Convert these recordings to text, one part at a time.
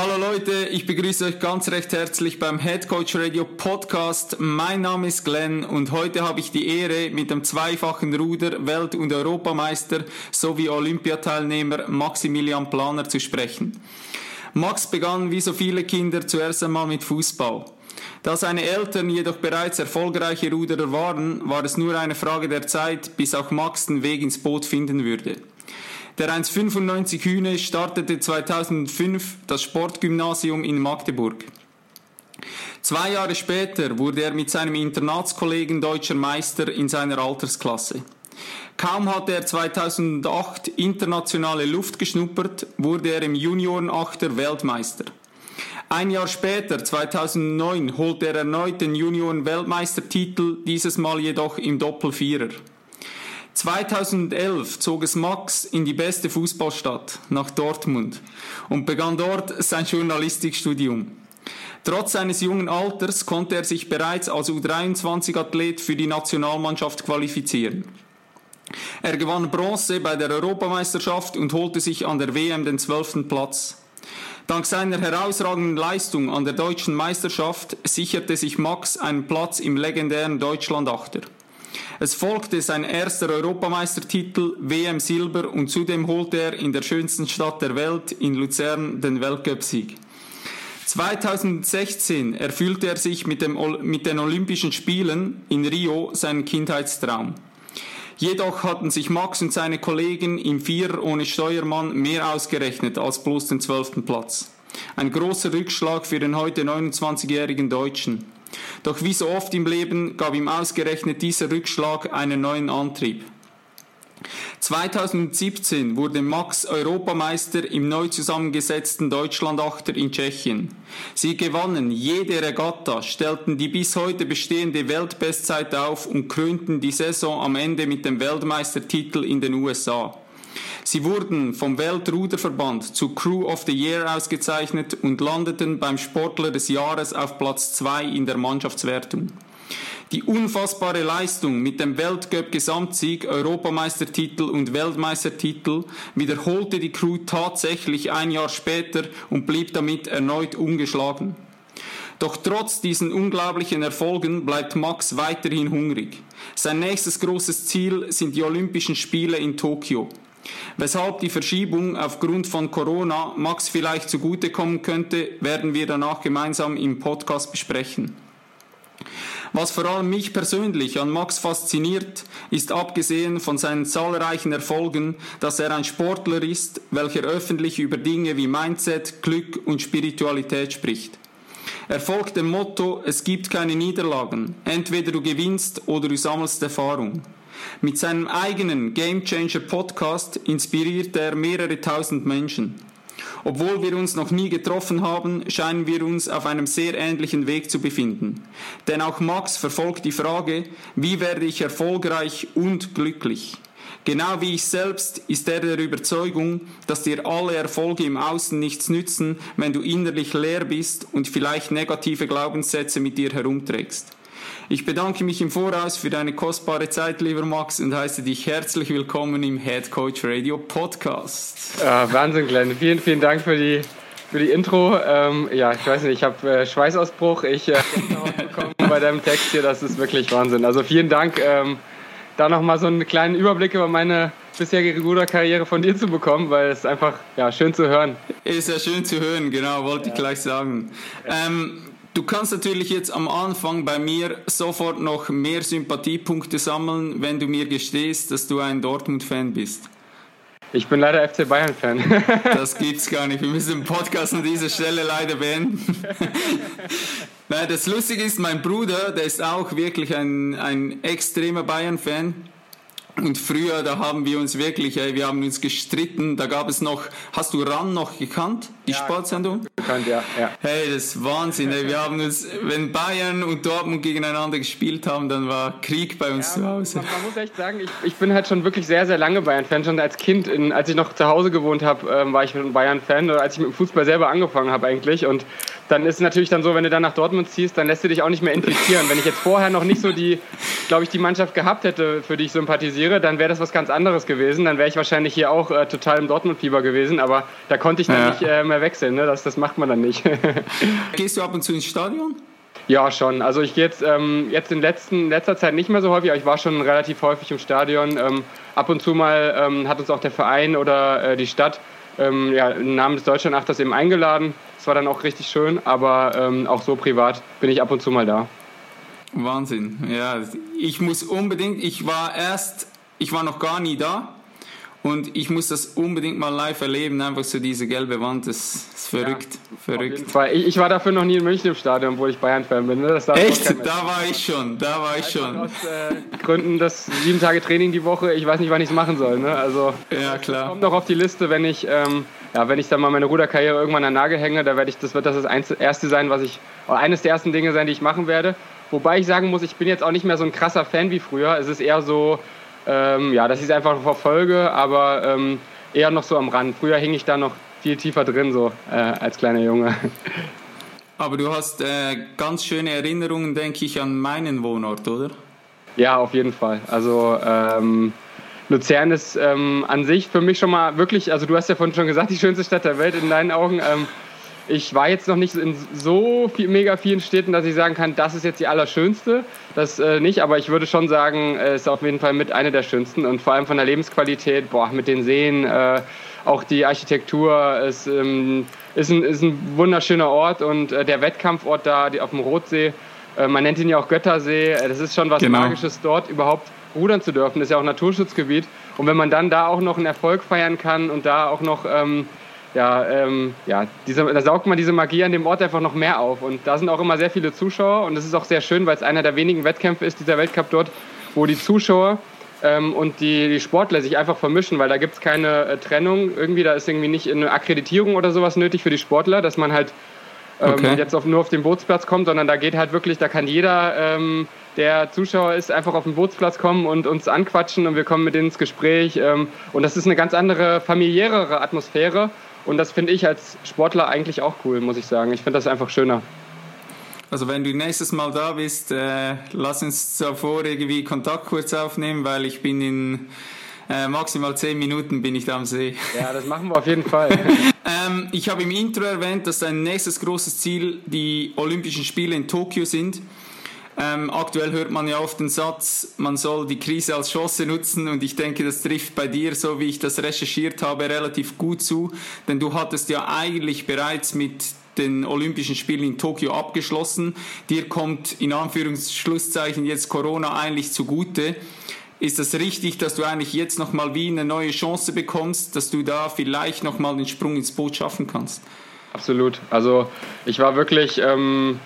Hallo Leute, ich begrüße euch ganz recht herzlich beim Head Coach Radio Podcast. Mein Name ist Glenn und heute habe ich die Ehre, mit dem zweifachen Ruder, Welt- und Europameister sowie Olympiateilnehmer Maximilian Planer zu sprechen. Max begann wie so viele Kinder zuerst einmal mit Fußball. Da seine Eltern jedoch bereits erfolgreiche Ruderer waren, war es nur eine Frage der Zeit, bis auch Max den Weg ins Boot finden würde. Der 1,95 Hühne startete 2005 das Sportgymnasium in Magdeburg. Zwei Jahre später wurde er mit seinem Internatskollegen deutscher Meister in seiner Altersklasse. Kaum hatte er 2008 internationale Luft geschnuppert, wurde er im Juniorenachter Weltmeister. Ein Jahr später, 2009, holte er erneut den Junioren-Weltmeistertitel, dieses Mal jedoch im Doppelvierer. 2011 zog es Max in die beste Fußballstadt, nach Dortmund, und begann dort sein Journalistikstudium. Trotz seines jungen Alters konnte er sich bereits als U23-Athlet für die Nationalmannschaft qualifizieren. Er gewann Bronze bei der Europameisterschaft und holte sich an der WM den zwölften Platz. Dank seiner herausragenden Leistung an der deutschen Meisterschaft sicherte sich Max einen Platz im legendären Deutschlandachter. Es folgte sein erster Europameistertitel, WM Silber und zudem holte er in der schönsten Stadt der Welt, in Luzern, den Weltcupsieg. 2016 erfüllte er sich mit, dem, mit den Olympischen Spielen in Rio seinen Kindheitstraum. Jedoch hatten sich Max und seine Kollegen im Vierer ohne Steuermann mehr ausgerechnet als bloß den zwölften Platz. Ein großer Rückschlag für den heute 29-jährigen Deutschen. Doch wie so oft im Leben gab ihm ausgerechnet dieser Rückschlag einen neuen Antrieb. 2017 wurde Max Europameister im neu zusammengesetzten Deutschlandachter in Tschechien. Sie gewannen jede Regatta, stellten die bis heute bestehende Weltbestzeit auf und krönten die Saison am Ende mit dem Weltmeistertitel in den USA. Sie wurden vom Weltruderverband zu Crew of the Year ausgezeichnet und landeten beim Sportler des Jahres auf Platz 2 in der Mannschaftswertung. Die unfassbare Leistung mit dem Weltcup-Gesamtsieg, Europameistertitel und Weltmeistertitel wiederholte die Crew tatsächlich ein Jahr später und blieb damit erneut ungeschlagen. Doch trotz diesen unglaublichen Erfolgen bleibt Max weiterhin hungrig. Sein nächstes großes Ziel sind die Olympischen Spiele in Tokio. Weshalb die Verschiebung aufgrund von Corona Max vielleicht zugutekommen könnte, werden wir danach gemeinsam im Podcast besprechen. Was vor allem mich persönlich an Max fasziniert, ist abgesehen von seinen zahlreichen Erfolgen, dass er ein Sportler ist, welcher öffentlich über Dinge wie Mindset, Glück und Spiritualität spricht. Er folgt dem Motto, es gibt keine Niederlagen, entweder du gewinnst oder du sammelst Erfahrung. Mit seinem eigenen Game Changer Podcast inspiriert er mehrere tausend Menschen. Obwohl wir uns noch nie getroffen haben, scheinen wir uns auf einem sehr ähnlichen Weg zu befinden. Denn auch Max verfolgt die Frage, wie werde ich erfolgreich und glücklich? Genau wie ich selbst ist er der Überzeugung, dass dir alle Erfolge im Außen nichts nützen, wenn du innerlich leer bist und vielleicht negative Glaubenssätze mit dir herumträgst. Ich bedanke mich im Voraus für deine kostbare Zeit, lieber Max, und heiße dich herzlich willkommen im Head Coach Radio Podcast. Ja, Wahnsinn, Glenn. Vielen, vielen Dank für die, für die Intro. Ähm, ja, ich weiß nicht, ich habe äh, Schweißausbruch. Ich äh, bekommen bei deinem Text hier. Das ist wirklich Wahnsinn. Also vielen Dank, ähm, da nochmal so einen kleinen Überblick über meine bisherige Ruderkarriere von dir zu bekommen, weil es einfach ja, schön zu hören. Ist ja schön zu hören, genau, wollte ja. ich gleich sagen. Ähm, Du kannst natürlich jetzt am Anfang bei mir sofort noch mehr Sympathiepunkte sammeln, wenn du mir gestehst, dass du ein Dortmund-Fan bist. Ich bin leider FC Bayern-Fan. das gibt's gar nicht. Wir müssen den Podcast an dieser Stelle leider beenden. Nein, das Lustige ist, mein Bruder, der ist auch wirklich ein, ein extremer Bayern-Fan. Und früher, da haben wir uns wirklich, ey, wir haben uns gestritten. Da gab es noch, hast du RAN noch gekannt, die ja, Sportsendung? Bekannt, ja, ja. Hey, das ist Wahnsinn. Ey. Wir haben uns, wenn Bayern und Dortmund gegeneinander gespielt haben, dann war Krieg bei uns ja, zu Hause. Man, man, muss echt sagen, ich, ich bin halt schon wirklich sehr, sehr lange Bayern-Fan. Schon als Kind, in, als ich noch zu Hause gewohnt habe, ähm, war ich ein Bayern-Fan. Oder als ich mit dem Fußball selber angefangen habe eigentlich. Und dann ist es natürlich dann so, wenn du dann nach Dortmund ziehst, dann lässt du dich auch nicht mehr infizieren. Wenn ich jetzt vorher noch nicht so die, glaube ich, die Mannschaft gehabt hätte, für die ich sympathisiere, dann wäre das was ganz anderes gewesen. Dann wäre ich wahrscheinlich hier auch äh, total im Dortmund-Fieber gewesen. Aber da konnte ich dann ja. nicht äh, mehr wechseln. Ne? Das, das macht man dann nicht. Gehst du ab und zu ins Stadion? Ja, schon. Also ich gehe jetzt, ähm, jetzt in letzten, letzter Zeit nicht mehr so häufig, aber ich war schon relativ häufig im Stadion. Ähm, ab und zu mal ähm, hat uns auch der Verein oder äh, die Stadt ähm, ja, im Namen des Deutschlandachters eben eingeladen. Das war dann auch richtig schön, aber ähm, auch so privat bin ich ab und zu mal da. Wahnsinn, ja. Ich muss unbedingt, ich war erst, ich war noch gar nie da und ich muss das unbedingt mal live erleben, einfach so diese gelbe Wand, das ist verrückt, ja, verrückt. Ich, ich, war dafür noch nie in München im Stadion, obwohl ich Bayern-Fan bin. Ne? Echt? Da war ich schon, da war ich schon. Aus äh, Gründen, das sieben Tage Training die Woche, ich weiß nicht, wann ich es machen soll. Ne? Also, ja, klar. kommt noch auf die Liste, wenn ich... Ähm, ja, wenn ich dann mal meine Ruderkarriere irgendwann an den Nagel hänge, da werde ich, das wird das, das erste sein, was ich, oder eines der ersten Dinge sein, die ich machen werde. Wobei ich sagen muss, ich bin jetzt auch nicht mehr so ein krasser Fan wie früher. Es ist eher so, ähm, ja, dass ich es einfach verfolge, aber ähm, eher noch so am Rand. Früher hing ich da noch viel tiefer drin, so äh, als kleiner Junge. Aber du hast äh, ganz schöne Erinnerungen, denke ich, an meinen Wohnort, oder? Ja, auf jeden Fall. Also ähm, Luzern ist ähm, an sich für mich schon mal wirklich, also du hast ja vorhin schon gesagt, die schönste Stadt der Welt in deinen Augen. Ich war jetzt noch nicht in so viel, mega vielen Städten, dass ich sagen kann, das ist jetzt die allerschönste. Das äh, nicht, aber ich würde schon sagen, es äh, ist auf jeden Fall mit einer der schönsten und vor allem von der Lebensqualität, boah, mit den Seen, äh, auch die Architektur ist, ähm, ist, ein, ist ein wunderschöner Ort und äh, der Wettkampfort da die, auf dem Rotsee, äh, man nennt ihn ja auch Göttersee, äh, das ist schon was genau. Magisches dort überhaupt rudern zu dürfen. Das ist ja auch Naturschutzgebiet. Und wenn man dann da auch noch einen Erfolg feiern kann und da auch noch, ähm, ja, ähm, ja diese, da saugt man diese Magie an dem Ort einfach noch mehr auf. Und da sind auch immer sehr viele Zuschauer und das ist auch sehr schön, weil es einer der wenigen Wettkämpfe ist, dieser Weltcup dort, wo die Zuschauer ähm, und die, die, Sportler sich einfach vermischen, weil da gibt es keine äh, Trennung. Irgendwie, da ist irgendwie nicht eine Akkreditierung oder sowas nötig für die Sportler, dass man halt ähm, okay. jetzt auf, nur auf den Bootsplatz kommt, sondern da geht halt wirklich, da kann jeder ähm, der Zuschauer ist, einfach auf den Bootsplatz kommen und uns anquatschen und wir kommen mit denen ins Gespräch. Ähm, und das ist eine ganz andere, familiärere Atmosphäre. Und das finde ich als Sportler eigentlich auch cool, muss ich sagen. Ich finde das einfach schöner. Also wenn du nächstes Mal da bist, äh, lass uns zuvor irgendwie Kontakt kurz aufnehmen, weil ich bin in äh, maximal zehn Minuten bin ich da am See. Ja, das machen wir auf jeden Fall. ähm, ich habe im Intro erwähnt, dass dein nächstes großes Ziel die Olympischen Spiele in Tokio sind. Ähm, aktuell hört man ja oft den Satz, man soll die Krise als Chance nutzen und ich denke, das trifft bei dir, so wie ich das recherchiert habe, relativ gut zu, denn du hattest ja eigentlich bereits mit den Olympischen Spielen in Tokio abgeschlossen. Dir kommt in Anführungsschlusszeichen jetzt Corona eigentlich zugute. Ist das richtig, dass du eigentlich jetzt nochmal wie eine neue Chance bekommst, dass du da vielleicht nochmal den Sprung ins Boot schaffen kannst? Absolut. Also ich war wirklich ähm,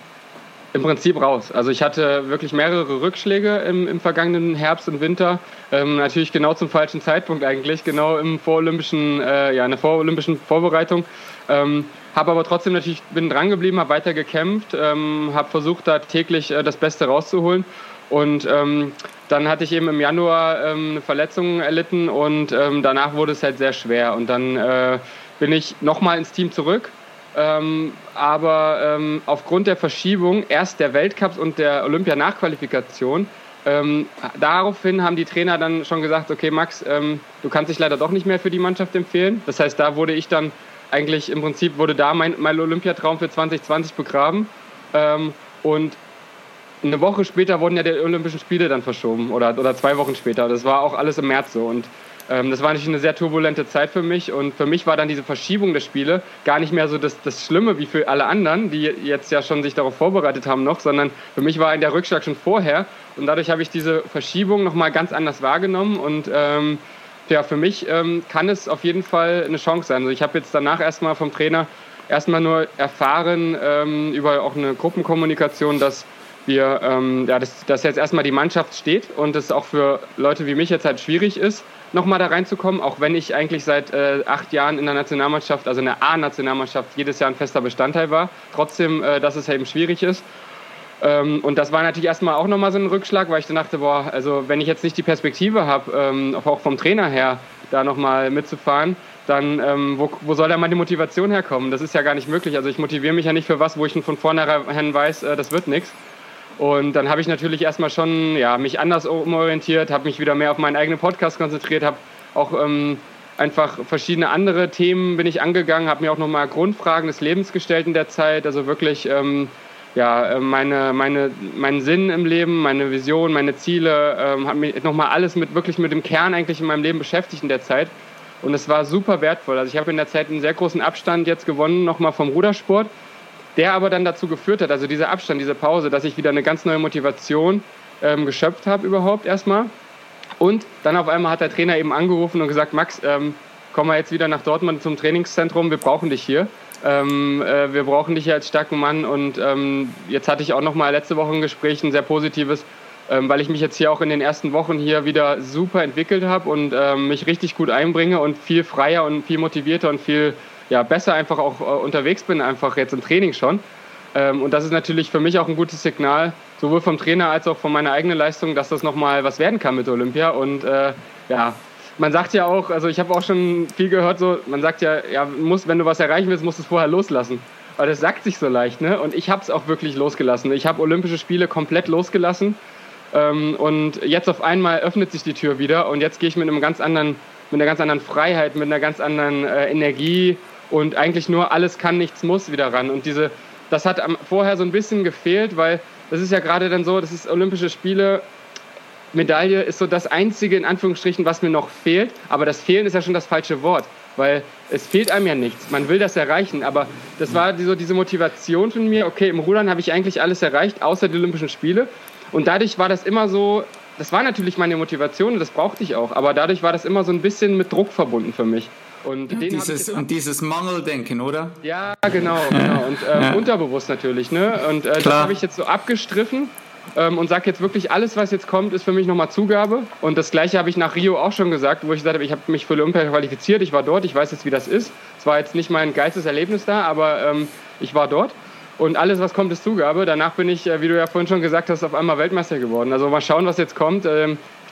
im Prinzip raus. Also ich hatte wirklich mehrere Rückschläge im, im vergangenen Herbst und Winter. Ähm, natürlich genau zum falschen Zeitpunkt eigentlich, genau im vorolympischen, äh, ja, in der vorolympischen Vorbereitung. Ähm, habe aber trotzdem natürlich, bin dran geblieben, habe weiter gekämpft, ähm, habe versucht, da täglich äh, das Beste rauszuholen. Und ähm, dann hatte ich eben im Januar ähm, eine Verletzung erlitten und ähm, danach wurde es halt sehr schwer. Und dann äh, bin ich nochmal ins Team zurück ähm, aber ähm, aufgrund der Verschiebung erst der Weltcups und der Olympia-Nachqualifikation, ähm, daraufhin haben die Trainer dann schon gesagt, okay Max, ähm, du kannst dich leider doch nicht mehr für die Mannschaft empfehlen. Das heißt, da wurde ich dann eigentlich im Prinzip, wurde da mein, mein Olympiatraum für 2020 begraben. Ähm, und eine Woche später wurden ja die Olympischen Spiele dann verschoben oder, oder zwei Wochen später. Das war auch alles im März so. Und das war natürlich eine sehr turbulente Zeit für mich und für mich war dann diese Verschiebung der Spiele gar nicht mehr so das, das Schlimme wie für alle anderen, die jetzt ja schon sich darauf vorbereitet haben noch, sondern für mich war der Rückschlag schon vorher und dadurch habe ich diese Verschiebung nochmal ganz anders wahrgenommen und ähm, ja, für mich ähm, kann es auf jeden Fall eine Chance sein. Also ich habe jetzt danach erstmal vom Trainer erstmal nur erfahren ähm, über auch eine Gruppenkommunikation, dass wir, ähm, ja, dass, dass jetzt erstmal die Mannschaft steht und es auch für Leute wie mich jetzt halt schwierig ist, nochmal da reinzukommen, auch wenn ich eigentlich seit äh, acht Jahren in der Nationalmannschaft, also in der A-Nationalmannschaft, jedes Jahr ein fester Bestandteil war. Trotzdem, äh, dass es eben schwierig ist. Ähm, und das war natürlich erstmal auch nochmal so ein Rückschlag, weil ich dann dachte, boah, also wenn ich jetzt nicht die Perspektive habe, ähm, auch vom Trainer her, da nochmal mitzufahren, dann ähm, wo, wo soll da meine Motivation herkommen? Das ist ja gar nicht möglich. Also ich motiviere mich ja nicht für was, wo ich von vornherein weiß, äh, das wird nichts. Und dann habe ich natürlich erstmal schon ja, mich anders umorientiert, habe mich wieder mehr auf meinen eigenen Podcast konzentriert, habe auch ähm, einfach verschiedene andere Themen bin ich angegangen, habe mir auch nochmal Grundfragen des Lebens gestellt in der Zeit, also wirklich ähm, ja, äh, meine, meine, meinen Sinn im Leben, meine Vision, meine Ziele, ähm, habe mich nochmal alles mit wirklich mit dem Kern eigentlich in meinem Leben beschäftigt in der Zeit. Und es war super wertvoll. Also ich habe in der Zeit einen sehr großen Abstand jetzt gewonnen, nochmal vom Rudersport der aber dann dazu geführt hat, also dieser Abstand, diese Pause, dass ich wieder eine ganz neue Motivation ähm, geschöpft habe überhaupt erstmal. Und dann auf einmal hat der Trainer eben angerufen und gesagt, Max, ähm, komm mal jetzt wieder nach Dortmund zum Trainingszentrum, wir brauchen dich hier. Ähm, äh, wir brauchen dich hier als starken Mann und ähm, jetzt hatte ich auch noch mal letzte Woche ein Gespräch, ein sehr positives, ähm, weil ich mich jetzt hier auch in den ersten Wochen hier wieder super entwickelt habe und ähm, mich richtig gut einbringe und viel freier und viel motivierter und viel ja, besser einfach auch äh, unterwegs bin, einfach jetzt im Training schon. Ähm, und das ist natürlich für mich auch ein gutes Signal, sowohl vom Trainer als auch von meiner eigenen Leistung, dass das nochmal was werden kann mit Olympia. Und äh, ja, man sagt ja auch, also ich habe auch schon viel gehört, so, man sagt ja, ja muss, wenn du was erreichen willst, musst du es vorher loslassen. Aber das sagt sich so leicht, ne? Und ich habe es auch wirklich losgelassen. Ich habe Olympische Spiele komplett losgelassen. Ähm, und jetzt auf einmal öffnet sich die Tür wieder und jetzt gehe ich mit einem ganz anderen, mit einer ganz anderen Freiheit, mit einer ganz anderen äh, Energie und eigentlich nur alles kann, nichts muss wieder ran. Und diese, das hat vorher so ein bisschen gefehlt, weil das ist ja gerade dann so, das ist Olympische Spiele, Medaille ist so das einzige, in Anführungsstrichen, was mir noch fehlt. Aber das Fehlen ist ja schon das falsche Wort, weil es fehlt einem ja nichts. Man will das erreichen, aber das war so diese Motivation von mir, okay, im Rudern habe ich eigentlich alles erreicht, außer die Olympischen Spiele. Und dadurch war das immer so, das war natürlich meine Motivation und das brauchte ich auch, aber dadurch war das immer so ein bisschen mit Druck verbunden für mich. Und, ja, dieses, und dieses Mangeldenken, oder? Ja, genau, genau. Und äh, ja. unterbewusst natürlich. Ne? Und äh, das habe ich jetzt so abgestriffen ähm, und sage jetzt wirklich, alles, was jetzt kommt, ist für mich nochmal Zugabe. Und das Gleiche habe ich nach Rio auch schon gesagt, wo ich gesagt habe, ich habe mich für Olympia qualifiziert, ich war dort, ich weiß jetzt, wie das ist. Es war jetzt nicht mein geilstes Erlebnis da, aber ähm, ich war dort. Und alles, was kommt, ist Zugabe. Danach bin ich, äh, wie du ja vorhin schon gesagt hast, auf einmal Weltmeister geworden. Also mal schauen, was jetzt kommt.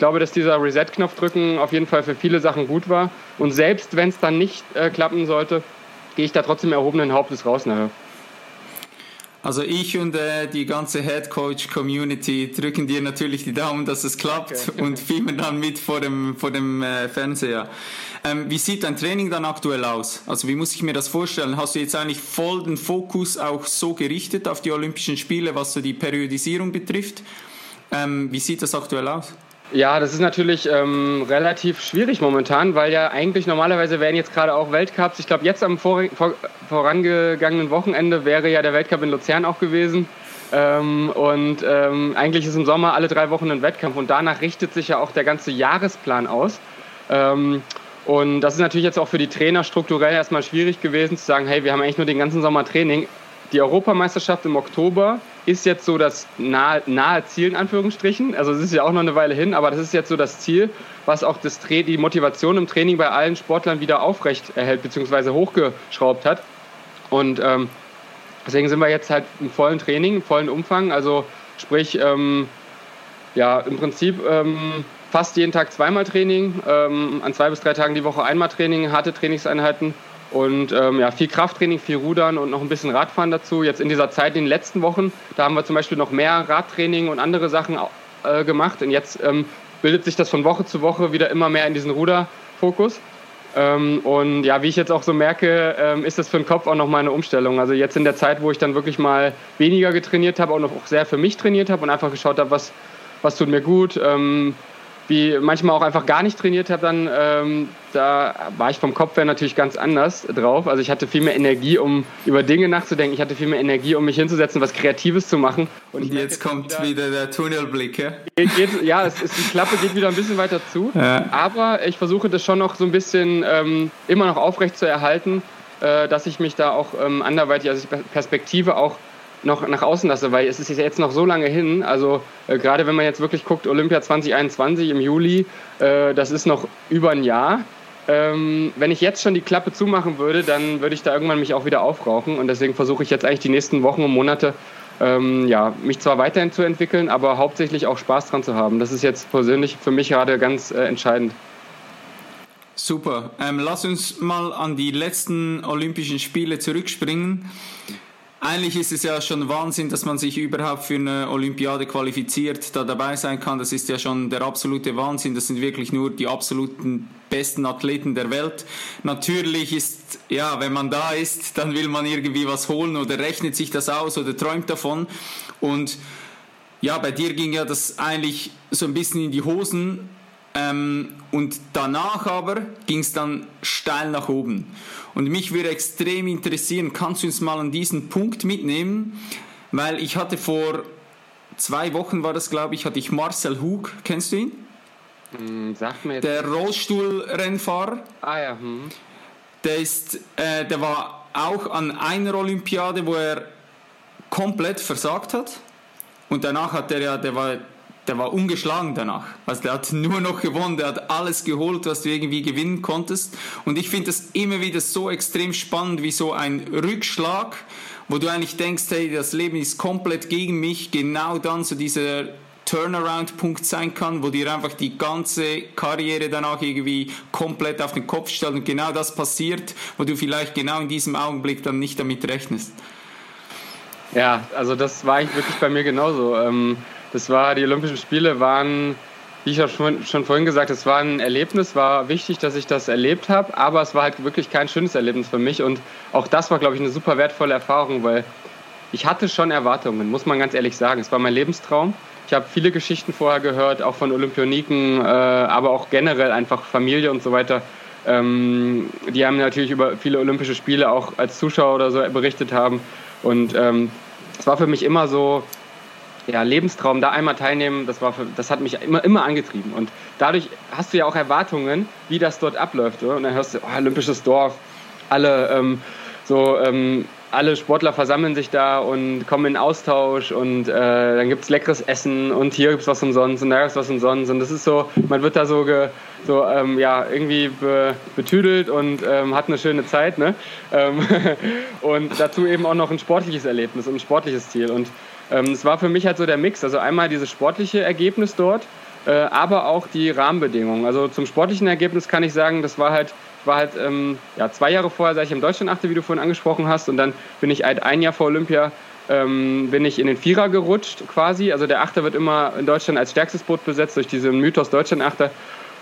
Ich glaube, dass dieser Reset-Knopf drücken auf jeden Fall für viele Sachen gut war. Und selbst wenn es dann nicht äh, klappen sollte, gehe ich da trotzdem erhobenen Hauptes raus nachher. Also ich und äh, die ganze Head Coach Community drücken dir natürlich die Daumen, dass es klappt okay. und filmen dann mit vor dem, vor dem äh, Fernseher. Ähm, wie sieht dein Training dann aktuell aus? Also wie muss ich mir das vorstellen? Hast du jetzt eigentlich voll den Fokus auch so gerichtet auf die Olympischen Spiele, was so die Periodisierung betrifft? Ähm, wie sieht das aktuell aus? Ja, das ist natürlich ähm, relativ schwierig momentan, weil ja eigentlich normalerweise wären jetzt gerade auch Weltcups. Ich glaube, jetzt am vor, vor, vorangegangenen Wochenende wäre ja der Weltcup in Luzern auch gewesen. Ähm, und ähm, eigentlich ist im Sommer alle drei Wochen ein Wettkampf und danach richtet sich ja auch der ganze Jahresplan aus. Ähm, und das ist natürlich jetzt auch für die Trainer strukturell erstmal schwierig gewesen zu sagen, hey, wir haben eigentlich nur den ganzen Sommer Training. Die Europameisterschaft im Oktober ist jetzt so das nahe, nahe Ziel in Anführungsstrichen. Also es ist ja auch noch eine Weile hin, aber das ist jetzt so das Ziel, was auch das, die Motivation im Training bei allen Sportlern wieder aufrecht erhält bzw. hochgeschraubt hat. Und ähm, deswegen sind wir jetzt halt im vollen Training, im vollen Umfang. Also sprich, ähm, ja, im Prinzip ähm, fast jeden Tag zweimal Training, ähm, an zwei bis drei Tagen die Woche einmal Training, harte Trainingseinheiten und ähm, ja, viel Krafttraining, viel Rudern und noch ein bisschen Radfahren dazu. Jetzt in dieser Zeit, in den letzten Wochen, da haben wir zum Beispiel noch mehr Radtraining und andere Sachen äh, gemacht. Und jetzt ähm, bildet sich das von Woche zu Woche wieder immer mehr in diesen Ruderfokus. Ähm, und ja, wie ich jetzt auch so merke, ähm, ist das für den Kopf auch nochmal eine Umstellung. Also jetzt in der Zeit, wo ich dann wirklich mal weniger getrainiert habe, auch noch sehr für mich trainiert habe und einfach geschaut habe, was, was tut mir gut, ähm, wie manchmal auch einfach gar nicht trainiert habe, dann ähm, da war ich vom Kopf her natürlich ganz anders drauf. Also ich hatte viel mehr Energie, um über Dinge nachzudenken. Ich hatte viel mehr Energie, um mich hinzusetzen, was Kreatives zu machen. Und, Und jetzt kommt wieder, wieder, der Tunnelblick, ja? Geht, ja, es ist, die Klappe geht wieder ein bisschen weiter zu. Ja. Aber ich versuche das schon noch so ein bisschen ähm, immer noch aufrecht zu erhalten, äh, dass ich mich da auch ähm, anderweitig, also Perspektive auch noch nach außen lasse, weil es ist jetzt noch so lange hin. Also äh, gerade wenn man jetzt wirklich guckt, Olympia 2021 im Juli, äh, das ist noch über ein Jahr. Ähm, wenn ich jetzt schon die Klappe zumachen würde, dann würde ich da irgendwann mich auch wieder aufrauchen. Und deswegen versuche ich jetzt eigentlich die nächsten Wochen und Monate, ähm, ja, mich zwar weiterhin zu entwickeln, aber hauptsächlich auch Spaß dran zu haben. Das ist jetzt persönlich für mich gerade ganz äh, entscheidend. Super. Ähm, lass uns mal an die letzten Olympischen Spiele zurückspringen. Eigentlich ist es ja schon Wahnsinn, dass man sich überhaupt für eine Olympiade qualifiziert, da dabei sein kann. Das ist ja schon der absolute Wahnsinn. Das sind wirklich nur die absoluten besten Athleten der Welt. Natürlich ist, ja, wenn man da ist, dann will man irgendwie was holen oder rechnet sich das aus oder träumt davon. Und ja, bei dir ging ja das eigentlich so ein bisschen in die Hosen. Ähm, und danach aber ging es dann steil nach oben. Und mich würde extrem interessieren, kannst du uns mal an diesen Punkt mitnehmen? Weil ich hatte vor zwei Wochen war das, glaube ich, hatte ich Marcel Hug, kennst du ihn? Hm, sagt mir jetzt. Der Rollstuhlrennfahrer. Ah ja. Hm. Der ist, äh, der war auch an einer Olympiade, wo er komplett versagt hat. Und danach hat er ja, der war der war ungeschlagen danach. Also der hat nur noch gewonnen, der hat alles geholt, was du irgendwie gewinnen konntest. Und ich finde das immer wieder so extrem spannend, wie so ein Rückschlag, wo du eigentlich denkst, hey, das Leben ist komplett gegen mich, genau dann so dieser Turnaround-Punkt sein kann, wo dir einfach die ganze Karriere danach irgendwie komplett auf den Kopf stellt und genau das passiert, wo du vielleicht genau in diesem Augenblick dann nicht damit rechnest. Ja, also das war eigentlich wirklich bei mir genauso. Ähm das war, die Olympischen Spiele waren, wie ich auch schon, schon vorhin gesagt, es war ein Erlebnis, war wichtig, dass ich das erlebt habe, aber es war halt wirklich kein schönes Erlebnis für mich und auch das war, glaube ich, eine super wertvolle Erfahrung, weil ich hatte schon Erwartungen, muss man ganz ehrlich sagen. Es war mein Lebenstraum. Ich habe viele Geschichten vorher gehört, auch von Olympioniken, äh, aber auch generell einfach Familie und so weiter. Ähm, die haben natürlich über viele Olympische Spiele auch als Zuschauer oder so berichtet haben. Und ähm, es war für mich immer so, ja, Lebenstraum, da einmal teilnehmen, das, war für, das hat mich immer, immer angetrieben. Und dadurch hast du ja auch Erwartungen, wie das dort abläuft. Oder? Und dann hörst du, oh, Olympisches Dorf, alle, ähm, so, ähm, alle Sportler versammeln sich da und kommen in Austausch und äh, dann gibt es leckeres Essen und hier gibt es was umsonst und da gibt es was umsonst. Und das ist so, man wird da so, ge, so ähm, ja, irgendwie be, betüdelt und ähm, hat eine schöne Zeit. Ne? Ähm, und dazu eben auch noch ein sportliches Erlebnis und ein sportliches Ziel. Und es war für mich halt so der Mix. Also einmal dieses sportliche Ergebnis dort, äh, aber auch die Rahmenbedingungen. Also zum sportlichen Ergebnis kann ich sagen, das war halt, war halt ähm, ja, zwei Jahre vorher, seit ich im Deutschland achte, wie du vorhin angesprochen hast. Und dann bin ich halt ein Jahr vor Olympia ähm, bin ich in den Vierer gerutscht quasi. Also der Achter wird immer in Deutschland als stärkstes Boot besetzt durch diesen Mythos Deutschland-Achter.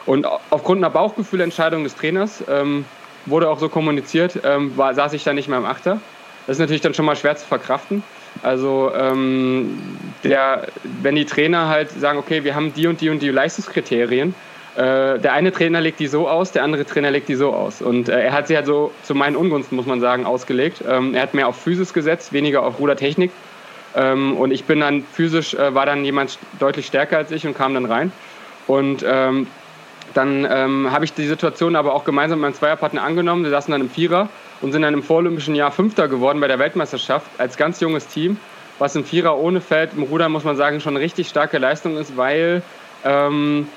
Und aufgrund einer Bauchgefühlentscheidung des Trainers ähm, wurde auch so kommuniziert, ähm, war, saß ich dann nicht mehr im Achter. Das ist natürlich dann schon mal schwer zu verkraften. Also ähm, der, wenn die Trainer halt sagen, okay, wir haben die und die und die Leistungskriterien, äh, der eine Trainer legt die so aus, der andere Trainer legt die so aus. Und äh, er hat sie halt so zu meinen Ungunsten, muss man sagen, ausgelegt. Ähm, er hat mehr auf Physis gesetzt, weniger auf Rudertechnik. Ähm, und ich bin dann physisch, äh, war dann jemand deutlich stärker als ich und kam dann rein. Und ähm, dann ähm, habe ich die Situation aber auch gemeinsam mit meinem Zweierpartner angenommen. Wir saßen dann im Vierer und sind dann im vorolympischen Jahr Fünfter geworden bei der Weltmeisterschaft als ganz junges Team, was im Vierer ohne Feld im Ruder, muss man sagen, schon eine richtig starke Leistung ist, weil ähm,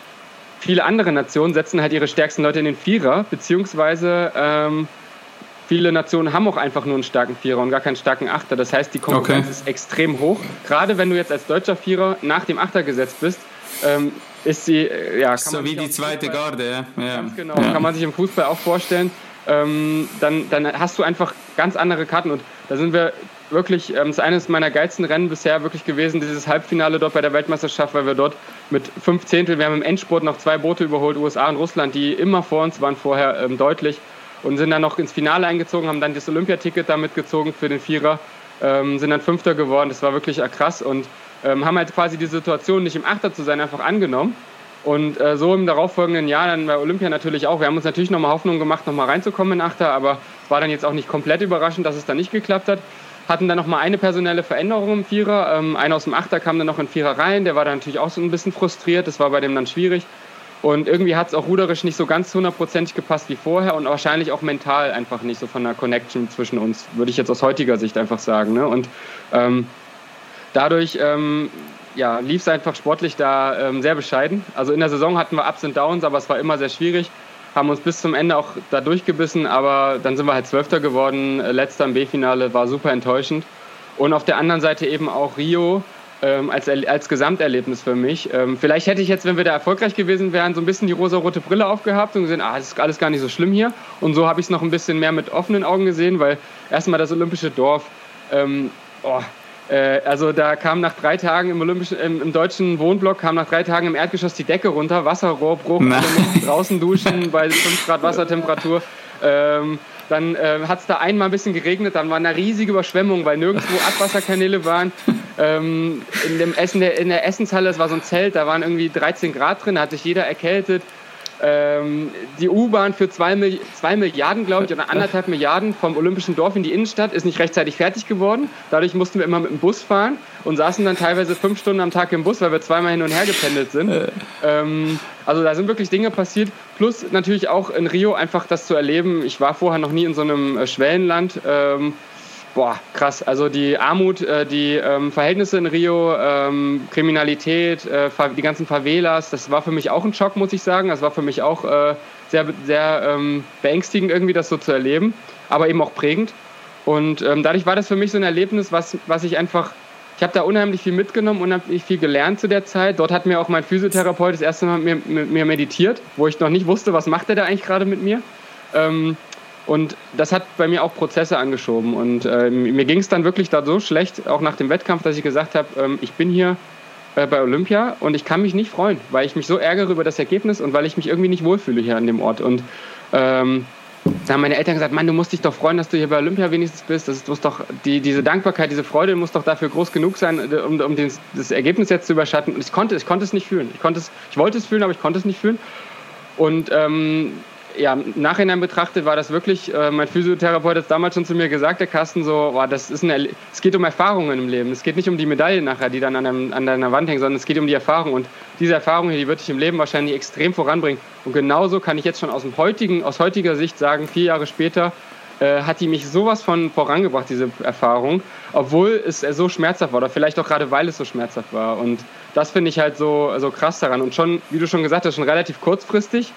viele andere Nationen setzen halt ihre stärksten Leute in den Vierer, beziehungsweise ähm, viele Nationen haben auch einfach nur einen starken Vierer und gar keinen starken Achter. Das heißt, die Konkurrenz okay. ist extrem hoch. Gerade wenn du jetzt als deutscher Vierer nach dem Achter gesetzt bist, ähm, ist sie, äh, ja, so wie die zweite Fußball, Garde, ja. Ganz genau, ja. kann man sich im Fußball auch vorstellen ähm, dann, dann hast du einfach ganz andere Karten. Und da sind wir wirklich, ähm, das ist eines meiner geilsten Rennen bisher wirklich gewesen, dieses Halbfinale dort bei der Weltmeisterschaft, weil wir dort mit fünf Zehntel, wir haben im Endspurt noch zwei Boote überholt, USA und Russland, die immer vor uns waren vorher ähm, deutlich und sind dann noch ins Finale eingezogen, haben dann das Olympiaticket damit gezogen für den Vierer, ähm, sind dann Fünfter geworden. Das war wirklich krass und ähm, haben halt quasi die Situation, nicht im Achter zu sein, einfach angenommen und äh, so im darauffolgenden Jahr dann bei Olympia natürlich auch. Wir haben uns natürlich nochmal Hoffnung gemacht, nochmal reinzukommen in Achter, aber war dann jetzt auch nicht komplett überraschend, dass es dann nicht geklappt hat. Hatten dann nochmal eine personelle Veränderung im Vierer. Ähm, einer aus dem Achter kam dann noch in Vierer rein, der war dann natürlich auch so ein bisschen frustriert, das war bei dem dann schwierig. Und irgendwie hat es auch ruderisch nicht so ganz hundertprozentig gepasst wie vorher und wahrscheinlich auch mental einfach nicht so von der Connection zwischen uns, würde ich jetzt aus heutiger Sicht einfach sagen. Ne? Und ähm, dadurch ähm, ja, lief es einfach sportlich da ähm, sehr bescheiden. Also in der Saison hatten wir Ups und Downs, aber es war immer sehr schwierig. Haben uns bis zum Ende auch da durchgebissen, aber dann sind wir halt Zwölfter geworden. Letzter im B-Finale war super enttäuschend. Und auf der anderen Seite eben auch Rio ähm, als, als Gesamterlebnis für mich. Ähm, vielleicht hätte ich jetzt, wenn wir da erfolgreich gewesen wären, so ein bisschen die rosa-rote Brille aufgehabt und gesehen, ah, das ist alles gar nicht so schlimm hier. Und so habe ich es noch ein bisschen mehr mit offenen Augen gesehen, weil erstmal das olympische Dorf, ähm, oh, äh, also da kam nach drei Tagen im, Olympischen, im, im, deutschen Wohnblock, kam nach drei Tagen im Erdgeschoss die Decke runter, Wasserrohrbruch, draußen duschen bei 5 Grad Wassertemperatur. Ähm, dann äh, hat es da einmal ein bisschen geregnet, dann war eine riesige Überschwemmung, weil nirgendwo Abwasserkanäle waren. Ähm, in, dem Essen, in der Essenshalle, das war so ein Zelt, da waren irgendwie 13 Grad drin, da hat sich jeder erkältet. Ähm, die U-Bahn für zwei, zwei Milliarden, glaube ich, oder anderthalb Milliarden vom Olympischen Dorf in die Innenstadt ist nicht rechtzeitig fertig geworden. Dadurch mussten wir immer mit dem Bus fahren und saßen dann teilweise fünf Stunden am Tag im Bus, weil wir zweimal hin und her gependelt sind. Ähm, also da sind wirklich Dinge passiert. Plus natürlich auch in Rio einfach das zu erleben. Ich war vorher noch nie in so einem äh, Schwellenland. Ähm, boah, krass. Also die Armut, äh, die ähm, Verhältnisse in Rio, ähm, Kriminalität, äh, die ganzen Favelas, das war für mich auch ein Schock, muss ich sagen. Das war für mich auch äh, sehr, sehr ähm, beängstigend irgendwie, das so zu erleben, aber eben auch prägend. Und ähm, dadurch war das für mich so ein Erlebnis, was, was ich einfach, ich habe da unheimlich viel mitgenommen, unheimlich viel gelernt zu der Zeit. Dort hat mir auch mein Physiotherapeut das erste Mal mit mir, mit mir meditiert, wo ich noch nicht wusste, was macht er da eigentlich gerade mit mir. Und das hat bei mir auch Prozesse angeschoben. Und äh, mir ging es dann wirklich da so schlecht, auch nach dem Wettkampf, dass ich gesagt habe, ähm, ich bin hier äh, bei Olympia und ich kann mich nicht freuen, weil ich mich so ärgere über das Ergebnis und weil ich mich irgendwie nicht wohlfühle hier an dem Ort. Und ähm, da haben meine Eltern gesagt, Mann, du musst dich doch freuen, dass du hier bei Olympia wenigstens bist. Das muss doch die, diese Dankbarkeit, diese Freude muss doch dafür groß genug sein, um, um den, das Ergebnis jetzt zu überschatten. Und ich konnte, ich konnte es nicht fühlen. Ich, konnte es, ich wollte es fühlen, aber ich konnte es nicht fühlen. Und ähm, ja, im Nachhinein betrachtet war das wirklich, äh, mein Physiotherapeut hat damals schon zu mir gesagt, der Carsten, so, boah, das ist eine, es geht um Erfahrungen im Leben. Es geht nicht um die Medaille nachher, die dann an, einem, an deiner Wand hängt, sondern es geht um die Erfahrung. Und diese Erfahrung hier, die wird dich im Leben wahrscheinlich extrem voranbringen. Und genauso kann ich jetzt schon aus, dem heutigen, aus heutiger Sicht sagen, vier Jahre später, äh, hat die mich sowas von vorangebracht, diese Erfahrung, obwohl es so schmerzhaft war oder vielleicht auch gerade weil es so schmerzhaft war. Und das finde ich halt so, so krass daran. Und schon, wie du schon gesagt hast, schon relativ kurzfristig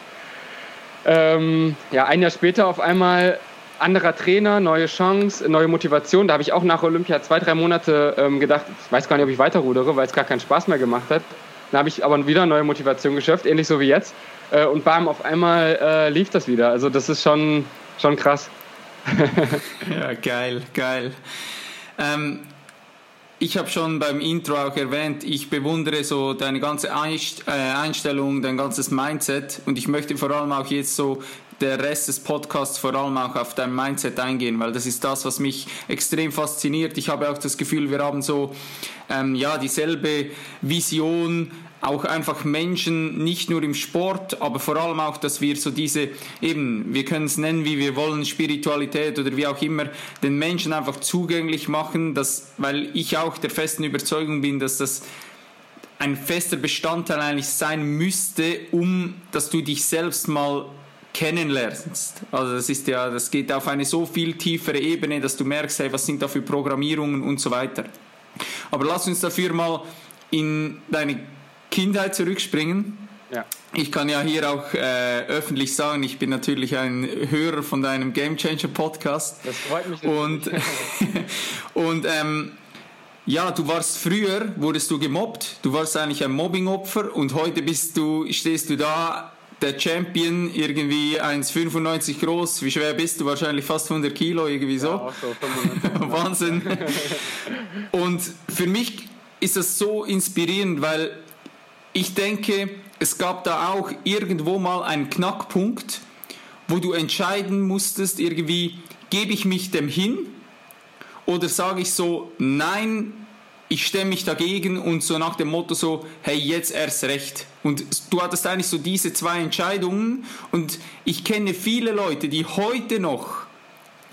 ähm, ja, ein Jahr später auf einmal anderer Trainer, neue Chance, neue Motivation. Da habe ich auch nach Olympia zwei, drei Monate ähm, gedacht, ich weiß gar nicht, ob ich weiterrudere, weil es gar keinen Spaß mehr gemacht hat. Dann habe ich aber wieder neue Motivation geschöpft, ähnlich so wie jetzt. Äh, und bam, auf einmal äh, lief das wieder. Also das ist schon, schon krass. ja, geil, geil. Ähm, ich habe schon beim Intro auch erwähnt, ich bewundere so deine ganze äh, Einstellung, dein ganzes Mindset und ich möchte vor allem auch jetzt so der Rest des Podcasts vor allem auch auf dein Mindset eingehen, weil das ist das, was mich extrem fasziniert. Ich habe auch das Gefühl, wir haben so ähm, ja dieselbe Vision, auch einfach Menschen, nicht nur im Sport, aber vor allem auch, dass wir so diese, eben, wir können es nennen, wie wir wollen, Spiritualität oder wie auch immer, den Menschen einfach zugänglich machen, dass, weil ich auch der festen Überzeugung bin, dass das ein fester Bestandteil eigentlich sein müsste, um, dass du dich selbst mal kennenlernst. Also das ist ja, das geht auf eine so viel tiefere Ebene, dass du merkst, hey, was sind da für Programmierungen und so weiter. Aber lass uns dafür mal in deine Kindheit zurückspringen. Ja. Ich kann ja hier auch äh, öffentlich sagen, ich bin natürlich ein Hörer von deinem Game Changer Podcast. Das freut mich. Und, und ähm, ja, du warst früher, wurdest du gemobbt, du warst eigentlich ein Mobbingopfer und heute bist du, stehst du da, der Champion, irgendwie 1,95 groß, wie schwer bist du? Wahrscheinlich fast 100 Kilo, irgendwie so. Ja, so Wahnsinn. und für mich ist das so inspirierend, weil ich denke, es gab da auch irgendwo mal einen Knackpunkt, wo du entscheiden musstest, irgendwie, gebe ich mich dem hin oder sage ich so, nein, ich stemme mich dagegen und so nach dem Motto so, hey, jetzt erst recht. Und du hattest eigentlich so diese zwei Entscheidungen und ich kenne viele Leute, die heute noch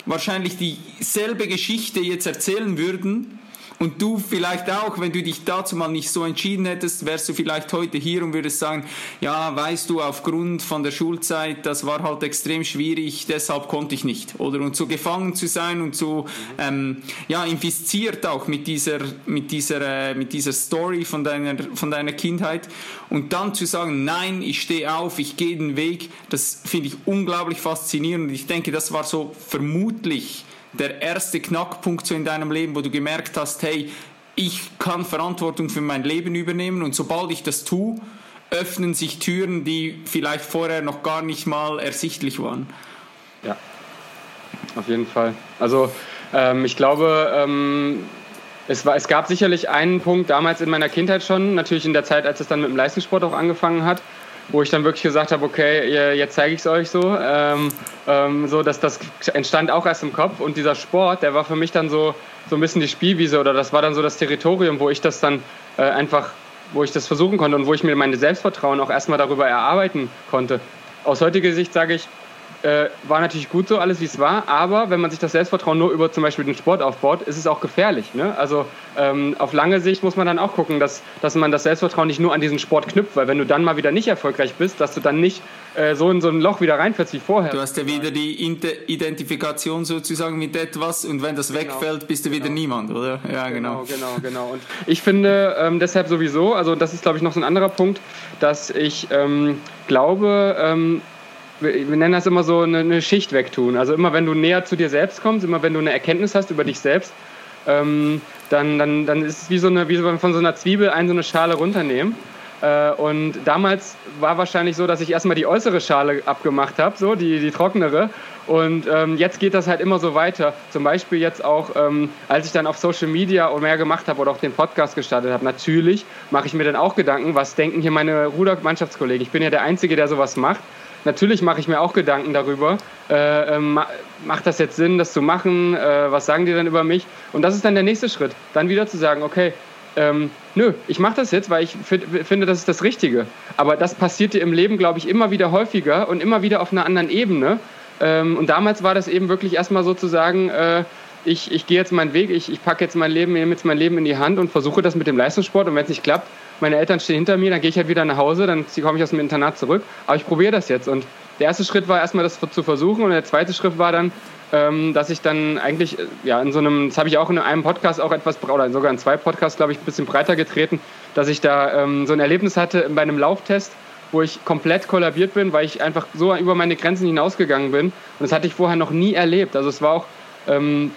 wahrscheinlich dieselbe Geschichte jetzt erzählen würden Und du vielleicht auch, wenn du dich dazu mal nicht so entschieden hättest, wärst du vielleicht heute hier und würdest sagen, ja, weißt du, aufgrund von der Schulzeit, das war halt extrem schwierig, deshalb konnte ich nicht. Oder und so gefangen zu sein und so ähm, ja, infiziert auch mit dieser, mit dieser, äh, mit dieser Story von deiner, von deiner Kindheit. Und dann zu sagen, nein, ich stehe auf, ich gehe den Weg, das finde ich unglaublich faszinierend. Ich denke, das war so vermutlich der erste Knackpunkt so in deinem Leben, wo du gemerkt hast, hey, ich kann Verantwortung für mein Leben übernehmen und sobald ich das tue, öffnen sich Türen, die vielleicht vorher noch gar nicht mal ersichtlich waren. Ja, auf jeden Fall. Also ähm, ich glaube, ähm, es, war, es gab sicherlich einen Punkt damals in meiner Kindheit schon, natürlich in der Zeit, als es dann mit dem Leistungssport auch angefangen hat, wo ich dann wirklich gesagt habe, okay, jetzt zeige ich es euch so. Ähm, ähm, so, dass das entstand auch erst im Kopf und dieser Sport, der war für mich dann so, so ein bisschen die Spielwiese oder das war dann so das Territorium, wo ich das dann äh, einfach, wo ich das versuchen konnte und wo ich mir meine Selbstvertrauen auch erstmal darüber erarbeiten konnte. Aus heutiger Sicht sage ich, äh, war natürlich gut so alles, wie es war, aber wenn man sich das Selbstvertrauen nur über zum Beispiel den Sport aufbaut, ist es auch gefährlich. Ne? Also ähm, auf lange Sicht muss man dann auch gucken, dass, dass man das Selbstvertrauen nicht nur an diesen Sport knüpft, weil wenn du dann mal wieder nicht erfolgreich bist, dass du dann nicht äh, so in so ein Loch wieder reinfällst wie vorher. Du hast ja wieder die Identifikation sozusagen mit etwas und wenn das genau. wegfällt, bist du wieder genau. niemand, oder? Ja, genau. Genau, genau, genau. Und ich finde ähm, deshalb sowieso, also das ist glaube ich noch so ein anderer Punkt, dass ich ähm, glaube, ähm, wir nennen das immer so eine, eine, Schicht wegtun. Also immer wenn du näher zu dir selbst kommst, immer wenn du eine Erkenntnis hast über dich selbst, ähm, dann, dann, dann ist es wie so eine, wie so von so einer Zwiebel ein so eine Schale runternehmen. Äh, und damals war wahrscheinlich so, dass ich erstmal die äußere Schale abgemacht habe, so die, die trocknere. Und ähm, jetzt geht das halt immer so weiter. Zum Beispiel jetzt auch, ähm, als ich dann auf Social Media und mehr gemacht habe oder auch den Podcast gestartet habe. Natürlich mache ich mir dann auch Gedanken, was denken hier meine Rudermannschaftskollegen. Ich bin ja der Einzige, der sowas macht natürlich mache ich mir auch Gedanken darüber, äh, ähm, macht das jetzt Sinn, das zu machen, äh, was sagen die dann über mich? Und das ist dann der nächste Schritt, dann wieder zu sagen, okay, ähm, nö, ich mache das jetzt, weil ich finde, das ist das Richtige. Aber das passiert dir im Leben, glaube ich, immer wieder häufiger und immer wieder auf einer anderen Ebene. Ähm, und damals war das eben wirklich erstmal sozusagen, äh, ich, ich gehe jetzt meinen Weg, ich, ich packe jetzt mein Leben, nehme jetzt mein Leben in die Hand und versuche das mit dem Leistungssport. Und wenn es nicht klappt, meine Eltern stehen hinter mir, dann gehe ich halt wieder nach Hause, dann komme ich aus dem Internat zurück. Aber ich probiere das jetzt. Und der erste Schritt war erstmal das zu versuchen und der zweite Schritt war dann, ähm, dass ich dann eigentlich, äh, ja, in so einem, das habe ich auch in einem Podcast auch etwas, oder sogar in zwei Podcasts, glaube ich, ein bisschen breiter getreten, dass ich da ähm, so ein Erlebnis hatte bei einem Lauftest, wo ich komplett kollabiert bin, weil ich einfach so über meine Grenzen hinausgegangen bin. Und das hatte ich vorher noch nie erlebt. Also es war auch ähm,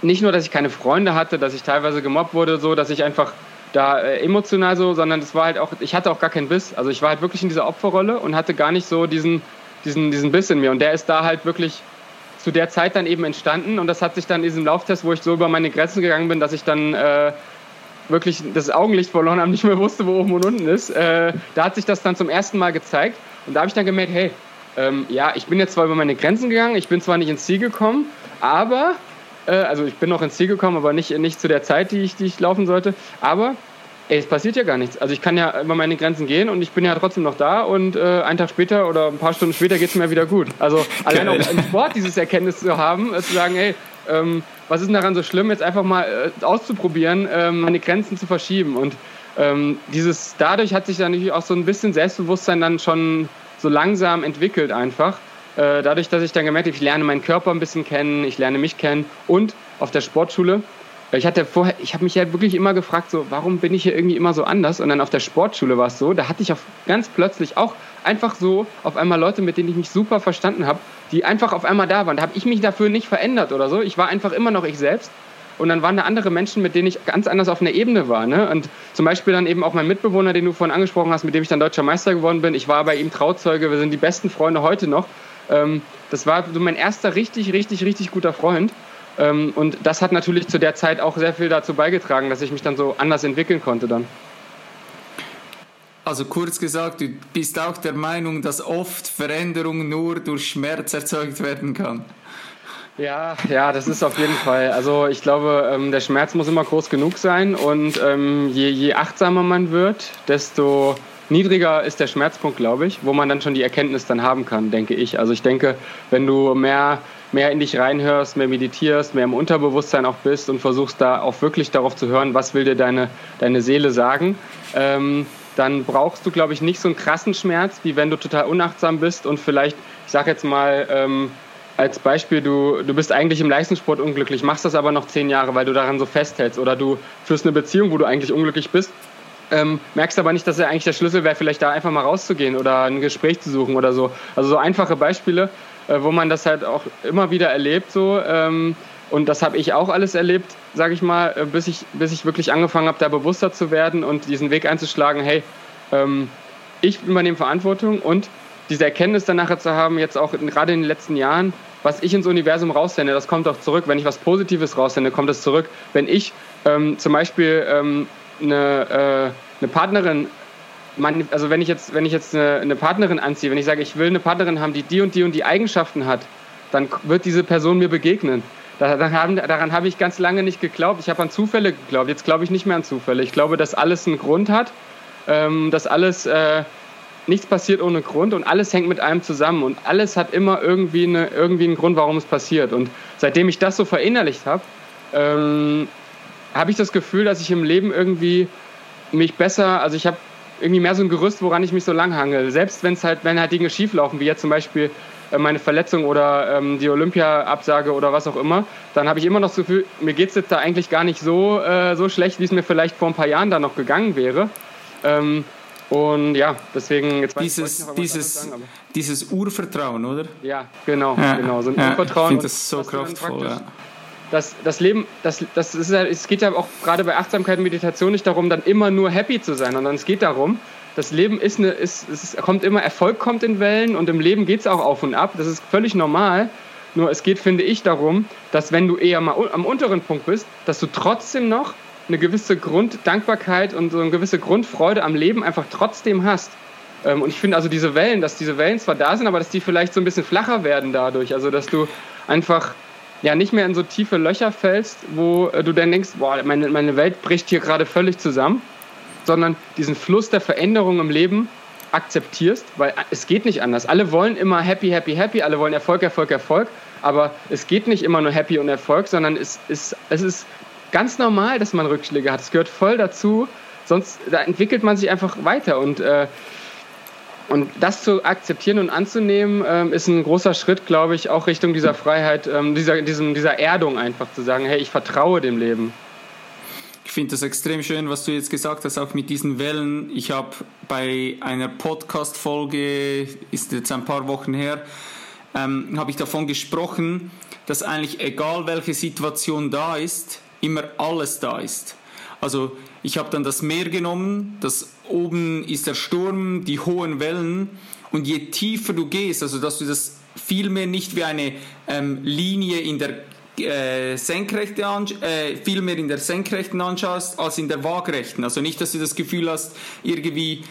nicht nur, dass ich keine Freunde hatte, dass ich teilweise gemobbt wurde, so, dass ich einfach da äh, emotional so, sondern es war halt auch, ich hatte auch gar keinen Biss. Also ich war halt wirklich in dieser Opferrolle und hatte gar nicht so diesen, diesen, diesen Biss in mir. Und der ist da halt wirklich zu der Zeit dann eben entstanden. Und das hat sich dann in diesem Lauftest, wo ich so über meine Grenzen gegangen bin, dass ich dann äh, wirklich das Augenlicht verloren habe, nicht mehr wusste, wo oben und unten ist. Äh, da hat sich das dann zum ersten Mal gezeigt. Und da habe ich dann gemerkt, hey, ähm, ja, ich bin jetzt zwar über meine Grenzen gegangen, ich bin zwar nicht ins Ziel gekommen, aber also ich bin noch ins Ziel gekommen, aber nicht, nicht zu der Zeit, die ich, die ich laufen sollte. Aber ey, es passiert ja gar nichts. Also ich kann ja über meine Grenzen gehen und ich bin ja trotzdem noch da und äh, einen Tag später oder ein paar Stunden später geht es mir wieder gut. Also allein auch im Sport dieses Erkenntnis zu haben, äh, zu sagen, ey, ähm, was ist denn daran so schlimm, jetzt einfach mal äh, auszuprobieren, ähm, meine Grenzen zu verschieben. Und ähm, dieses, dadurch hat sich dann natürlich auch so ein bisschen Selbstbewusstsein dann schon so langsam entwickelt einfach. Äh, dadurch, dass ich dann gemerkt habe, ich lerne meinen Körper ein bisschen kennen, ich lerne mich kennen und auf der Sportschule, ich hatte vorher, ich habe mich ja wirklich immer gefragt, so, warum bin ich hier irgendwie immer so anders? Und dann auf der Sportschule war es so, da hatte ich auch ganz plötzlich auch einfach so auf einmal Leute, mit denen ich mich super verstanden habe, die einfach auf einmal da waren. Da habe ich mich dafür nicht verändert oder so. Ich war einfach immer noch ich selbst. Und dann waren da andere Menschen, mit denen ich ganz anders auf einer Ebene war. Ne? Und zum Beispiel dann eben auch mein Mitbewohner, den du vorhin angesprochen hast, mit dem ich dann deutscher Meister geworden bin. Ich war bei ihm Trauzeuge, wir sind die besten Freunde heute noch. Ähm, das war so mein erster richtig, richtig, richtig guter Freund. Ähm, und das hat natürlich zu der Zeit auch sehr viel dazu beigetragen, dass ich mich dann so anders entwickeln konnte dann. Also kurz gesagt, du bist auch der Meinung, dass oft Veränderung nur durch Schmerz erzeugt werden kann. Ja, ja, das ist auf jeden Fall. Also ich glaube, ähm, der Schmerz muss immer groß genug sein und ähm, je, je achtsamer man wird, desto niedriger ist der Schmerzpunkt, glaube ich, wo man dann schon die Erkenntnis dann haben kann, denke ich. Also ich denke, wenn du mehr mehr in dich reinhörst, mehr meditierst, mehr im Unterbewusstsein auch bist und versuchst da auch wirklich darauf zu hören, was will dir deine, deine Seele sagen, ähm, dann brauchst du, glaube ich, nicht so einen krassen Schmerz, wie wenn du total unachtsam bist und vielleicht, ich sage jetzt mal, ähm, als Beispiel, du, du bist eigentlich im Leistungssport unglücklich, machst das aber noch zehn Jahre, weil du daran so festhältst oder du führst eine Beziehung, wo du eigentlich unglücklich bist ähm, merkst aber nicht, dass er eigentlich der Schlüssel wäre, vielleicht da einfach mal rauszugehen oder ein Gespräch zu suchen oder so. Also so einfache Beispiele, äh, wo man das halt auch immer wieder erlebt so. Ähm, und das habe ich auch alles erlebt, sage ich mal, äh, bis ich, bis ich wirklich angefangen habe, da bewusster zu werden und diesen Weg einzuschlagen, hey, ähm, ich übernehme Verantwortung und diese Erkenntnis dann nachher zu haben, jetzt auch gerade in den letzten Jahren, was ich ins Universum raussende, das kommt auch zurück. Wenn ich was Positives raussende, kommt das zurück. Wenn ich ähm, zum Beispiel ähm, eine, äh, eine Partnerin, also wenn ich jetzt, wenn ich jetzt eine, eine Partnerin anziehe, wenn ich sage, ich will eine Partnerin haben, die die und die und die Eigenschaften hat, dann wird diese Person mir begegnen. Daran, daran habe ich ganz lange nicht geglaubt. Ich habe an Zufälle geglaubt. Jetzt glaube ich nicht mehr an Zufälle. Ich glaube, dass alles einen Grund hat, ähm, dass alles äh, nichts passiert ohne Grund und alles hängt mit einem zusammen und alles hat immer irgendwie, eine, irgendwie einen Grund, warum es passiert. Und seitdem ich das so verinnerlicht habe, ähm, habe ich das Gefühl, dass ich im Leben irgendwie mich besser, also ich habe irgendwie mehr so ein Gerüst, woran ich mich so lang hangel. Selbst wenn es halt, wenn halt Dinge schieflaufen, wie jetzt zum Beispiel äh, meine Verletzung oder ähm, die Olympia-Absage oder was auch immer, dann habe ich immer noch das Gefühl, mir geht es jetzt da eigentlich gar nicht so, äh, so schlecht, wie es mir vielleicht vor ein paar Jahren da noch gegangen wäre. Ähm, und ja, deswegen jetzt dieses, ich dieses, sagen, dieses Urvertrauen, oder? Ja, genau, ja, genau. So ein ja, Urvertrauen. Ich finde das so kraftvoll. Ja das, das Leben, das, das ist ja, es geht ja auch gerade bei Achtsamkeit und Meditation nicht darum, dann immer nur happy zu sein, sondern es geht darum, das Leben ist eine, ist, es kommt immer, Erfolg kommt in Wellen und im Leben geht es auch auf und ab. Das ist völlig normal. Nur es geht, finde ich, darum, dass wenn du eher mal am unteren Punkt bist, dass du trotzdem noch eine gewisse Grunddankbarkeit und so eine gewisse Grundfreude am Leben einfach trotzdem hast. Ähm, und ich finde also diese Wellen, dass diese Wellen zwar da sind, aber dass die vielleicht so ein bisschen flacher werden dadurch. Also dass du einfach ja nicht mehr in so tiefe Löcher fällst, wo äh, du dann denkst, boah, meine, meine Welt bricht hier gerade völlig zusammen, sondern diesen Fluss der Veränderung im Leben akzeptierst, weil es geht nicht anders. Alle wollen immer happy, happy, happy, alle wollen Erfolg, Erfolg, Erfolg, aber es geht nicht immer nur happy und Erfolg, sondern es ist, es ist ganz normal, dass man Rückschläge hat. Es gehört voll dazu, sonst da entwickelt man sich einfach weiter und äh, und das zu akzeptieren und anzunehmen, ähm, ist ein großer Schritt, glaube ich, auch Richtung dieser Freiheit, ähm, dieser, diesem, dieser Erdung einfach zu sagen, hey, ich vertraue dem Leben. Ich finde das extrem schön, was du jetzt gesagt hast, auch mit diesen Wellen. Ich habe bei einer Podcast-Folge, ist jetzt ein paar Wochen her, ähm, habe ich davon gesprochen, dass eigentlich egal welche Situation da ist, immer alles da ist. Also ich habe dann das Meer genommen, das oben ist der Sturm, die hohen Wellen und je tiefer du gehst, also dass du das vielmehr nicht wie eine ähm, Linie in der äh, Senkrechte äh, viel in der Senkrechten anschaust als in der Waagrechten. Also nicht, dass du das Gefühl hast, irgendwie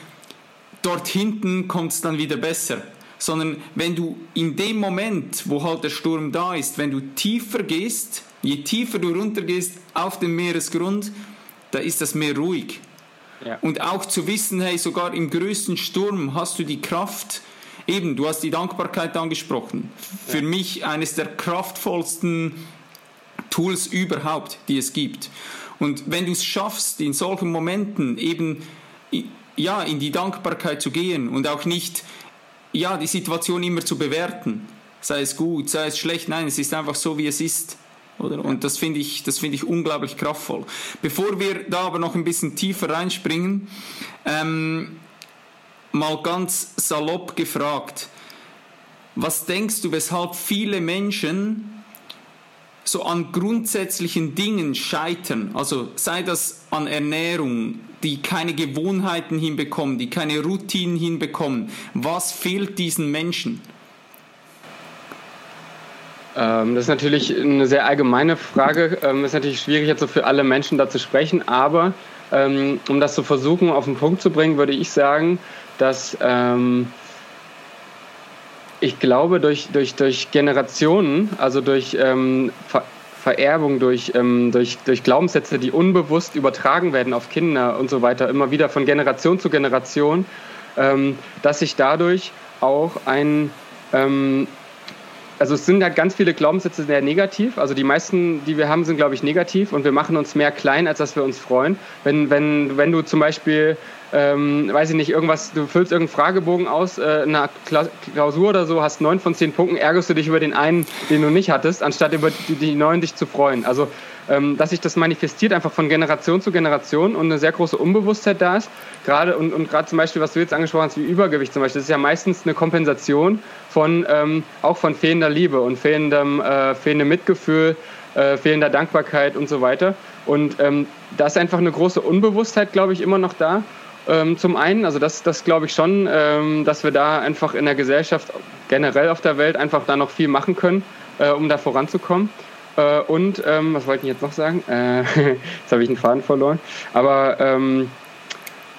dort hinten kommt es dann wieder besser. Sondern wenn du in dem Moment, wo halt der Sturm da ist, wenn du tiefer gehst, je tiefer du runtergehst auf den Meeresgrund, da ist das Meer ruhig. Ja. Und auch zu wissen, hey, sogar im größten Sturm hast du die Kraft. Eben, du hast die Dankbarkeit angesprochen. Für ja. mich eines der kraftvollsten Tools überhaupt, die es gibt. Und wenn du es schaffst, in solchen Momenten eben ja, in die Dankbarkeit zu gehen und auch nicht ja, die Situation immer zu bewerten, sei es gut, sei es schlecht, nein, es ist einfach so, wie es ist oder? Und das finde ich, das finde ich unglaublich kraftvoll. Bevor wir da aber noch ein bisschen tiefer reinspringen, ähm, mal ganz salopp gefragt, was denkst du, weshalb viele Menschen so an grundsätzlichen Dingen scheitern? Also sei das an Ernährung, die keine Gewohnheiten hinbekommen, die keine Routinen hinbekommen. Was fehlt diesen Menschen? Ähm, das ist natürlich eine sehr allgemeine Frage. Ähm, ist natürlich schwierig, jetzt so für alle Menschen da zu sprechen. Aber ähm, um das zu versuchen, auf den Punkt zu bringen, würde ich sagen, dass ähm, ich glaube, durch, durch, durch Generationen, also durch ähm, Ver Vererbung, durch, ähm, durch, durch Glaubenssätze, die unbewusst übertragen werden auf Kinder und so weiter, immer wieder von Generation zu Generation, dass sich dadurch auch ein also es sind halt ganz viele Glaubenssätze sehr negativ. Also die meisten, die wir haben, sind, glaube ich, negativ und wir machen uns mehr klein, als dass wir uns freuen. Wenn, wenn, wenn du zum Beispiel, ähm, weiß ich nicht, irgendwas, du füllst irgendeinen Fragebogen aus, äh, in einer Klausur oder so, hast neun von zehn Punkten, ärgerst du dich über den einen, den du nicht hattest, anstatt über die, die neun dich zu freuen. Also dass sich das manifestiert einfach von Generation zu Generation und eine sehr große Unbewusstheit da ist. Gerade und, und gerade zum Beispiel, was du jetzt angesprochen hast, wie Übergewicht zum Beispiel, das ist ja meistens eine Kompensation von ähm, auch von fehlender Liebe und fehlendem, äh, fehlendem Mitgefühl, äh, fehlender Dankbarkeit und so weiter. Und ähm, da ist einfach eine große Unbewusstheit, glaube ich, immer noch da. Ähm, zum einen, also das, das glaube ich schon, ähm, dass wir da einfach in der Gesellschaft generell auf der Welt einfach da noch viel machen können, äh, um da voranzukommen. Äh, und, ähm, was wollte ich jetzt noch sagen? Äh, jetzt habe ich einen Faden verloren. Aber ähm,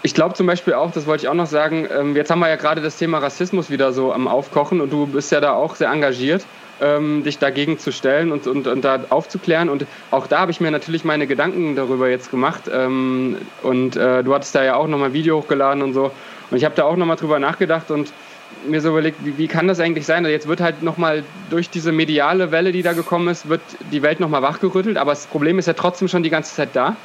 ich glaube zum Beispiel auch, das wollte ich auch noch sagen, ähm, jetzt haben wir ja gerade das Thema Rassismus wieder so am Aufkochen und du bist ja da auch sehr engagiert, ähm, dich dagegen zu stellen und, und, und da aufzuklären. Und auch da habe ich mir natürlich meine Gedanken darüber jetzt gemacht. Ähm, und äh, du hattest da ja auch nochmal ein Video hochgeladen und so. Und ich habe da auch nochmal drüber nachgedacht und mir so überlegt, wie, wie, kann das eigentlich sein? Also jetzt wird halt nochmal durch diese mediale Welle, die da gekommen ist, wird die Welt nochmal wachgerüttelt, aber das Problem ist ja trotzdem schon die ganze Zeit da.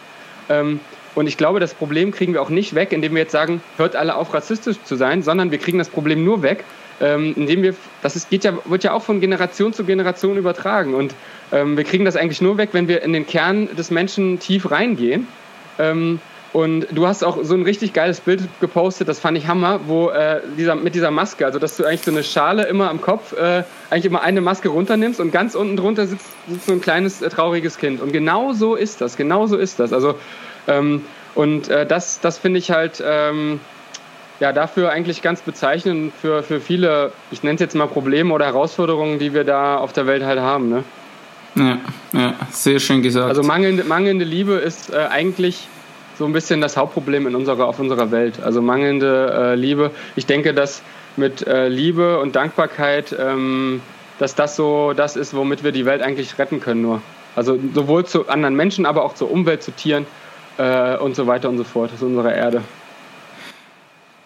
Ähm, und ich glaube, das Problem kriegen wir auch nicht weg, indem wir jetzt sagen, hört alle auf, rassistisch zu sein, sondern wir kriegen das Problem nur weg, ähm, indem wir, das ist, geht ja, wird ja auch von Generation zu Generation übertragen. Und ähm, wir kriegen das eigentlich nur weg, wenn wir in den Kern des Menschen tief reingehen. Ähm, und du hast auch so ein richtig geiles Bild gepostet, das fand ich Hammer, wo äh, dieser, mit dieser Maske, also dass du eigentlich so eine Schale immer am Kopf, äh, eigentlich immer eine Maske runternimmst und ganz unten drunter sitzt, sitzt so ein kleines, äh, trauriges Kind. Und genau so ist das, genau so ist das. Also, ähm, und äh, das, das finde ich halt ähm, ja, dafür eigentlich ganz bezeichnend für, für viele, ich nenne es jetzt mal Probleme oder Herausforderungen, die wir da auf der Welt halt haben. Ne? Ja, ja, sehr schön gesagt. Also mangelnde, mangelnde Liebe ist äh, eigentlich so ein bisschen das Hauptproblem in unserer, auf unserer Welt. Also mangelnde äh, Liebe. Ich denke, dass mit äh, Liebe und Dankbarkeit, ähm, dass das so das ist, womit wir die Welt eigentlich retten können nur. Also sowohl zu anderen Menschen, aber auch zur Umwelt, zu Tieren äh, und so weiter und so fort, zu unserer Erde.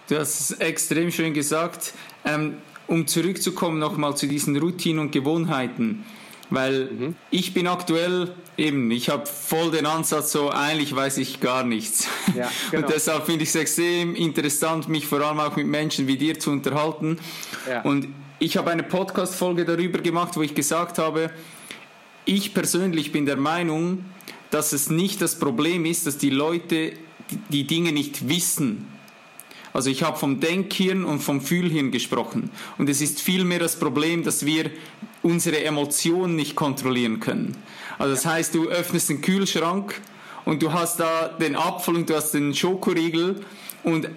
Du hast es extrem schön gesagt. Ähm, um zurückzukommen nochmal zu diesen Routinen und Gewohnheiten. Weil mhm. ich bin aktuell eben, ich habe voll den Ansatz, so eigentlich weiß ich gar nichts. Ja, genau. Und deshalb finde ich es extrem interessant, mich vor allem auch mit Menschen wie dir zu unterhalten. Ja. Und ich habe eine Podcast-Folge darüber gemacht, wo ich gesagt habe, ich persönlich bin der Meinung, dass es nicht das Problem ist, dass die Leute die Dinge nicht wissen, also ich habe vom Denkhirn und vom Fühlhirn gesprochen. Und es ist vielmehr das Problem, dass wir unsere Emotionen nicht kontrollieren können. Also das heißt, du öffnest den Kühlschrank und du hast da den Apfel und du hast den Schokoriegel und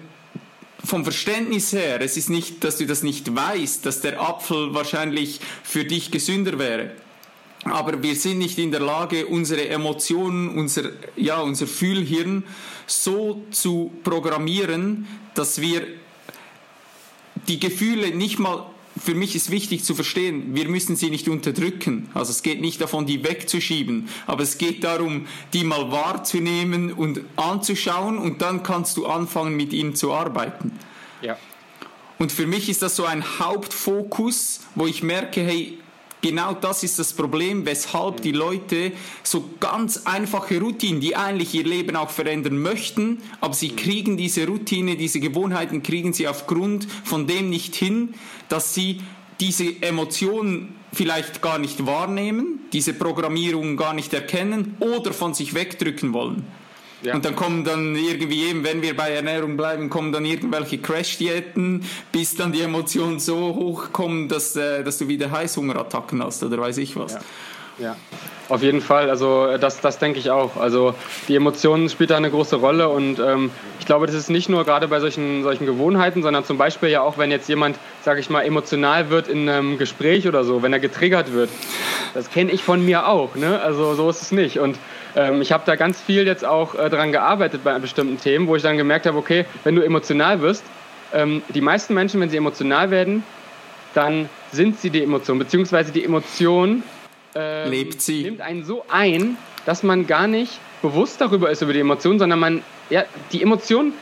vom Verständnis her, es ist nicht, dass du das nicht weißt, dass der Apfel wahrscheinlich für dich gesünder wäre. Aber wir sind nicht in der Lage, unsere Emotionen, unser, ja, unser Fühlhirn so zu programmieren, dass wir die Gefühle nicht mal, für mich ist wichtig zu verstehen, wir müssen sie nicht unterdrücken. Also es geht nicht davon, die wegzuschieben, aber es geht darum, die mal wahrzunehmen und anzuschauen und dann kannst du anfangen, mit ihnen zu arbeiten. Ja. Und für mich ist das so ein Hauptfokus, wo ich merke, hey, Genau das ist das Problem, weshalb die Leute so ganz einfache Routinen, die eigentlich ihr Leben auch verändern möchten, aber sie kriegen diese Routine, diese Gewohnheiten, kriegen sie aufgrund von dem nicht hin, dass sie diese Emotionen vielleicht gar nicht wahrnehmen, diese Programmierung gar nicht erkennen oder von sich wegdrücken wollen. Ja. Und dann kommen dann irgendwie eben, wenn wir bei Ernährung bleiben, kommen dann irgendwelche Crash-Diäten, bis dann die Emotionen so hochkommen, dass, äh, dass du wieder Heißhungerattacken hast oder weiß ich was. Ja. ja. Auf jeden Fall, also das, das denke ich auch. Also die Emotionen spielen da eine große Rolle und ähm, ich glaube, das ist nicht nur gerade bei solchen, solchen Gewohnheiten, sondern zum Beispiel ja auch, wenn jetzt jemand, sage ich mal, emotional wird in einem Gespräch oder so, wenn er getriggert wird. Das kenne ich von mir auch, ne? Also so ist es nicht. Und ähm, ich habe da ganz viel jetzt auch äh, dran gearbeitet bei bestimmten Themen, wo ich dann gemerkt habe, okay, wenn du emotional wirst, ähm, die meisten Menschen, wenn sie emotional werden, dann sind sie die Emotion, beziehungsweise die Emotion ähm, lebt sie. nimmt einen so ein, dass man gar nicht bewusst darüber ist über die Emotion, sondern man, ja, die Emotion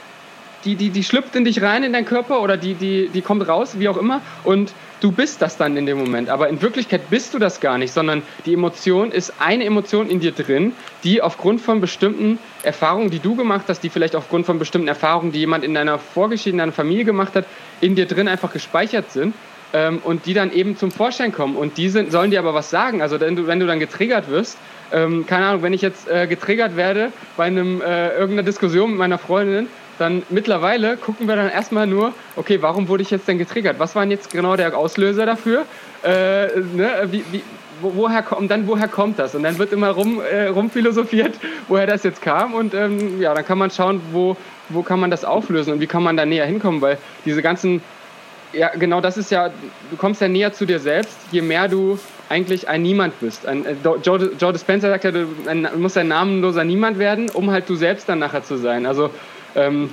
die, die, die schlüpft in dich rein in deinen Körper oder die, die, die kommt raus, wie auch immer. Und du bist das dann in dem Moment. Aber in Wirklichkeit bist du das gar nicht, sondern die Emotion ist eine Emotion in dir drin, die aufgrund von bestimmten Erfahrungen, die du gemacht hast, die vielleicht aufgrund von bestimmten Erfahrungen, die jemand in deiner Vorgeschichte, in deiner Familie gemacht hat, in dir drin einfach gespeichert sind. Ähm, und die dann eben zum Vorschein kommen. Und die sind, sollen dir aber was sagen. Also wenn du, wenn du dann getriggert wirst, ähm, keine Ahnung, wenn ich jetzt äh, getriggert werde bei einem, äh, irgendeiner Diskussion mit meiner Freundin, dann mittlerweile gucken wir dann erstmal nur, okay, warum wurde ich jetzt denn getriggert? Was war denn jetzt genau der Auslöser dafür? Äh, ne? wie, wie, wo, woher kommt dann woher kommt das? Und dann wird immer rum, äh, rumphilosophiert, woher das jetzt kam. Und ähm, ja, dann kann man schauen, wo, wo kann man das auflösen und wie kann man da näher hinkommen, weil diese ganzen ja, genau das ist ja, du kommst ja näher zu dir selbst, je mehr du eigentlich ein Niemand bist. Ein, äh, Joe, Joe Dispenza sagt ja, du musst ein namenloser Niemand werden, um halt du selbst dann nachher zu sein. Also ähm,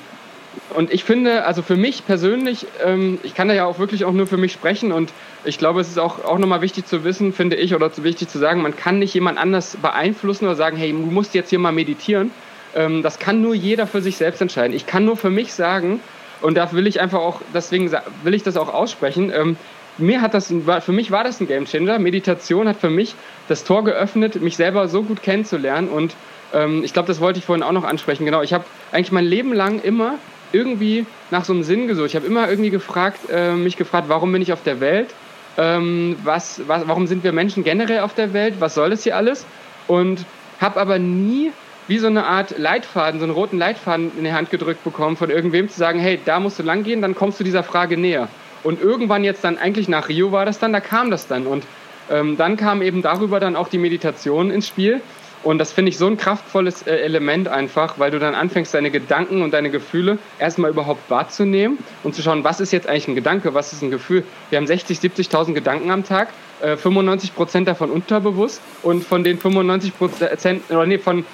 und ich finde, also für mich persönlich, ähm, ich kann da ja auch wirklich auch nur für mich sprechen und ich glaube, es ist auch, auch nochmal wichtig zu wissen, finde ich, oder zu wichtig zu sagen, man kann nicht jemand anders beeinflussen oder sagen, hey, du musst jetzt hier mal meditieren. Ähm, das kann nur jeder für sich selbst entscheiden. Ich kann nur für mich sagen, und da will ich einfach auch, deswegen will ich das auch aussprechen, ähm, mir hat das, für mich war das ein Gamechanger. Meditation hat für mich das Tor geöffnet, mich selber so gut kennenzulernen und ähm, ich glaube, das wollte ich vorhin auch noch ansprechen. Genau, ich habe eigentlich mein Leben lang immer irgendwie nach so einem Sinn gesucht. Ich habe immer irgendwie gefragt, äh, mich gefragt, warum bin ich auf der Welt? Ähm, was, was, warum sind wir Menschen generell auf der Welt? Was soll das hier alles? Und habe aber nie wie so eine Art Leitfaden, so einen roten Leitfaden in die Hand gedrückt bekommen von irgendwem zu sagen, hey, da musst du lang gehen, dann kommst du dieser Frage näher. Und irgendwann jetzt dann, eigentlich nach Rio war das dann, da kam das dann. Und ähm, dann kam eben darüber dann auch die Meditation ins Spiel. Und das finde ich so ein kraftvolles äh, Element einfach, weil du dann anfängst, deine Gedanken und deine Gefühle erstmal überhaupt wahrzunehmen und zu schauen, was ist jetzt eigentlich ein Gedanke, was ist ein Gefühl. Wir haben 60, 70.000 Gedanken am Tag, äh, 95 Prozent davon unterbewusst und von den 95 Prozent, oder nee, von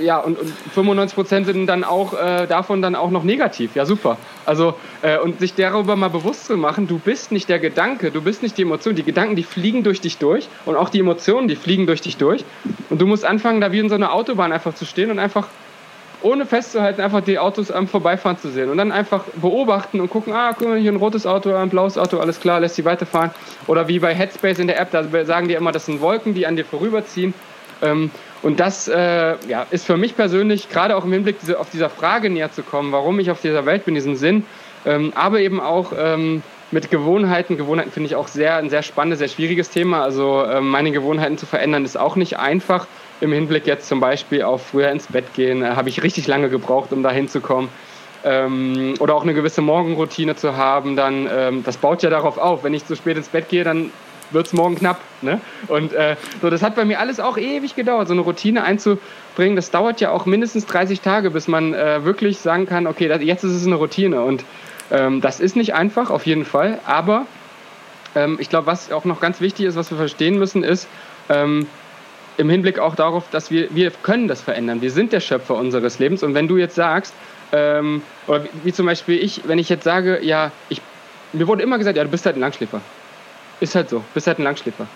ja, und, und 95 Prozent sind dann auch äh, davon dann auch noch negativ. Ja, super. Also, äh, und sich darüber mal bewusst zu machen, du bist nicht der Gedanke, du bist nicht die Emotion. Die Gedanken, die fliegen durch dich durch und auch die Emotionen, die fliegen durch dich durch. Und du musst anfangen, da wie in so einer Autobahn einfach zu stehen und einfach ohne festzuhalten, einfach die Autos am Vorbeifahren zu sehen und dann einfach beobachten und gucken, ah, guck mal, hier ein rotes Auto, ein blaues Auto, alles klar, lässt sie weiterfahren. Oder wie bei Headspace in der App, da sagen die immer, das sind Wolken, die an dir vorüberziehen. Ähm, und das äh, ja, ist für mich persönlich, gerade auch im Hinblick diese, auf dieser Frage näher zu kommen, warum ich auf dieser Welt bin, diesen Sinn, ähm, aber eben auch ähm, mit Gewohnheiten. Gewohnheiten finde ich auch sehr, ein sehr spannendes, sehr schwieriges Thema. Also ähm, meine Gewohnheiten zu verändern ist auch nicht einfach. Im Hinblick jetzt zum Beispiel auf früher ins Bett gehen, äh, habe ich richtig lange gebraucht, um da hinzukommen. Ähm, oder auch eine gewisse Morgenroutine zu haben, dann ähm, das baut ja darauf auf. Wenn ich zu spät ins Bett gehe, dann wird es morgen knapp. Ne? Und äh, so, das hat bei mir alles auch ewig gedauert, so eine Routine einzubringen. Das dauert ja auch mindestens 30 Tage, bis man äh, wirklich sagen kann, okay, das, jetzt ist es eine Routine. Und ähm, das ist nicht einfach, auf jeden Fall. Aber ähm, ich glaube, was auch noch ganz wichtig ist, was wir verstehen müssen, ist, ähm, im Hinblick auch darauf, dass wir, wir können das verändern. Wir sind der Schöpfer unseres Lebens. Und wenn du jetzt sagst, ähm, oder wie, wie, zum Beispiel ich, wenn ich jetzt sage, ja, ich, mir wurde immer gesagt, ja, du bist halt ein Langschläfer. Ist halt so. Bist halt ein Langschläfer.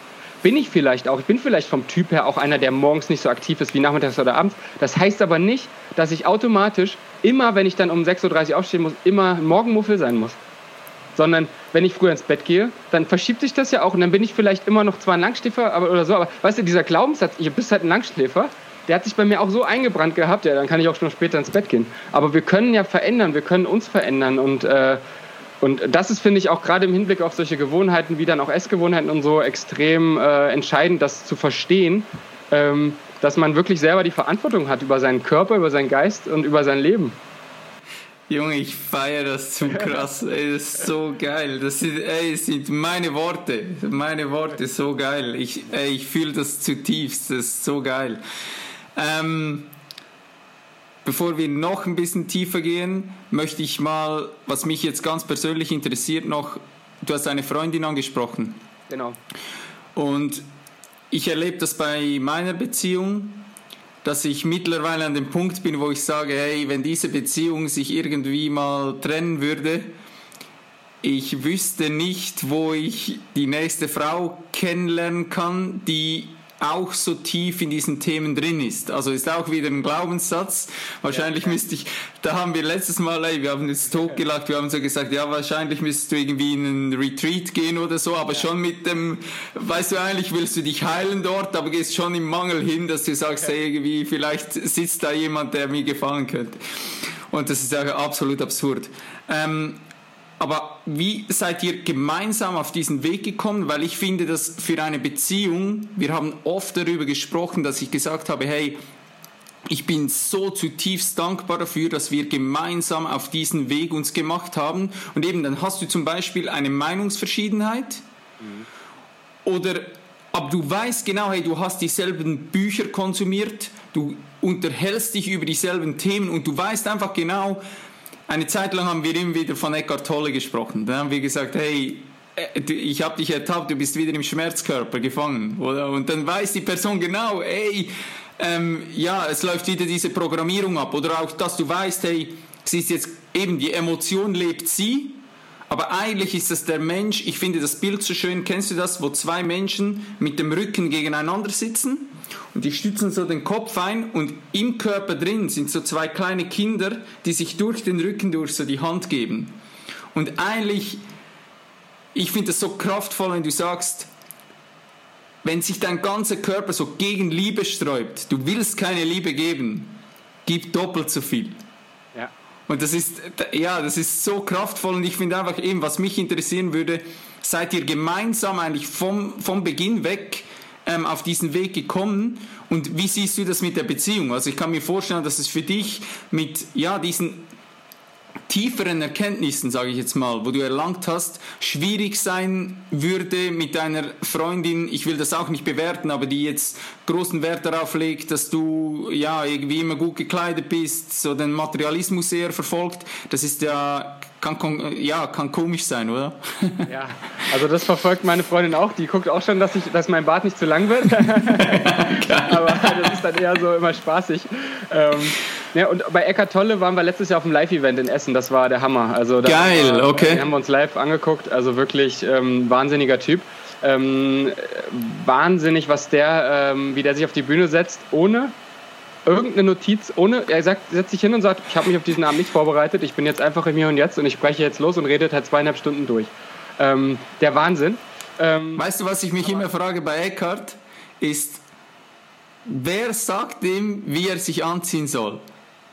Bin ich vielleicht auch. Ich bin vielleicht vom Typ her auch einer, der morgens nicht so aktiv ist wie nachmittags oder abends. Das heißt aber nicht, dass ich automatisch immer, wenn ich dann um 6.30 Uhr aufstehen muss, immer Morgenmuffel sein muss. Sondern wenn ich früher ins Bett gehe, dann verschiebt sich das ja auch und dann bin ich vielleicht immer noch zwar ein Langschläfer aber, oder so, aber weißt du, dieser Glaubenssatz, ihr bist halt ein Langschläfer, der hat sich bei mir auch so eingebrannt gehabt, ja, dann kann ich auch schon später ins Bett gehen. Aber wir können ja verändern, wir können uns verändern und äh, und das ist, finde ich, auch gerade im Hinblick auf solche Gewohnheiten wie dann auch Essgewohnheiten und so extrem äh, entscheidend, das zu verstehen, ähm, dass man wirklich selber die Verantwortung hat über seinen Körper, über seinen Geist und über sein Leben. Junge, ich feiere das zu krass. Ey, das ist so geil. Das sind, ey, sind meine Worte. Meine Worte, so geil. Ich, ich fühle das zutiefst. Das ist so geil. Ähm, Bevor wir noch ein bisschen tiefer gehen, möchte ich mal, was mich jetzt ganz persönlich interessiert, noch, du hast eine Freundin angesprochen. Genau. Und ich erlebe das bei meiner Beziehung, dass ich mittlerweile an dem Punkt bin, wo ich sage, hey, wenn diese Beziehung sich irgendwie mal trennen würde, ich wüsste nicht, wo ich die nächste Frau kennenlernen kann, die auch so tief in diesen Themen drin ist. Also ist auch wieder ein Glaubenssatz. Wahrscheinlich ja. müsste ich, da haben wir letztes Mal, ey, wir haben uns totgelacht, wir haben so gesagt, ja, wahrscheinlich müsstest du irgendwie in einen Retreat gehen oder so, aber ja. schon mit dem, weißt du, eigentlich willst du dich heilen dort, aber gehst schon im Mangel hin, dass du sagst, ja. hey, irgendwie, vielleicht sitzt da jemand, der mir gefallen könnte. Und das ist ja absolut absurd. Ähm, aber wie seid ihr gemeinsam auf diesen Weg gekommen? Weil ich finde, dass für eine Beziehung, wir haben oft darüber gesprochen, dass ich gesagt habe, hey, ich bin so zutiefst dankbar dafür, dass wir gemeinsam auf diesen Weg uns gemacht haben. Und eben, dann hast du zum Beispiel eine Meinungsverschiedenheit. Mhm. Oder, aber du weißt genau, hey, du hast dieselben Bücher konsumiert, du unterhältst dich über dieselben Themen und du weißt einfach genau, eine Zeit lang haben wir immer wieder von Eckhart Tolle gesprochen. Dann haben wir gesagt, hey, äh, ich habe dich ertappt, du bist wieder im Schmerzkörper gefangen. Oder? Und dann weiß die Person genau, hey, ähm, ja, es läuft wieder diese Programmierung ab. Oder auch, dass du weißt, hey, es ist jetzt eben, die Emotion lebt sie, aber eigentlich ist das der Mensch, ich finde das Bild so schön, kennst du das, wo zwei Menschen mit dem Rücken gegeneinander sitzen? Und die stützen so den Kopf ein und im Körper drin sind so zwei kleine Kinder, die sich durch den Rücken durch so die Hand geben. Und eigentlich, ich finde das so kraftvoll, wenn du sagst, wenn sich dein ganzer Körper so gegen Liebe sträubt, du willst keine Liebe geben, gib doppelt so viel. Ja. Und das ist, ja, das ist so kraftvoll und ich finde einfach eben, was mich interessieren würde, seid ihr gemeinsam eigentlich vom, vom Beginn weg ähm, auf diesen Weg gekommen und wie siehst du das mit der Beziehung? Also ich kann mir vorstellen, dass es für dich mit ja, diesen tieferen Erkenntnissen, sage ich jetzt mal, wo du erlangt hast, schwierig sein würde mit deiner Freundin, ich will das auch nicht bewerten, aber die jetzt großen Wert darauf legt, dass du ja irgendwie immer gut gekleidet bist, so den Materialismus eher verfolgt, das ist ja kann, ja, kann komisch sein, oder? Ja, also das verfolgt meine Freundin auch. Die guckt auch schon, dass, ich, dass mein Bart nicht zu lang wird. Aber das ist dann eher so immer spaßig. Ähm, ja, und bei Eckart Tolle waren wir letztes Jahr auf dem Live-Event in Essen. Das war der Hammer. Also Geil, war, okay. Den haben wir uns live angeguckt. Also wirklich ähm, wahnsinniger Typ. Ähm, wahnsinnig, was der, ähm, wie der sich auf die Bühne setzt, ohne irgendeine Notiz, ohne, er sagt, setzt sich hin und sagt, ich habe mich auf diesen Abend nicht vorbereitet, ich bin jetzt einfach im Hier und Jetzt und ich spreche jetzt los und redet halt zweieinhalb Stunden durch. Ähm, der Wahnsinn. Ähm, weißt du, was ich mich immer frage bei Eckhart, ist, wer sagt ihm, wie er sich anziehen soll?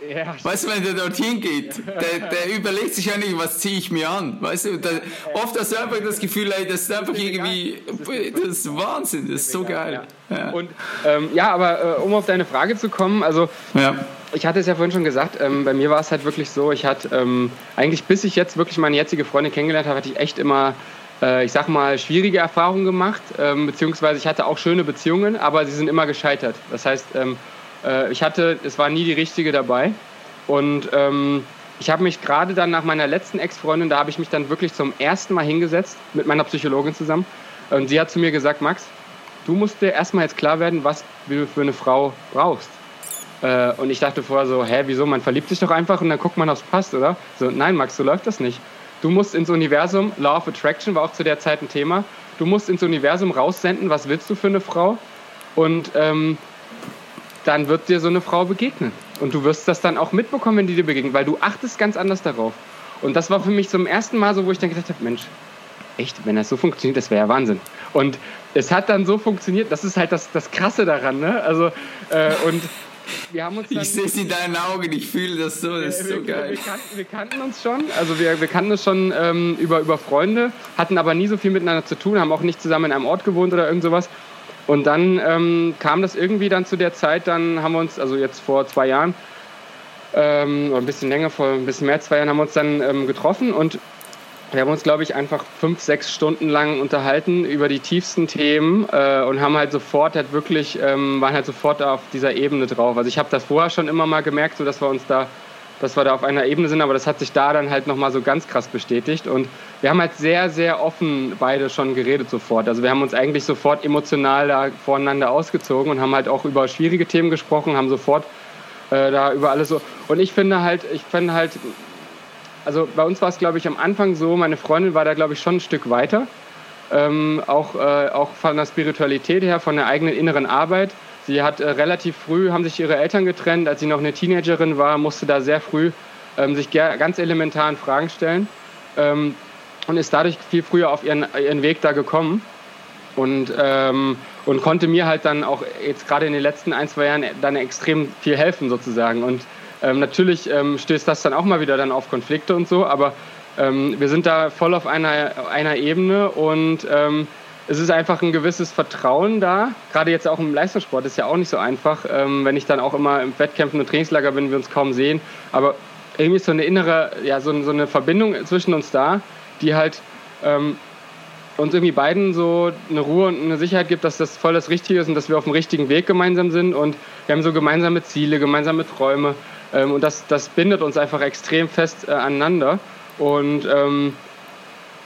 Ja, weißt du, wenn der dorthin geht, der, der überlegt sich ja nicht, was ziehe ich mir an. Weißt du, der, oft hast du einfach das Gefühl, ey, das ist einfach irgendwie, das ist Wahnsinn, das ist so geil. Ja. ja. Und ähm, ja, aber äh, um auf deine Frage zu kommen, also ja. ich hatte es ja vorhin schon gesagt, ähm, bei mir war es halt wirklich so, ich hatte ähm, eigentlich bis ich jetzt wirklich meine jetzige Freundin kennengelernt habe, hatte ich echt immer äh, ich sag mal, schwierige Erfahrungen gemacht, ähm, beziehungsweise ich hatte auch schöne Beziehungen, aber sie sind immer gescheitert. Das heißt, ähm, äh, ich hatte, es war nie die richtige dabei. Und ähm, ich habe mich gerade dann nach meiner letzten Ex-Freundin, da habe ich mich dann wirklich zum ersten Mal hingesetzt mit meiner Psychologin zusammen. Und sie hat zu mir gesagt, Max, du musst dir erstmal jetzt klar werden, was du für eine Frau brauchst. Äh, und ich dachte vorher so, hä, wieso? Man verliebt sich doch einfach und dann guckt man, ob es passt, oder? So, nein, Max, so läuft das nicht. Du musst ins Universum, Law of Attraction war auch zu der Zeit ein Thema, du musst ins Universum raussenden, was willst du für eine Frau? Und ähm, dann wird dir so eine Frau begegnen. Und du wirst das dann auch mitbekommen, wenn die dir begegnet, weil du achtest ganz anders darauf. Und das war für mich zum ersten Mal so, wo ich dann gedacht habe, Mensch, echt, wenn das so funktioniert, das wäre ja Wahnsinn. Und es hat dann so funktioniert, das ist halt das, das Krasse daran, ne? Also, äh, und wir haben uns Ich sehe es in deinen Augen, ich fühle das so, das ist so wir, geil. Wir kannten, wir kannten, uns schon, also wir, wir kannten uns schon ähm, über, über Freunde, hatten aber nie so viel miteinander zu tun, haben auch nicht zusammen in einem Ort gewohnt oder irgend sowas. Und dann ähm, kam das irgendwie dann zu der Zeit, dann haben wir uns, also jetzt vor zwei Jahren, ähm, ein bisschen länger, vor ein bisschen mehr als zwei Jahren, haben wir uns dann ähm, getroffen und wir haben uns, glaube ich, einfach fünf, sechs Stunden lang unterhalten über die tiefsten Themen äh, und haben halt sofort halt wirklich, ähm, waren halt sofort auf dieser Ebene drauf. Also ich habe das vorher schon immer mal gemerkt, so dass wir uns da dass wir da auf einer Ebene sind, aber das hat sich da dann halt nochmal so ganz krass bestätigt. Und wir haben halt sehr, sehr offen beide schon geredet sofort. Also wir haben uns eigentlich sofort emotional da voreinander ausgezogen und haben halt auch über schwierige Themen gesprochen, haben sofort äh, da über alles so. Und ich finde halt, ich finde halt, also bei uns war es, glaube ich, am Anfang so, meine Freundin war da, glaube ich, schon ein Stück weiter. ähm, auch, äh, auch von der Spiritualität her, von der eigenen inneren Arbeit. Sie hat äh, relativ früh, haben sich ihre Eltern getrennt, als sie noch eine Teenagerin war, musste da sehr früh ähm, sich ganz elementaren Fragen stellen ähm, und ist dadurch viel früher auf ihren, ihren Weg da gekommen und, ähm, und konnte mir halt dann auch jetzt gerade in den letzten ein, zwei Jahren dann extrem viel helfen sozusagen. Und ähm, natürlich ähm, stößt das dann auch mal wieder dann auf Konflikte und so, aber ähm, wir sind da voll auf einer, einer Ebene und es ist einfach ein gewisses Vertrauen da. Gerade jetzt auch im Leistungssport ist ja auch nicht so einfach, ähm, wenn ich dann auch immer im Wettkämpfen und Trainingslager bin, wir uns kaum sehen. Aber irgendwie ist so eine innere, ja, so, so eine Verbindung zwischen uns da, die halt ähm, uns irgendwie beiden so eine Ruhe und eine Sicherheit gibt, dass das voll das Richtige ist und dass wir auf dem richtigen Weg gemeinsam sind und wir haben so gemeinsame Ziele, gemeinsame Träume ähm, und das, das bindet uns einfach extrem fest äh, aneinander und ähm,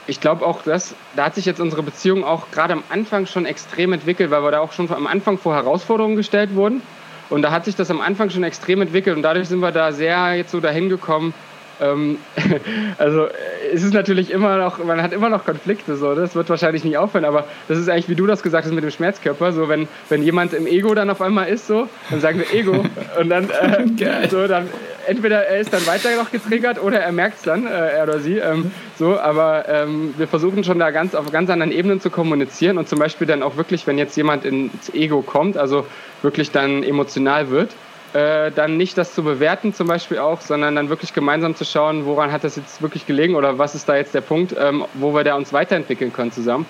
ich glaube auch, dass da hat sich jetzt unsere Beziehung auch gerade am Anfang schon extrem entwickelt, weil wir da auch schon am Anfang vor Herausforderungen gestellt wurden. Und da hat sich das am Anfang schon extrem entwickelt und dadurch sind wir da sehr jetzt so dahin gekommen, ähm, also es ist natürlich immer noch, man hat immer noch Konflikte, so, das wird wahrscheinlich nicht aufhören, aber das ist eigentlich, wie du das gesagt hast mit dem Schmerzkörper, so wenn, wenn jemand im Ego dann auf einmal ist, so, dann sagen wir Ego. Und dann, äh, so, dann entweder er ist dann weiter noch getriggert oder er merkt es dann, äh, er oder sie, ähm, so, aber ähm, wir versuchen schon da ganz auf ganz anderen Ebenen zu kommunizieren und zum Beispiel dann auch wirklich, wenn jetzt jemand ins Ego kommt, also wirklich dann emotional wird, äh, dann nicht das zu bewerten zum Beispiel auch, sondern dann wirklich gemeinsam zu schauen, woran hat das jetzt wirklich gelegen oder was ist da jetzt der Punkt, ähm, wo wir da uns weiterentwickeln können zusammen.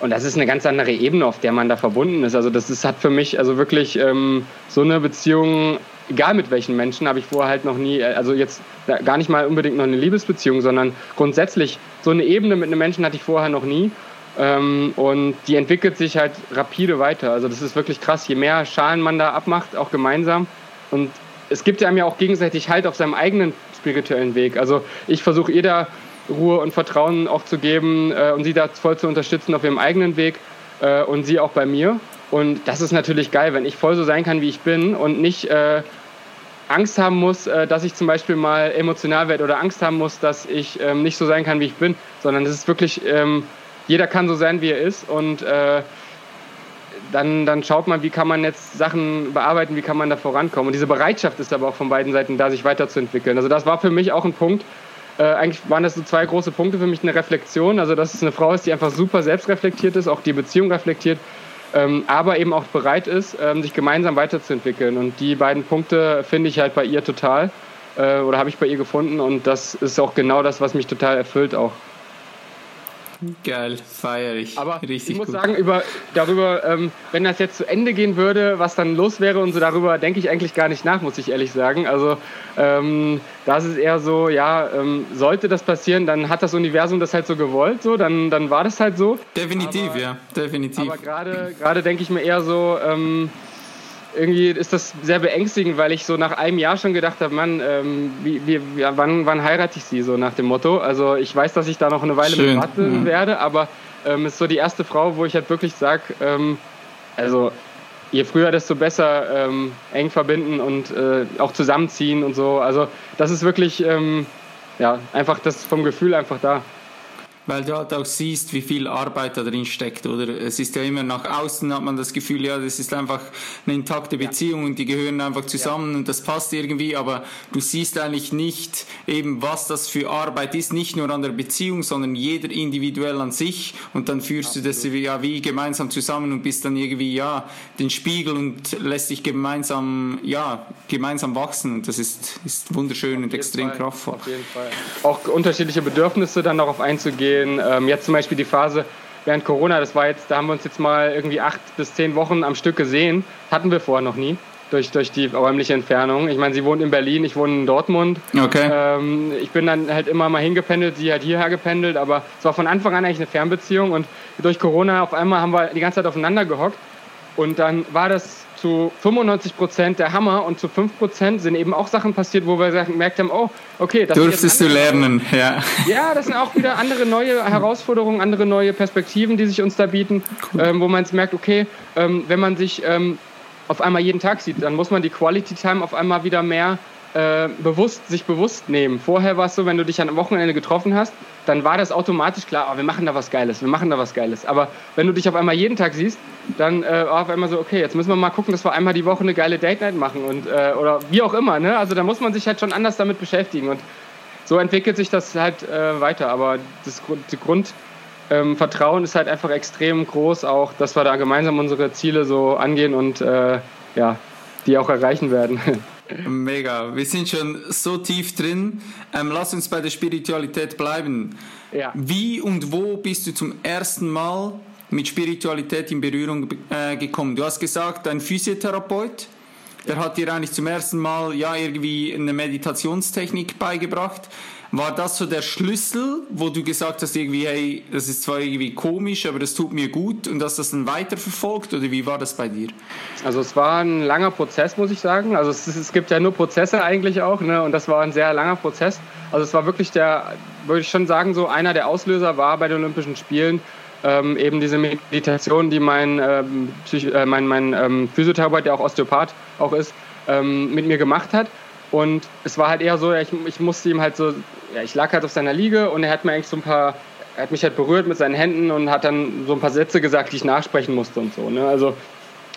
Und das ist eine ganz andere Ebene, auf der man da verbunden ist. Also das ist, hat für mich also wirklich ähm, so eine Beziehung, egal mit welchen Menschen, habe ich vorher halt noch nie, äh, also jetzt gar nicht mal unbedingt noch eine Liebesbeziehung, sondern grundsätzlich so eine Ebene mit einem Menschen hatte ich vorher noch nie. Ähm, und die entwickelt sich halt rapide weiter. Also das ist wirklich krass. Je mehr Schalen man da abmacht, auch gemeinsam, und es gibt einem ja auch gegenseitig Halt auf seinem eigenen spirituellen Weg. Also ich versuche ihr da Ruhe und Vertrauen auch zu geben äh, und sie da voll zu unterstützen auf ihrem eigenen Weg äh, und sie auch bei mir. Und das ist natürlich geil, wenn ich voll so sein kann, wie ich bin und nicht äh, Angst haben muss, äh, dass ich zum Beispiel mal emotional werde oder Angst haben muss, dass ich ähm, nicht so sein kann, wie ich bin, sondern es ist wirklich, ähm, jeder kann so sein, wie er ist und äh, dann, dann schaut man, wie kann man jetzt Sachen bearbeiten, wie kann man da vorankommen. Und diese Bereitschaft ist aber auch von beiden Seiten da, sich weiterzuentwickeln. Also das war für mich auch ein Punkt. Äh, eigentlich waren das so zwei große Punkte für mich, eine Reflexion. Also dass es eine Frau ist, die einfach super selbstreflektiert ist, auch die Beziehung reflektiert, ähm, aber eben auch bereit ist, ähm, sich gemeinsam weiterzuentwickeln. Und die beiden Punkte finde ich halt bei ihr total äh, oder habe ich bei ihr gefunden. Und das ist auch genau das, was mich total erfüllt auch. Geil, feiere ich. Aber Richtig ich muss gut. sagen, über, darüber, ähm, wenn das jetzt zu Ende gehen würde, was dann los wäre und so, darüber denke ich eigentlich gar nicht nach, muss ich ehrlich sagen. Also ähm, das ist eher so, ja, ähm, sollte das passieren, dann hat das Universum das halt so gewollt, so, dann, dann war das halt so. Definitiv, aber, ja, definitiv. Aber gerade denke ich mir eher so, ähm, irgendwie ist das sehr beängstigend, weil ich so nach einem Jahr schon gedacht habe, Mann, ähm, wie, wie, wann, wann heirate ich sie so nach dem Motto? Also ich weiß, dass ich da noch eine Weile Schön. mit warten mhm. werde, aber ähm, ist so die erste Frau, wo ich halt wirklich sage, ähm, also je früher, desto besser ähm, eng verbinden und äh, auch zusammenziehen und so. Also das ist wirklich, ähm, ja, einfach das vom Gefühl einfach da. Weil du halt auch siehst, wie viel Arbeit da drin steckt, oder? Es ist ja immer nach außen hat man das Gefühl, ja, das ist einfach eine intakte Beziehung und die gehören einfach zusammen ja. und das passt irgendwie, aber du siehst eigentlich nicht eben, was das für Arbeit ist, nicht nur an der Beziehung, sondern jeder individuell an sich und dann führst Absolut. du das ja wie gemeinsam zusammen und bist dann irgendwie, ja, den Spiegel und lässt dich gemeinsam, ja, gemeinsam wachsen. Das ist, ist wunderschön und extrem Fall. kraftvoll. Auf jeden Fall. Auch unterschiedliche Bedürfnisse dann darauf einzugehen gehen. Ähm, jetzt zum Beispiel die Phase während Corona, das war jetzt, da haben wir uns jetzt mal irgendwie acht bis zehn Wochen am Stück gesehen. Hatten wir vorher noch nie. Durch, durch die räumliche Entfernung. Ich meine, sie wohnt in Berlin, ich wohne in Dortmund. Okay. Ähm, ich bin dann halt immer mal hingependelt, sie hat hierher gependelt, aber es war von Anfang an eigentlich eine Fernbeziehung und durch Corona auf einmal haben wir die ganze Zeit aufeinander gehockt und dann war das zu 95 Prozent der Hammer und zu 5 Prozent sind eben auch Sachen passiert, wo wir gemerkt haben, oh, okay, das Durftest du lernen, ja. Ja, das sind auch wieder andere neue Herausforderungen, andere neue Perspektiven, die sich uns da bieten, cool. ähm, wo man merkt, okay, ähm, wenn man sich ähm, auf einmal jeden Tag sieht, dann muss man die Quality Time auf einmal wieder mehr äh, bewusst, sich bewusst nehmen. Vorher war es so, wenn du dich am Wochenende getroffen hast, dann war das automatisch klar, oh, wir machen da was Geiles, wir machen da was Geiles. Aber wenn du dich auf einmal jeden Tag siehst, dann äh, auf einmal so, okay, jetzt müssen wir mal gucken, dass wir einmal die Woche eine geile Date Night machen und äh, oder wie auch immer. Ne? Also da muss man sich halt schon anders damit beschäftigen und so entwickelt sich das halt äh, weiter. Aber das, Grundvertrauen ähm, ist halt einfach extrem groß, auch, dass wir da gemeinsam unsere Ziele so angehen und äh, ja, die auch erreichen werden. Mega, wir sind schon so tief drin. Ähm, lass uns bei der Spiritualität bleiben. Ja. Wie und wo bist du zum ersten Mal mit Spiritualität in Berührung äh, gekommen? Du hast gesagt, ein Physiotherapeut, der hat dir eigentlich zum ersten Mal ja irgendwie eine Meditationstechnik beigebracht. War das so der Schlüssel, wo du gesagt hast, irgendwie, hey, das ist zwar irgendwie komisch, aber das tut mir gut und dass das dann weiterverfolgt oder wie war das bei dir? Also es war ein langer Prozess, muss ich sagen. Also es, es gibt ja nur Prozesse eigentlich auch, ne? Und das war ein sehr langer Prozess. Also es war wirklich der, würde ich schon sagen, so einer der Auslöser war bei den Olympischen Spielen. Ähm, eben diese Meditation, die mein, ähm, äh, mein, mein ähm, Physiotherapeut, der auch Osteopath auch ist, ähm, mit mir gemacht hat. Und es war halt eher so, ich, ich musste ihm halt so, ja, ich lag halt auf seiner Liege und er hat mir eigentlich so ein paar, er hat mich halt berührt mit seinen Händen und hat dann so ein paar Sätze gesagt, die ich nachsprechen musste und so. Ne? Also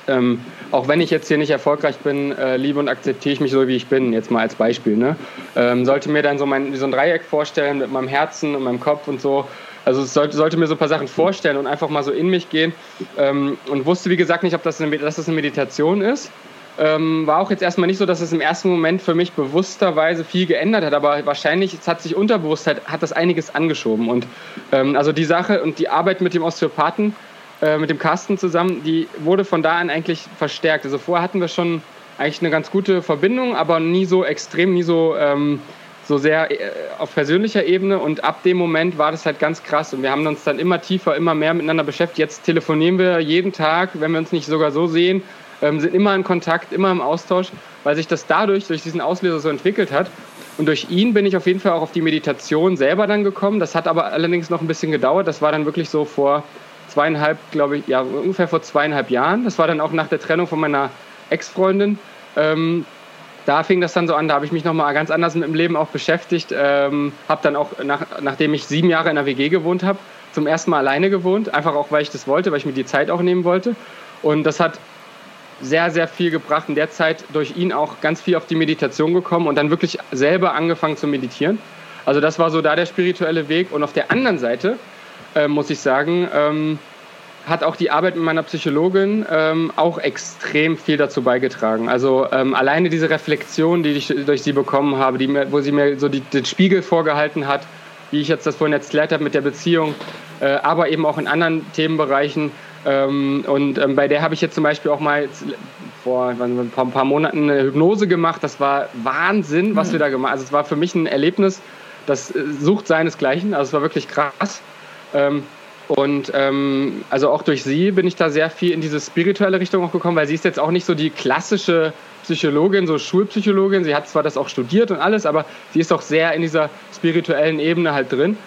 ähm, auch wenn ich jetzt hier nicht erfolgreich bin, äh, liebe und akzeptiere ich mich so, wie ich bin, jetzt mal als Beispiel. Ne? Ähm, sollte mir dann so, mein, so ein Dreieck vorstellen mit meinem Herzen und meinem Kopf und so. Also es sollte, sollte mir so ein paar Sachen vorstellen und einfach mal so in mich gehen. Ähm, und wusste, wie gesagt, nicht, ob das eine, dass das eine Meditation ist ähm, war auch jetzt erstmal nicht so, dass es im ersten Moment für mich bewussterweise viel geändert hat, aber wahrscheinlich, es hat sich Unterbewusstheit, hat das einiges angeschoben. Und ähm, also die Sache und die Arbeit mit dem Osteopathen, äh, mit dem Carsten zusammen, die wurde von da an eigentlich verstärkt. Also vorher hatten wir schon eigentlich eine ganz gute Verbindung, aber nie so extrem, nie so, ähm, so sehr äh, auf persönlicher Ebene. Und ab dem Moment war das halt ganz krass. Und wir haben uns dann immer tiefer, immer mehr miteinander beschäftigt. Jetzt telefonieren wir jeden Tag, wenn wir uns nicht sogar so sehen ähm, sind immer in Kontakt, immer im Austausch, weil sich das dadurch, durch diesen Auslöser so entwickelt hat. Und durch ihn bin ich auf jeden Fall auch auf die Meditation selber dann gekommen. Das hat aber allerdings noch ein bisschen gedauert. Das war dann wirklich so vor zweieinhalb, glaube ich, ja, ungefähr vor zweieinhalb Jahren. Das war dann auch nach der Trennung von meiner Ex-Freundin. Ähm, da fing das dann so an, da habe ich mich nochmal ganz anders mit dem Leben auch beschäftigt. Ähm, habe dann auch, nach, nachdem ich sieben Jahre in der WG gewohnt habe, zum ersten Mal alleine gewohnt. Einfach auch, weil ich das wollte, weil ich mir die Zeit auch nehmen wollte. Und das hat sehr, sehr viel gebracht. In der Zeit durch ihn auch ganz viel auf die Meditation gekommen und dann wirklich selber angefangen zu meditieren. Also das war so da der spirituelle Weg. Und auf der anderen Seite äh, muss ich sagen, ähm, hat auch die Arbeit mit meiner Psychologin ähm, auch extrem viel dazu beigetragen. Also ähm, alleine diese Reflexion, die ich durch sie bekommen habe, die mir, wo sie mir so die, den Spiegel vorgehalten hat, wie ich jetzt das vorhin erklärt habe mit der Beziehung, äh, aber eben auch in anderen Themenbereichen, und ähm, bei der habe ich jetzt zum Beispiel auch mal vor ein paar, ein paar, Monaten eine Hypnose gemacht. Das war Wahnsinn, was mhm. wir da gemacht haben. Also es war für mich ein Erlebnis, das äh, sucht seinesgleichen. Also es war wirklich krass. Ähm, und ähm, also auch durch sie bin ich da sehr viel in diese spirituelle Richtung auch gekommen, weil sie ist jetzt auch nicht so die klassische Psychologin, so Schulpsychologin. Sie hat zwar das auch studiert und alles, aber sie ist auch sehr in dieser spirituellen Ebene halt drin.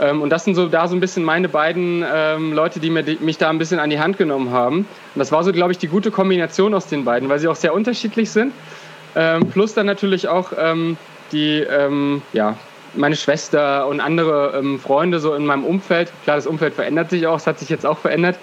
Ähm, und das sind so da so ein bisschen meine beiden ähm, Leute, die, mir, die mich da ein bisschen an die Hand genommen haben. Und das war so, glaube ich, die gute Kombination aus den beiden, weil sie auch sehr unterschiedlich sind. Ähm, plus dann natürlich auch ähm, die, ähm, ja, meine Schwester und andere ähm, Freunde so in meinem Umfeld. Klar, das Umfeld verändert sich auch, es hat sich jetzt auch verändert.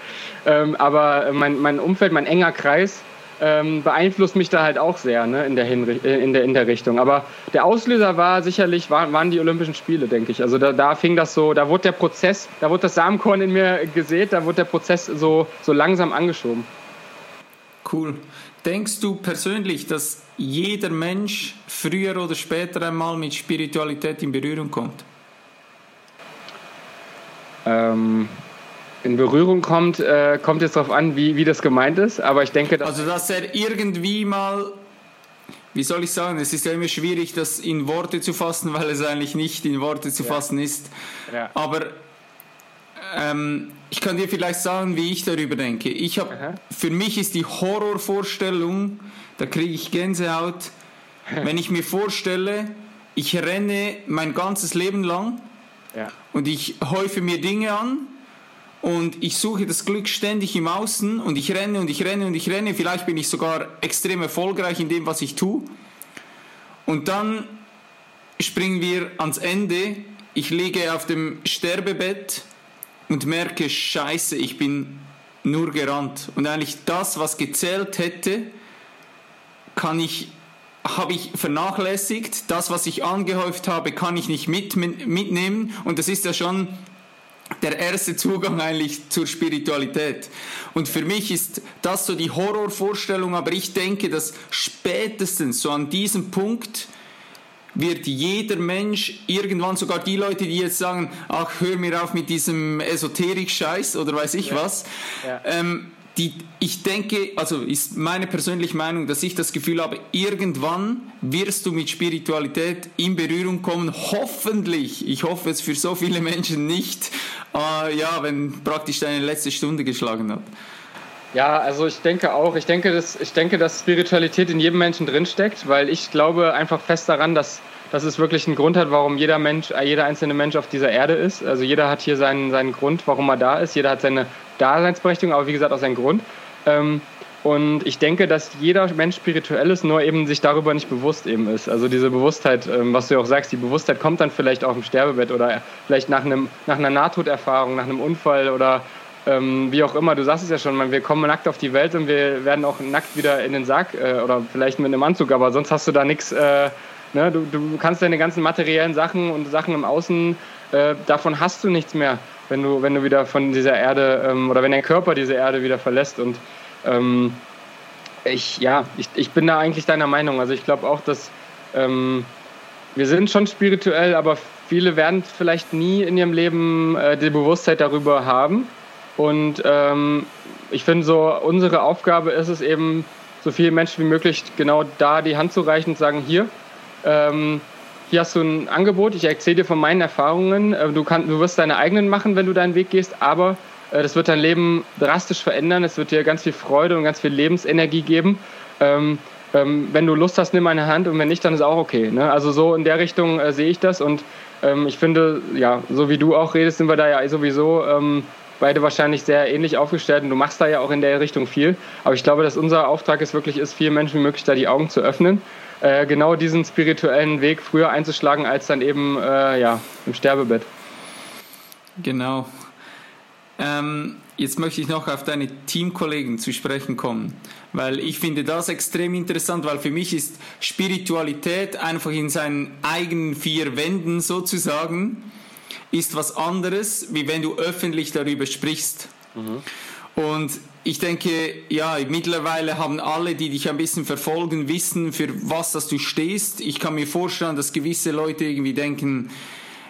aber mein, mein Umfeld, mein enger Kreis, ähm, beeinflusst mich da halt auch sehr ne, in, der Hinri äh, in, der, in der Richtung. Aber der Auslöser war sicherlich, war, waren die Olympischen Spiele, denke ich. Also da, da fing das so, da wurde der Prozess, da wurde das Samenkorn in mir gesät, da wurde der Prozess so, so langsam angeschoben. Cool. Denkst du persönlich, dass jeder Mensch früher oder später einmal mit Spiritualität in Berührung kommt? Ähm, in Berührung kommt, äh, kommt jetzt darauf an, wie, wie das gemeint ist. Aber ich denke, dass also dass er irgendwie mal, wie soll ich sagen, es ist ja immer schwierig, das in Worte zu fassen, weil es eigentlich nicht in Worte zu ja. fassen ist. Ja. Aber ähm, ich kann dir vielleicht sagen, wie ich darüber denke. Ich habe, für mich ist die Horrorvorstellung, da kriege ich Gänsehaut, wenn ich mir vorstelle, ich renne mein ganzes Leben lang ja. und ich häufe mir Dinge an und ich suche das Glück ständig im Außen und ich renne und ich renne und ich renne. Vielleicht bin ich sogar extrem erfolgreich in dem, was ich tue. Und dann springen wir ans Ende. Ich liege auf dem Sterbebett und merke, scheiße, ich bin nur gerannt. Und eigentlich das, was gezählt hätte, kann ich habe ich vernachlässigt. Das, was ich angehäuft habe, kann ich nicht mit, mitnehmen. Und das ist ja schon der erste Zugang eigentlich zur Spiritualität. Und für mich ist das so die Horrorvorstellung, aber ich denke, dass spätestens so an diesem Punkt wird jeder Mensch irgendwann, sogar die Leute, die jetzt sagen, ach, hör mir auf mit diesem Esoterik-Scheiß oder weiß ich ja. was, ja. Ähm, die, ich denke, also ist meine persönliche Meinung, dass ich das Gefühl habe, irgendwann wirst du mit Spiritualität in Berührung kommen. Hoffentlich, ich hoffe es für so viele Menschen nicht, äh, ja, wenn praktisch deine letzte Stunde geschlagen hat. Ja, also ich denke auch, ich denke, dass, ich denke, dass Spiritualität in jedem Menschen drinsteckt, weil ich glaube einfach fest daran, dass, dass es wirklich einen Grund hat, warum jeder Mensch, äh, jeder einzelne Mensch auf dieser Erde ist. Also jeder hat hier seinen, seinen Grund, warum er da ist. Jeder hat seine Daseinsberechtigung, aber wie gesagt auch seinen Grund. Ähm, und ich denke, dass jeder Mensch spirituell ist, nur eben sich darüber nicht bewusst eben ist. Also diese Bewusstheit, ähm, was du ja auch sagst, die Bewusstheit kommt dann vielleicht auf dem Sterbebett oder vielleicht nach, einem, nach einer Nahtoderfahrung, nach einem Unfall oder ähm, wie auch immer. Du sagst es ja schon, wir kommen nackt auf die Welt und wir werden auch nackt wieder in den Sarg äh, oder vielleicht mit einem Anzug, aber sonst hast du da nichts. Ne? du, du kannst deine ganzen materiellen Sachen und Sachen im Außen, äh, davon hast du nichts mehr wenn du, wenn du wieder von dieser Erde ähm, oder wenn dein Körper diese Erde wieder verlässt. Und ähm, ich, ja, ich, ich bin da eigentlich deiner Meinung. Also ich glaube auch, dass ähm, wir sind schon spirituell, aber viele werden vielleicht nie in ihrem Leben äh, die Bewusstheit darüber haben. Und ähm, ich finde so, unsere Aufgabe ist es eben, so viele Menschen wie möglich genau da die Hand zu reichen und sagen, hier, ähm, hier hast du ein Angebot, ich erzähle dir von meinen Erfahrungen. Äh, du, kann, du wirst deine eigenen machen, wenn du deinen Weg gehst, aber äh, das wird dein Leben drastisch verändern. Es wird dir ganz viel Freude und ganz viel Lebensenergie geben. Ähm, ähm, wenn du Lust hast, nimm meine Hand und wenn nicht, dann ist auch okay. Ne? Also so in der Richtung äh, sehe ich das und ähm, ich finde, ja, so wie du auch redest, sind wir da ja sowieso ähm, beide wahrscheinlich sehr ähnlich aufgestellt und du machst da ja auch in der Richtung viel. Aber ich glaube, dass unser Auftrag es wirklich ist, vielen Menschen wie möglich da die Augen zu öffnen äh, genau diesen spirituellen Weg früher einzuschlagen, als dann eben äh, ja, im Sterbebett. Genau. Ähm, jetzt möchte ich noch auf deine Teamkollegen zu sprechen kommen, weil ich finde das extrem interessant, weil für mich ist Spiritualität einfach in seinen eigenen vier Wänden sozusagen, ist was anderes, wie wenn du öffentlich darüber sprichst. Mhm. Und ich denke, ja, mittlerweile haben alle, die dich ein bisschen verfolgen, wissen, für was dass du stehst. Ich kann mir vorstellen, dass gewisse Leute irgendwie denken,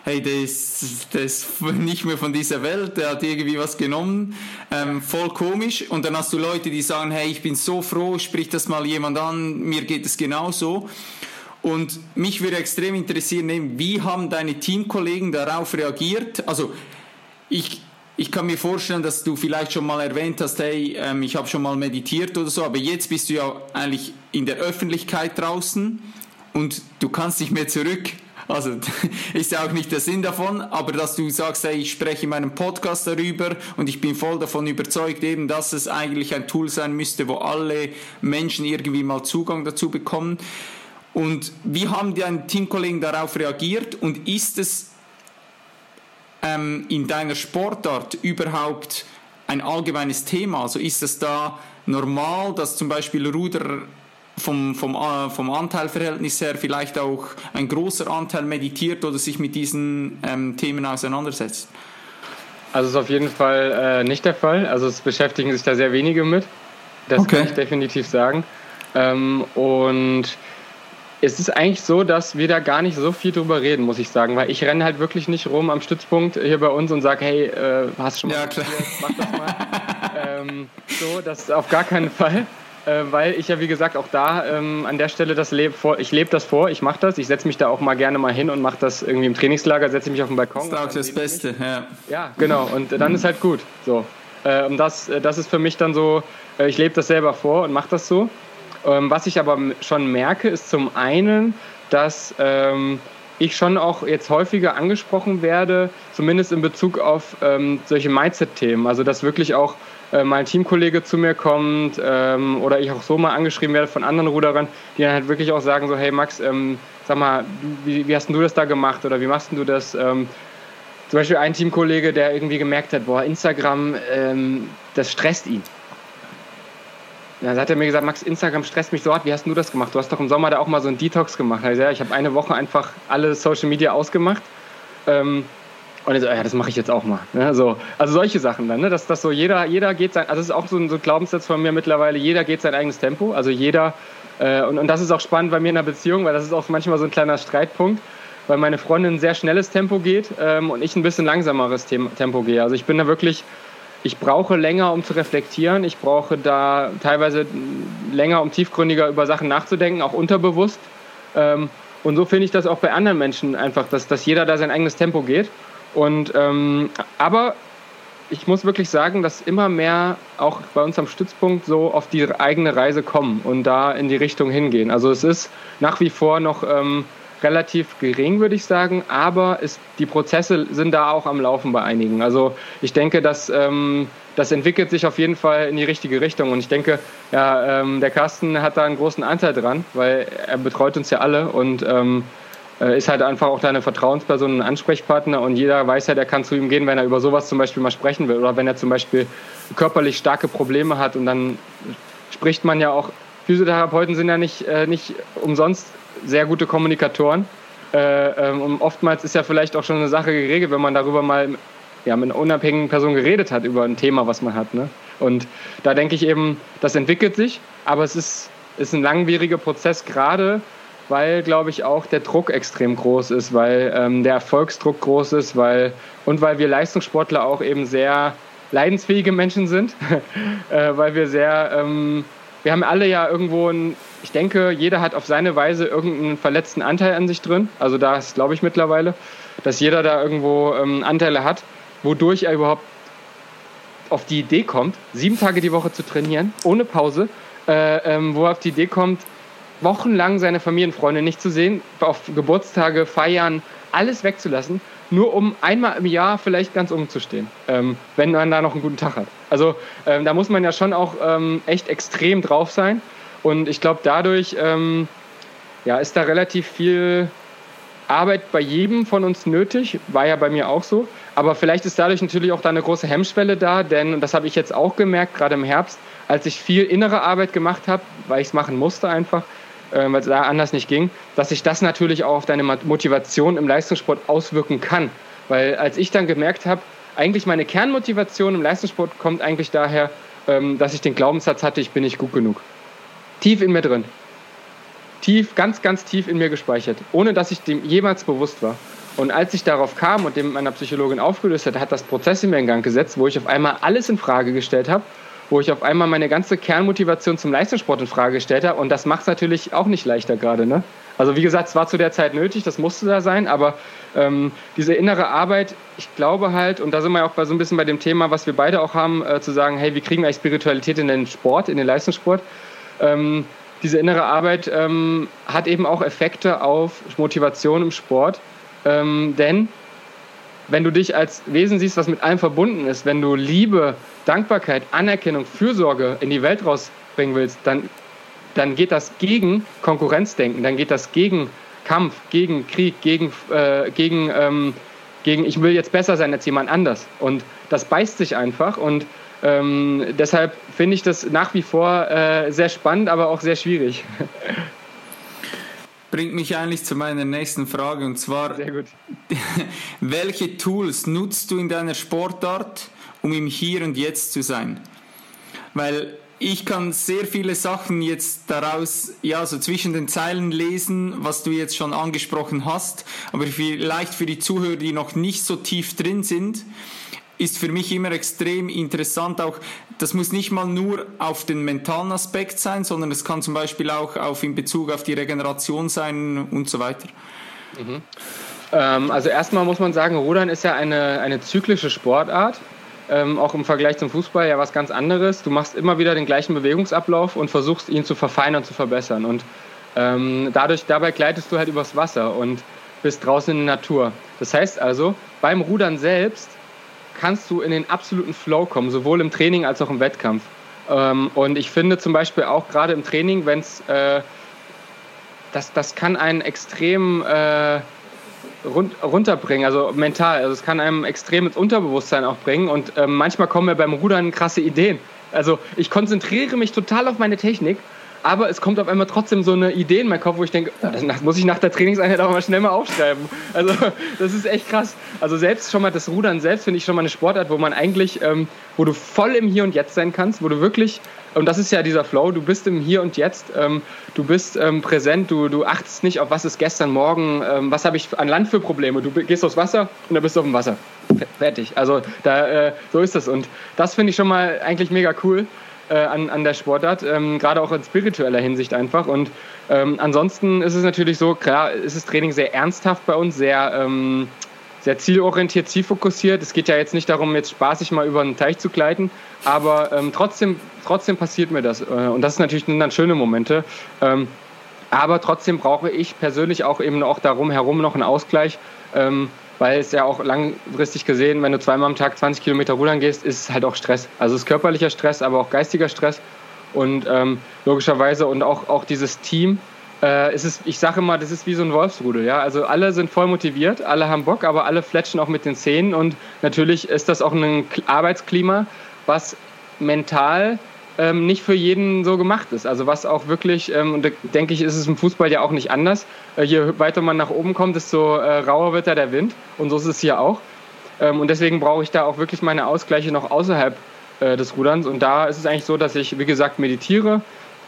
hey, der ist, der ist nicht mehr von dieser Welt, der hat irgendwie was genommen, ähm, voll komisch. Und dann hast du Leute, die sagen, hey, ich bin so froh, sprich das mal jemand an, mir geht es genauso. Und mich würde extrem interessieren, wie haben deine Teamkollegen darauf reagiert? Also ich, ich kann mir vorstellen, dass du vielleicht schon mal erwähnt hast, hey, ähm, ich habe schon mal meditiert oder so, aber jetzt bist du ja eigentlich in der Öffentlichkeit draußen und du kannst nicht mehr zurück. Also ist ja auch nicht der Sinn davon, aber dass du sagst, hey, ich spreche in meinem Podcast darüber und ich bin voll davon überzeugt, eben, dass es eigentlich ein Tool sein müsste, wo alle Menschen irgendwie mal Zugang dazu bekommen. Und wie haben deine Teamkollegen darauf reagiert und ist es ähm, in deiner Sportart überhaupt ein allgemeines Thema? Also ist es da normal, dass zum Beispiel Ruder vom, vom, äh, vom Anteilverhältnis her vielleicht auch ein großer Anteil meditiert oder sich mit diesen ähm, Themen auseinandersetzt? Also ist auf jeden Fall äh, nicht der Fall. Also es beschäftigen sich da sehr wenige mit. Das okay. kann ich definitiv sagen. Ähm, und es ist eigentlich so, dass wir da gar nicht so viel drüber reden, muss ich sagen, weil ich renne halt wirklich nicht rum am Stützpunkt hier bei uns und sage, hey, äh, hast du schon mal ja, klar. mach das mal. ähm, so, das auf gar keinen Fall, äh, weil ich ja wie gesagt auch da ähm, an der Stelle das lebe vor, ich lebe das vor, ich mache das, ich setze mich da auch mal gerne mal hin und mache das irgendwie im Trainingslager, setze mich auf den Balkon. Das ist auch das Beste, ja. Ja, genau, und dann ist halt gut, so. Äh, und das, das ist für mich dann so, äh, ich lebe das selber vor und mache das so. Ähm, was ich aber schon merke, ist zum einen, dass ähm, ich schon auch jetzt häufiger angesprochen werde, zumindest in Bezug auf ähm, solche Mindset-Themen. Also dass wirklich auch äh, mal ein Teamkollege zu mir kommt ähm, oder ich auch so mal angeschrieben werde von anderen Ruderern, die dann halt wirklich auch sagen so, hey Max, ähm, sag mal, wie, wie, hast du das da gemacht oder wie machst du das? Ähm, zum Beispiel ein Teamkollege, der irgendwie gemerkt hat, boah, Instagram, ähm, das stresst ihn. Dann hat er mir gesagt, Max, Instagram stresst mich so hart, wie hast du das gemacht? Du hast doch im Sommer da auch mal so einen Detox gemacht. Also, ja, ich habe eine Woche einfach alle Social Media ausgemacht. Ähm, und er so, ja, das mache ich jetzt auch mal. Ne? So, also solche Sachen dann, ne? dass das so jeder, jeder geht sein, also das ist auch so ein, so ein Glaubenssatz von mir mittlerweile, jeder geht sein eigenes Tempo. Also jeder, äh, und, und das ist auch spannend bei mir in der Beziehung, weil das ist auch manchmal so ein kleiner Streitpunkt, weil meine Freundin ein sehr schnelles Tempo geht ähm, und ich ein bisschen langsameres Tempo gehe. Also ich bin da wirklich, ich brauche länger, um zu reflektieren. Ich brauche da teilweise länger, um tiefgründiger über Sachen nachzudenken, auch unterbewusst. Ähm, und so finde ich das auch bei anderen Menschen einfach, dass, dass jeder da sein eigenes Tempo geht. Und ähm, aber ich muss wirklich sagen, dass immer mehr auch bei uns am Stützpunkt so auf die eigene Reise kommen und da in die Richtung hingehen. Also es ist nach wie vor noch ähm, relativ gering, würde ich sagen, aber ist, die Prozesse sind da auch am Laufen bei einigen. Also ich denke, dass ähm, das entwickelt sich auf jeden Fall in die richtige Richtung und ich denke, ja, ähm, der Carsten hat da einen großen Anteil dran, weil er betreut uns ja alle und ähm, äh, ist halt einfach auch deine Vertrauensperson, ein Ansprechpartner und jeder weiß ja, der kann zu ihm gehen, wenn er über sowas zum Beispiel mal sprechen will oder wenn er zum Beispiel körperlich starke Probleme hat und dann spricht man ja auch, Physiotherapeuten sind ja nicht, äh, nicht umsonst sehr gute Kommunikatoren äh, ähm, und oftmals ist ja vielleicht auch schon eine Sache geregelt, wenn man darüber mal ja, mit einer unabhängigen Person geredet hat über ein Thema, was man hat. Ne? Und da denke ich eben, das entwickelt sich, aber es ist, ist ein langwieriger Prozess, gerade weil, glaube ich, auch der Druck extrem groß ist, weil ähm, der Erfolgsdruck groß ist, weil und weil wir Leistungssportler auch eben sehr leidensfähige Menschen sind, äh, weil wir sehr, ähm, wir haben alle ja irgendwo ein, ich denke, jeder hat auf seine Weise irgendeinen verletzten Anteil an sich drin. Also da ist, glaube ich, mittlerweile, dass jeder da irgendwo ähm, Anteile hat, wodurch er überhaupt auf die Idee kommt, sieben Tage die Woche zu trainieren, ohne Pause, äh, ähm, wo er auf die Idee kommt, wochenlang seine Familienfreunde nicht zu sehen, auf Geburtstage, Feiern, alles wegzulassen, nur um einmal im Jahr vielleicht ganz umzustehen, ähm, wenn man da noch einen guten Tag hat. Also ähm, da muss man ja schon auch ähm, echt extrem drauf sein. Und ich glaube, dadurch ähm, ja, ist da relativ viel Arbeit bei jedem von uns nötig, war ja bei mir auch so. Aber vielleicht ist dadurch natürlich auch da eine große Hemmschwelle da, denn, und das habe ich jetzt auch gemerkt, gerade im Herbst, als ich viel innere Arbeit gemacht habe, weil ich es machen musste einfach, weil es da anders nicht ging, dass sich das natürlich auch auf deine Motivation im Leistungssport auswirken kann. Weil als ich dann gemerkt habe, eigentlich meine Kernmotivation im Leistungssport kommt eigentlich daher, ähm, dass ich den Glaubenssatz hatte, ich bin nicht gut genug. Tief in mir drin. Tief, ganz, ganz tief in mir gespeichert, ohne dass ich dem jemals bewusst war. Und als ich darauf kam und dem meiner Psychologin aufgelöst hat, hat das Prozess in mir in Gang gesetzt, wo ich auf einmal alles in Frage gestellt habe wo ich auf einmal meine ganze Kernmotivation zum Leistungssport in Frage gestellt habe. Und das macht es natürlich auch nicht leichter gerade. Ne? Also wie gesagt, es war zu der Zeit nötig, das musste da sein, aber ähm, diese innere Arbeit, ich glaube halt, und da sind wir auch so ein bisschen bei dem Thema, was wir beide auch haben, äh, zu sagen, hey, wie kriegen wir eigentlich Spiritualität in den Sport, in den Leistungssport? Ähm, diese innere Arbeit ähm, hat eben auch Effekte auf Motivation im Sport, ähm, denn wenn du dich als Wesen siehst, was mit allem verbunden ist, wenn du Liebe, Dankbarkeit, Anerkennung, Fürsorge in die Welt rausbringen willst, dann, dann geht das gegen Konkurrenzdenken, dann geht das gegen Kampf, gegen Krieg, gegen, äh, gegen, ähm, gegen ich will jetzt besser sein als jemand anders. Und das beißt sich einfach und ähm, deshalb finde ich das nach wie vor äh, sehr spannend, aber auch sehr schwierig. bringt mich eigentlich zu meiner nächsten Frage und zwar, welche Tools nutzt du in deiner Sportart, um im Hier und Jetzt zu sein? Weil ich kann sehr viele Sachen jetzt daraus, ja, so zwischen den Zeilen lesen, was du jetzt schon angesprochen hast, aber vielleicht für die Zuhörer, die noch nicht so tief drin sind, ist für mich immer extrem interessant. Auch das muss nicht mal nur auf den mentalen Aspekt sein, sondern es kann zum Beispiel auch auf in Bezug auf die Regeneration sein und so weiter. Mhm. Ähm, also erstmal muss man sagen, Rudern ist ja eine, eine zyklische Sportart. Ähm, auch im Vergleich zum Fußball ja was ganz anderes. Du machst immer wieder den gleichen Bewegungsablauf und versuchst ihn zu verfeinern, zu verbessern. Und ähm, dadurch, dabei gleitest du halt übers Wasser und bist draußen in der Natur. Das heißt also, beim Rudern selbst kannst du in den absoluten Flow kommen, sowohl im Training als auch im Wettkampf. Ähm, und ich finde zum Beispiel auch gerade im Training, wenn es, äh, das, das kann einen extrem äh, run runterbringen, also mental. Also es kann einem extrem ins Unterbewusstsein auch bringen. Und ähm, manchmal kommen mir beim Rudern krasse Ideen. Also ich konzentriere mich total auf meine Technik aber es kommt auf einmal trotzdem so eine Idee in meinen Kopf, wo ich denke, oh, das muss ich nach der Trainingseinheit auch mal schnell mal aufschreiben. Also das ist echt krass. Also selbst schon mal das Rudern selbst finde ich schon mal eine Sportart, wo man eigentlich, ähm, wo du voll im Hier und Jetzt sein kannst, wo du wirklich, und das ist ja dieser Flow, du bist im Hier und Jetzt, ähm, du bist ähm, präsent, du, du achtest nicht auf was ist gestern, morgen, ähm, was habe ich an Land für Probleme. Du gehst aufs Wasser und dann bist du auf dem Wasser. Fertig. Also da, äh, so ist das. Und das finde ich schon mal eigentlich mega cool äh, an, an der Sportart, ähm, gerade auch in spiritueller Hinsicht einfach. Und ähm, ansonsten ist es natürlich so, klar, ist das Training sehr ernsthaft bei uns, sehr, ähm, sehr zielorientiert, zielfokussiert. Es geht ja jetzt nicht darum, jetzt spaßig mal über einen Teich zu gleiten, aber ähm, trotzdem, trotzdem passiert mir das. Äh, und das ist natürlich dann schöne Momente. Ähm, aber trotzdem brauche ich persönlich auch eben auch darum herum noch einen Ausgleich. Weil es ja auch langfristig gesehen, wenn du zweimal am Tag 20 Kilometer rudern gehst, ist es halt auch Stress. Also es ist körperlicher Stress, aber auch geistiger Stress und ähm, logischerweise und auch, auch dieses Team. Äh, ist es, ich sage immer, das ist wie so ein Wolfsrudel. Ja? Also alle sind voll motiviert, alle haben Bock, aber alle fletschen auch mit den Zähnen und natürlich ist das auch ein Arbeitsklima, was mental ähm, nicht für jeden so gemacht ist. Also was auch wirklich, ähm, und da denke ich, ist es im Fußball ja auch nicht anders. Äh, je weiter man nach oben kommt, desto äh, rauer wird da der Wind. Und so ist es hier auch. Ähm, und deswegen brauche ich da auch wirklich meine Ausgleiche noch außerhalb äh, des Ruderns. Und da ist es eigentlich so, dass ich, wie gesagt, meditiere,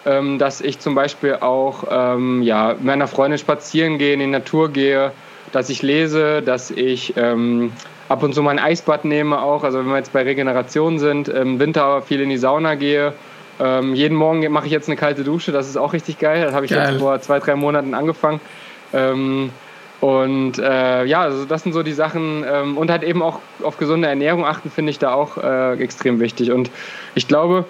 ähm, dass ich zum Beispiel auch ähm, ja, mit meiner Freundin spazieren gehe, in die Natur gehe, dass ich lese, dass ich ähm, ab und zu mal ein Eisbad nehme auch. Also wenn wir jetzt bei Regeneration sind, im Winter viel in die Sauna gehe. Ähm, jeden Morgen mache ich jetzt eine kalte Dusche, das ist auch richtig geil. Das habe ich geil. jetzt vor zwei, drei Monaten angefangen. Ähm, und äh, ja, also das sind so die Sachen. Ähm, und halt eben auch auf gesunde Ernährung achten, finde ich da auch äh, extrem wichtig. Und ich glaube,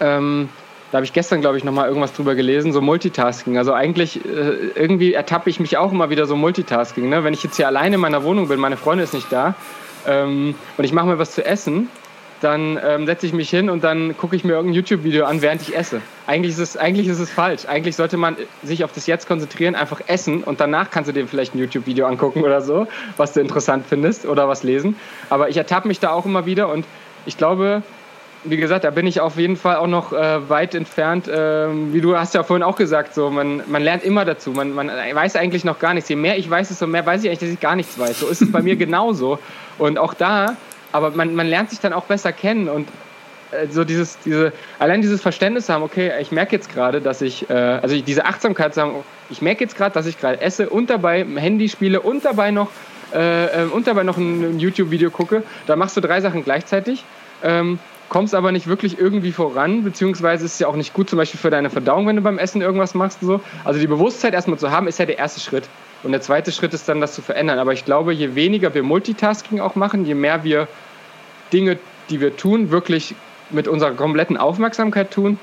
ähm, da habe ich gestern, glaube ich, nochmal irgendwas drüber gelesen, so Multitasking. Also eigentlich, äh, irgendwie ertappe ich mich auch immer wieder so Multitasking. Ne? Wenn ich jetzt hier alleine in meiner Wohnung bin, meine Freundin ist nicht da ähm, und ich mache mir was zu essen, dann ähm, setze ich mich hin und dann gucke ich mir irgendein YouTube-Video an, während ich esse. Eigentlich ist, es, eigentlich ist es falsch. Eigentlich sollte man sich auf das Jetzt konzentrieren, einfach essen und danach kannst du dir vielleicht ein YouTube-Video angucken oder so, was du interessant findest oder was lesen. Aber ich ertappe mich da auch immer wieder und ich glaube, wie gesagt, da bin ich auf jeden Fall auch noch äh, weit entfernt. Ähm, wie du hast ja vorhin auch gesagt, so man, man lernt immer dazu. Man, man weiß eigentlich noch gar nichts. Je mehr ich weiß, desto mehr weiß ich eigentlich, dass ich gar nichts weiß. So ist es bei mir genauso. Und auch da, aber man, man lernt sich dann auch besser kennen und äh, so dieses, diese, allein dieses Verständnis haben, okay, ich merke jetzt gerade, dass ich, äh, also diese Achtsamkeit zu haben, ich merke jetzt gerade, dass ich gerade esse und dabei Handy spiele und dabei noch, äh, äh, und dabei noch ein, ein YouTube-Video gucke. Da machst du drei Sachen gleichzeitig. Ähm, kommst aber nicht wirklich irgendwie voran, beziehungsweise ist es ja auch nicht gut zum Beispiel für deine Verdauung, wenn du beim Essen irgendwas machst so. Also die Bewusstheit erstmal zu haben, ist ja der erste Schritt. Und der zweite Schritt ist dann, das zu verändern. Aber ich glaube, je weniger wir Multitasking auch machen, je mehr wir Dinge, die wir tun, wirklich mit unserer kompletten Aufmerksamkeit tun,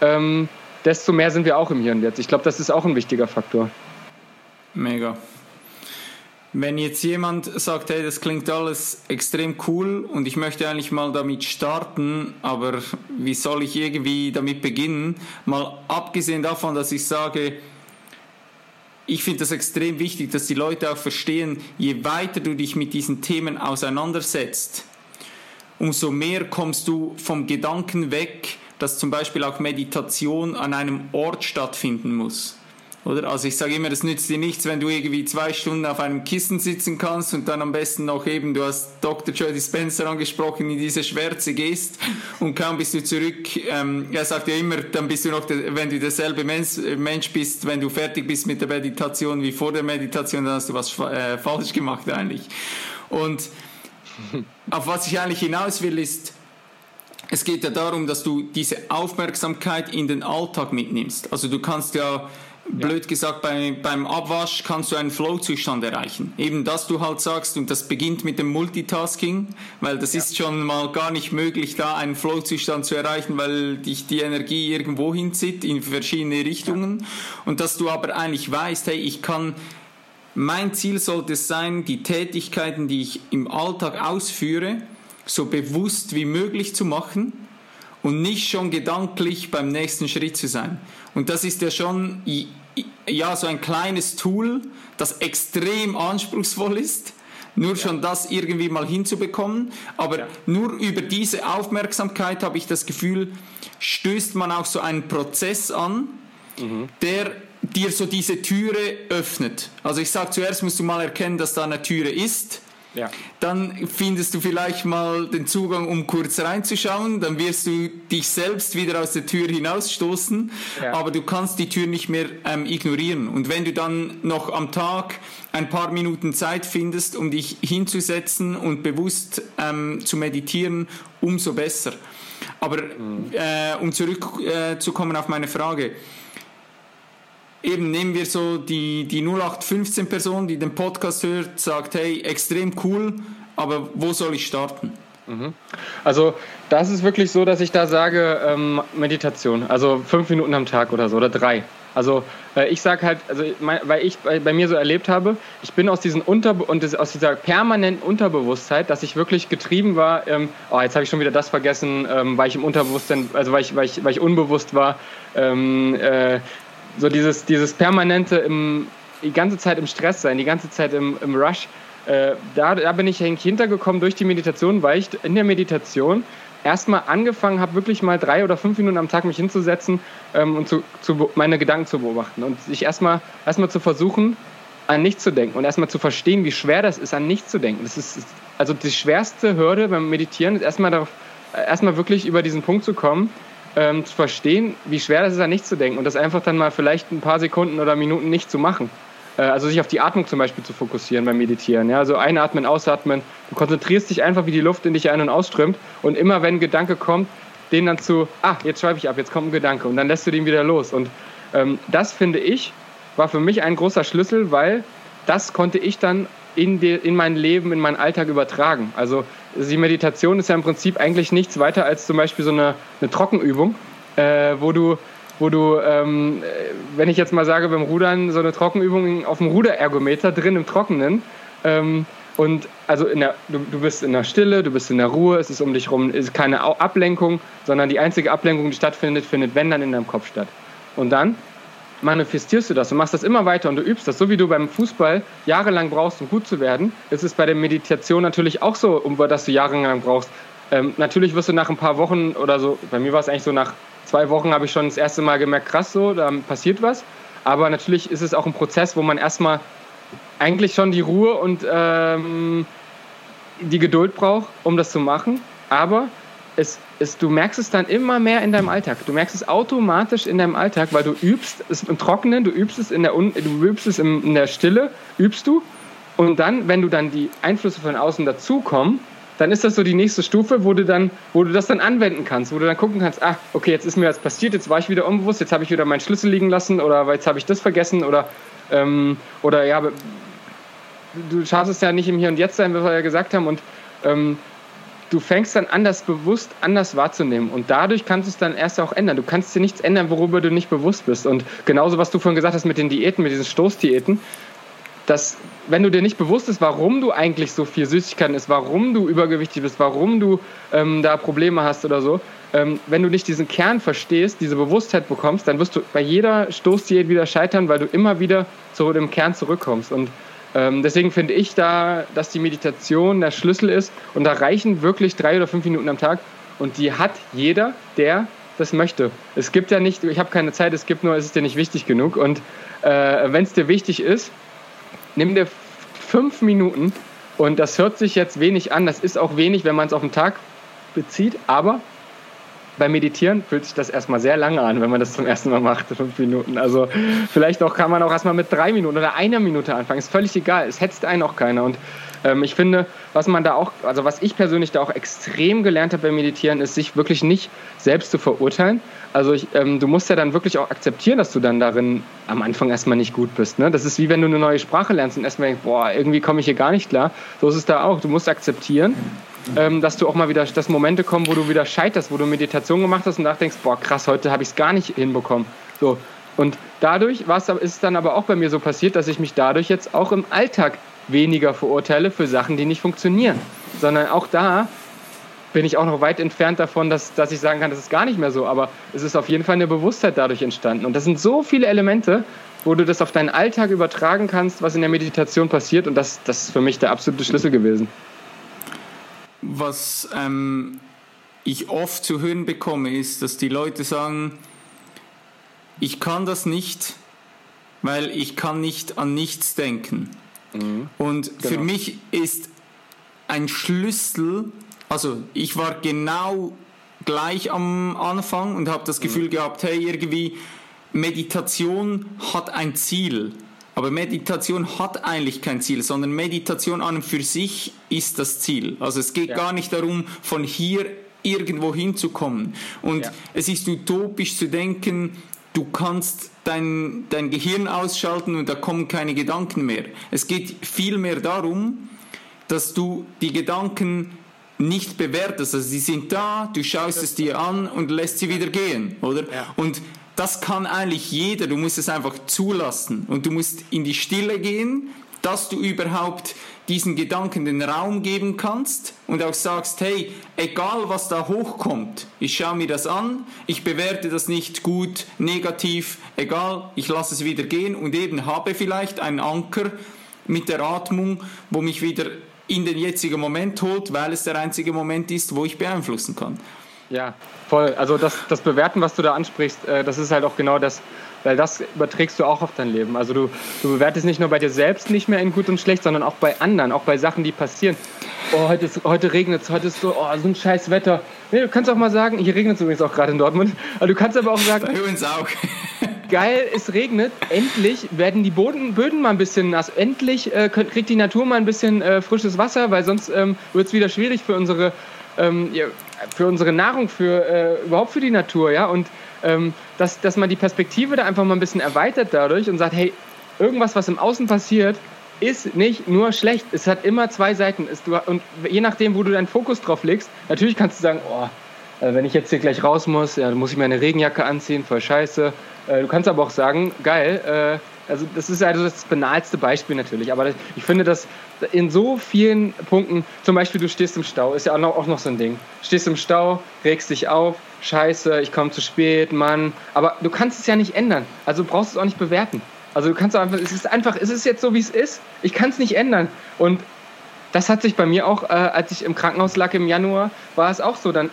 ähm, desto mehr sind wir auch im Hier und Jetzt. Ich glaube, das ist auch ein wichtiger Faktor. Mega. Wenn jetzt jemand sagt, hey, das klingt alles extrem cool und ich möchte eigentlich mal damit starten, aber wie soll ich irgendwie damit beginnen? Mal abgesehen davon, dass ich sage, ich finde das extrem wichtig, dass die Leute auch verstehen, je weiter du dich mit diesen Themen auseinandersetzt, umso mehr kommst du vom Gedanken weg, dass zum Beispiel auch Meditation an einem Ort stattfinden muss. Oder? Also ich sage immer, das nützt dir nichts, wenn du irgendwie zwei Stunden auf einem Kissen sitzen kannst und dann am besten noch eben, du hast Dr. Joe Dispenser angesprochen, in diese Schwärze gehst und kaum bist du zurück. Ähm, er sagt ja immer, dann bist du noch, wenn du derselbe Mensch, Mensch bist, wenn du fertig bist mit der Meditation wie vor der Meditation, dann hast du was äh, falsch gemacht eigentlich. Und auf was ich eigentlich hinaus will, ist, es geht ja darum, dass du diese Aufmerksamkeit in den Alltag mitnimmst. Also du kannst ja blöd gesagt, bei, beim Abwasch kannst du einen Flow-Zustand erreichen. Eben, dass du halt sagst, und das beginnt mit dem Multitasking, weil das ja. ist schon mal gar nicht möglich, da einen Flow-Zustand zu erreichen, weil dich die Energie irgendwo hinzieht, in verschiedene Richtungen. Ja. Und dass du aber eigentlich weißt, hey, ich kann mein Ziel sollte es sein, die Tätigkeiten, die ich im Alltag ausführe, so bewusst wie möglich zu machen und nicht schon gedanklich beim nächsten Schritt zu sein. Und das ist ja schon ja so ein kleines Tool, das extrem anspruchsvoll ist. Nur ja. schon das irgendwie mal hinzubekommen. Aber ja. nur über diese Aufmerksamkeit habe ich das Gefühl, stößt man auch so einen Prozess an, mhm. der dir so diese Türe öffnet. Also ich sage, zuerst musst du mal erkennen, dass da eine Türe ist. Ja. Dann findest du vielleicht mal den Zugang, um kurz reinzuschauen. Dann wirst du dich selbst wieder aus der Tür hinausstoßen. Ja. Aber du kannst die Tür nicht mehr ähm, ignorieren. Und wenn du dann noch am Tag ein paar Minuten Zeit findest, um dich hinzusetzen und bewusst ähm, zu meditieren, umso besser. Aber mhm. äh, um zurückzukommen äh, auf meine Frage eben nehmen wir so die, die 0815 Person, die den Podcast hört, sagt, hey, extrem cool, aber wo soll ich starten? Mhm. Also das ist wirklich so, dass ich da sage, ähm, Meditation, also fünf Minuten am Tag oder so oder drei. Also äh, ich sage halt, also mein, weil ich bei, bei, mir so erlebt habe, ich bin aus diesen Unter und das, aus dieser permanenten Unterbewusstheit, dass ich wirklich getrieben war. Ähm, oh, jetzt habe ich schon wieder das vergessen, ähm, weil ich im Unterbewusstsein, also weil ich, weil ich, weil ich unbewusst war. Ähm, äh, so dieses, dieses permanente im, die ganze Zeit im Stress sein, die ganze Zeit im, im Rush. Äh, da, da bin ich hintergekommen durch die Meditation, weil ich in der Meditation erstmal angefangen habe, wirklich mal drei oder fünf Minuten am Tag mich hinzusetzen ähm, und zu, zu, meine Gedanken zu beobachten und sich erstmal erstmal zu versuchen, an nichts zu denken und erstmal zu verstehen, wie schwer das ist, an nichts zu denken. Das ist also die schwerste Hürde beim Meditieren, ist erstmal darauf, erstmal wirklich über diesen Punkt zu kommen, ähm, zu verstehen, wie schwer das ist, an nichts zu denken und das einfach dann mal vielleicht ein paar Sekunden oder Minuten nicht zu machen. Äh, also sich auf die Atmung zum Beispiel zu fokussieren beim Meditieren. Ja? Also einatmen, ausatmen. Du konzentrierst dich einfach, wie die Luft in dich ein- und ausströmt und immer wenn ein Gedanke kommt, den dann zu, ah, jetzt schreibe ich ab, jetzt kommt ein Gedanke und dann lässt du den wieder los. Und ähm, das finde ich, war für mich ein großer Schlüssel, weil das konnte ich dann in, die, in mein Leben, in meinen Alltag übertragen. Also die Meditation ist ja im Prinzip eigentlich nichts weiter als zum Beispiel so eine, eine Trockenübung, äh, wo du, wo du ähm, wenn ich jetzt mal sage, beim Rudern so eine Trockenübung auf dem Ruderergometer drin im Trockenen. Ähm, und also der, du, du, bist in der Stille, du bist in der Ruhe, es ist um dich rum, ist keine Ablenkung, sondern die einzige Ablenkung, die stattfindet, findet wenn dann in deinem Kopf statt. Und dann manifestierst du das und machst das immer weiter und du übst das, so wie du beim Fußball jahrelang brauchst, um gut zu werden, ist es bei der Meditation natürlich auch so, um dass du jahrelang brauchst. Ähm, natürlich wirst du nach ein paar Wochen oder so, bei mir war es eigentlich so, nach zwei Wochen habe ich schon das erste Mal gemerkt, krass so, da passiert was. Aber natürlich ist es auch ein Prozess, wo man erstmal eigentlich schon die Ruhe und ähm, die Geduld braucht, um das zu machen. Aber es, es, du merkst es dann immer mehr in deinem Alltag. Du merkst es automatisch in deinem Alltag, weil du übst es im Trockenen, du übst es in der, du übst es in der Stille, übst du. Und dann, wenn du dann die Einflüsse von außen dazukommen, dann ist das so die nächste Stufe, wo du dann, wo du das dann anwenden kannst, wo du dann gucken kannst, ah, okay, jetzt ist mir was passiert, jetzt war ich wieder unbewusst, jetzt habe ich wieder meinen Schlüssel liegen lassen oder jetzt habe ich das vergessen oder ähm, oder ja, du schaffst es ja nicht im Hier und Jetzt sein, wie wir ja gesagt haben und ähm, du fängst dann an, das bewusst anders wahrzunehmen. Und dadurch kannst du es dann erst auch ändern. Du kannst dir nichts ändern, worüber du nicht bewusst bist. Und genauso, was du vorhin gesagt hast mit den Diäten, mit diesen Stoßdiäten, dass wenn du dir nicht bewusst bist, warum du eigentlich so viel Süßigkeiten isst, warum du übergewichtig bist, warum du ähm, da Probleme hast oder so, ähm, wenn du nicht diesen Kern verstehst, diese Bewusstheit bekommst, dann wirst du bei jeder Stoßdiät wieder scheitern, weil du immer wieder zu dem Kern zurückkommst. Und deswegen finde ich da, dass die Meditation der Schlüssel ist und da reichen wirklich drei oder fünf Minuten am Tag und die hat jeder, der das möchte. Es gibt ja nicht, ich habe keine Zeit, es gibt nur, es ist dir nicht wichtig genug und äh, wenn es dir wichtig ist, nimm dir fünf Minuten und das hört sich jetzt wenig an, das ist auch wenig, wenn man es auf den Tag bezieht, aber beim Meditieren fühlt sich das erstmal sehr lange an, wenn man das zum ersten Mal macht, fünf Minuten. Also vielleicht auch kann man auch erstmal mit drei Minuten oder einer Minute anfangen. Ist völlig egal. Es hetzt einen auch keiner. Und ähm, ich finde, was man da auch, also was ich persönlich da auch extrem gelernt habe beim Meditieren, ist, sich wirklich nicht selbst zu verurteilen. Also ich, ähm, du musst ja dann wirklich auch akzeptieren, dass du dann darin am Anfang erstmal nicht gut bist. Ne? Das ist wie wenn du eine neue Sprache lernst und erstmal denkst, boah, irgendwie komme ich hier gar nicht klar. So ist es da auch. Du musst akzeptieren, ähm, dass du auch mal wieder, dass Momente kommen, wo du wieder scheiterst, wo du Meditation gemacht hast und nachdenkst, boah, krass, heute habe ich es gar nicht hinbekommen. So, Und dadurch ist es dann aber auch bei mir so passiert, dass ich mich dadurch jetzt auch im Alltag weniger verurteile für Sachen, die nicht funktionieren. Sondern auch da bin ich auch noch weit entfernt davon, dass, dass ich sagen kann, das ist gar nicht mehr so. Aber es ist auf jeden Fall eine Bewusstheit dadurch entstanden. Und das sind so viele Elemente, wo du das auf deinen Alltag übertragen kannst, was in der Meditation passiert. Und das, das ist für mich der absolute Schlüssel gewesen. Was ähm, ich oft zu hören bekomme, ist, dass die Leute sagen, ich kann das nicht, weil ich kann nicht an nichts denken. Mhm. Und genau. für mich ist ein Schlüssel, also ich war genau gleich am Anfang und habe das Gefühl mhm. gehabt, hey, irgendwie Meditation hat ein Ziel. Aber Meditation hat eigentlich kein Ziel, sondern Meditation an und für sich ist das Ziel. Also es geht ja. gar nicht darum, von hier irgendwo hinzukommen. Und ja. es ist utopisch zu denken, du kannst dein, dein Gehirn ausschalten und da kommen keine Gedanken mehr. Es geht vielmehr darum, dass du die Gedanken nicht bewertest. Also sie sind da, du schaust es dir an und lässt sie wieder gehen, oder? Ja. Und das kann eigentlich jeder. Du musst es einfach zulassen und du musst in die Stille gehen, dass du überhaupt diesen Gedanken den Raum geben kannst und auch sagst, hey, egal was da hochkommt, ich schaue mir das an, ich bewerte das nicht gut, negativ, egal, ich lasse es wieder gehen und eben habe vielleicht einen Anker mit der Atmung, wo mich wieder in den jetzigen Moment holt, weil es der einzige Moment ist, wo ich beeinflussen kann. Ja, voll. Also das, das Bewerten, was du da ansprichst, äh, das ist halt auch genau das, weil das überträgst du auch auf dein Leben. Also du, du bewertest nicht nur bei dir selbst nicht mehr in gut und schlecht, sondern auch bei anderen, auch bei Sachen, die passieren. Oh, heute, heute regnet es, heute ist so, oh, so ein scheiß Wetter. Nee, du kannst auch mal sagen, hier regnet es übrigens auch gerade in Dortmund, aber du kannst aber auch sagen... Bei uns auch. geil, es regnet. Endlich werden die Boden, Böden mal ein bisschen nass. Endlich äh, kriegt die Natur mal ein bisschen äh, frisches Wasser, weil sonst ähm, wird es wieder schwierig für unsere, ähm, ja, für unsere Nahrung, für äh, überhaupt für die Natur. Ja? Und ähm, dass, dass man die Perspektive da einfach mal ein bisschen erweitert dadurch und sagt, hey, irgendwas, was im Außen passiert, ist nicht nur schlecht. Es hat immer zwei Seiten. und je nachdem, wo du deinen Fokus drauf legst, natürlich kannst du sagen, oh, äh, wenn ich jetzt hier gleich raus muss, ja, dann muss ich mir eine Regenjacke anziehen, voll scheiße. Äh, du kannst aber auch sagen, geil, äh, also das ist also das banalste Beispiel natürlich, aber ich finde, dass in so vielen Punkten, zum Beispiel du stehst im Stau, ist ja auch noch, auch noch so ein Ding. Stehst im Stau, regst dich auf, scheiße, ich komme zu spät, Mann. Aber du kannst es ja nicht ändern. Also du brauchst es auch nicht bewerten. Also du kannst einfach, es ist einfach, es ist jetzt so, wie es ist. Ich kann es nicht ändern. Und das hat sich bei mir auch, äh, als ich im Krankenhaus lag im Januar, war es auch so. Dann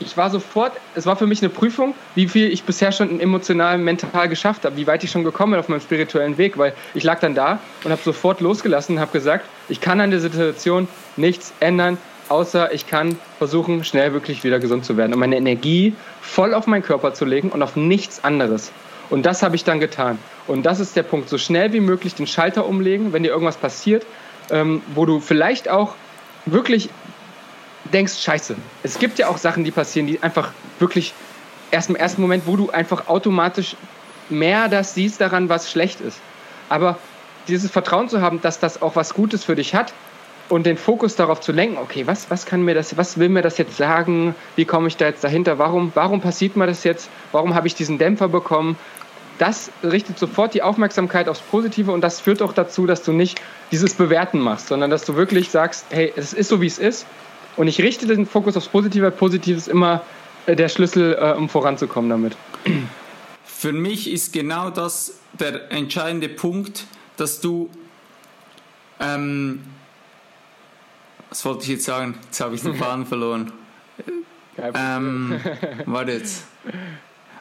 ich war sofort, es war für mich eine Prüfung, wie viel ich bisher schon emotional, mental geschafft habe, wie weit ich schon gekommen bin auf meinem spirituellen Weg, weil ich lag dann da und habe sofort losgelassen und habe gesagt, ich kann an der Situation nichts ändern, außer ich kann versuchen, schnell wirklich wieder gesund zu werden und meine Energie voll auf meinen Körper zu legen und auf nichts anderes. Und das habe ich dann getan. Und das ist der Punkt, so schnell wie möglich den Schalter umlegen, wenn dir irgendwas passiert, ähm, wo du vielleicht auch wirklich denkst, scheiße. Es gibt ja auch Sachen, die passieren, die einfach wirklich erst im ersten Moment, wo du einfach automatisch mehr das siehst daran, was schlecht ist. Aber dieses Vertrauen zu haben, dass das auch was Gutes für dich hat und den Fokus darauf zu lenken, okay, was, was kann mir das, was will mir das jetzt sagen? Wie komme ich da jetzt dahinter? Warum, warum passiert mir das jetzt? Warum habe ich diesen Dämpfer bekommen? Das richtet sofort die Aufmerksamkeit aufs Positive und das führt auch dazu, dass du nicht dieses Bewerten machst, sondern dass du wirklich sagst, hey, es ist so, wie es ist und ich richte den Fokus aufs Positive. Positiv ist immer äh, der Schlüssel, äh, um voranzukommen damit. Für mich ist genau das der entscheidende Punkt, dass du, ähm, was wollte ich jetzt sagen? Jetzt habe ich den Faden verloren. Ähm, warte jetzt.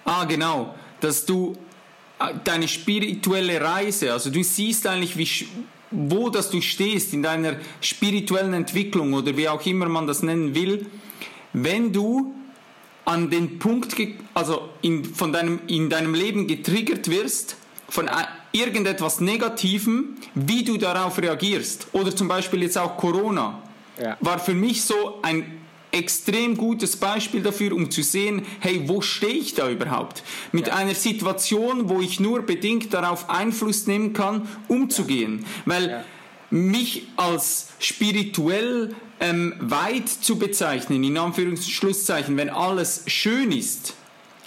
Ah, genau, dass du äh, deine spirituelle Reise, also du siehst eigentlich, wie, wo das du stehst in deiner spirituellen Entwicklung oder wie auch immer man das nennen will, wenn du an den Punkt, also in, von deinem, in deinem Leben getriggert wirst, von irgendetwas Negativem, wie du darauf reagierst. Oder zum Beispiel jetzt auch Corona. Ja. War für mich so ein extrem gutes Beispiel dafür, um zu sehen, hey, wo stehe ich da überhaupt? Mit ja. einer Situation, wo ich nur bedingt darauf Einfluss nehmen kann, umzugehen. Weil ja. mich als spirituell ähm, weit zu bezeichnen, in Anführungszeichen, wenn alles schön ist,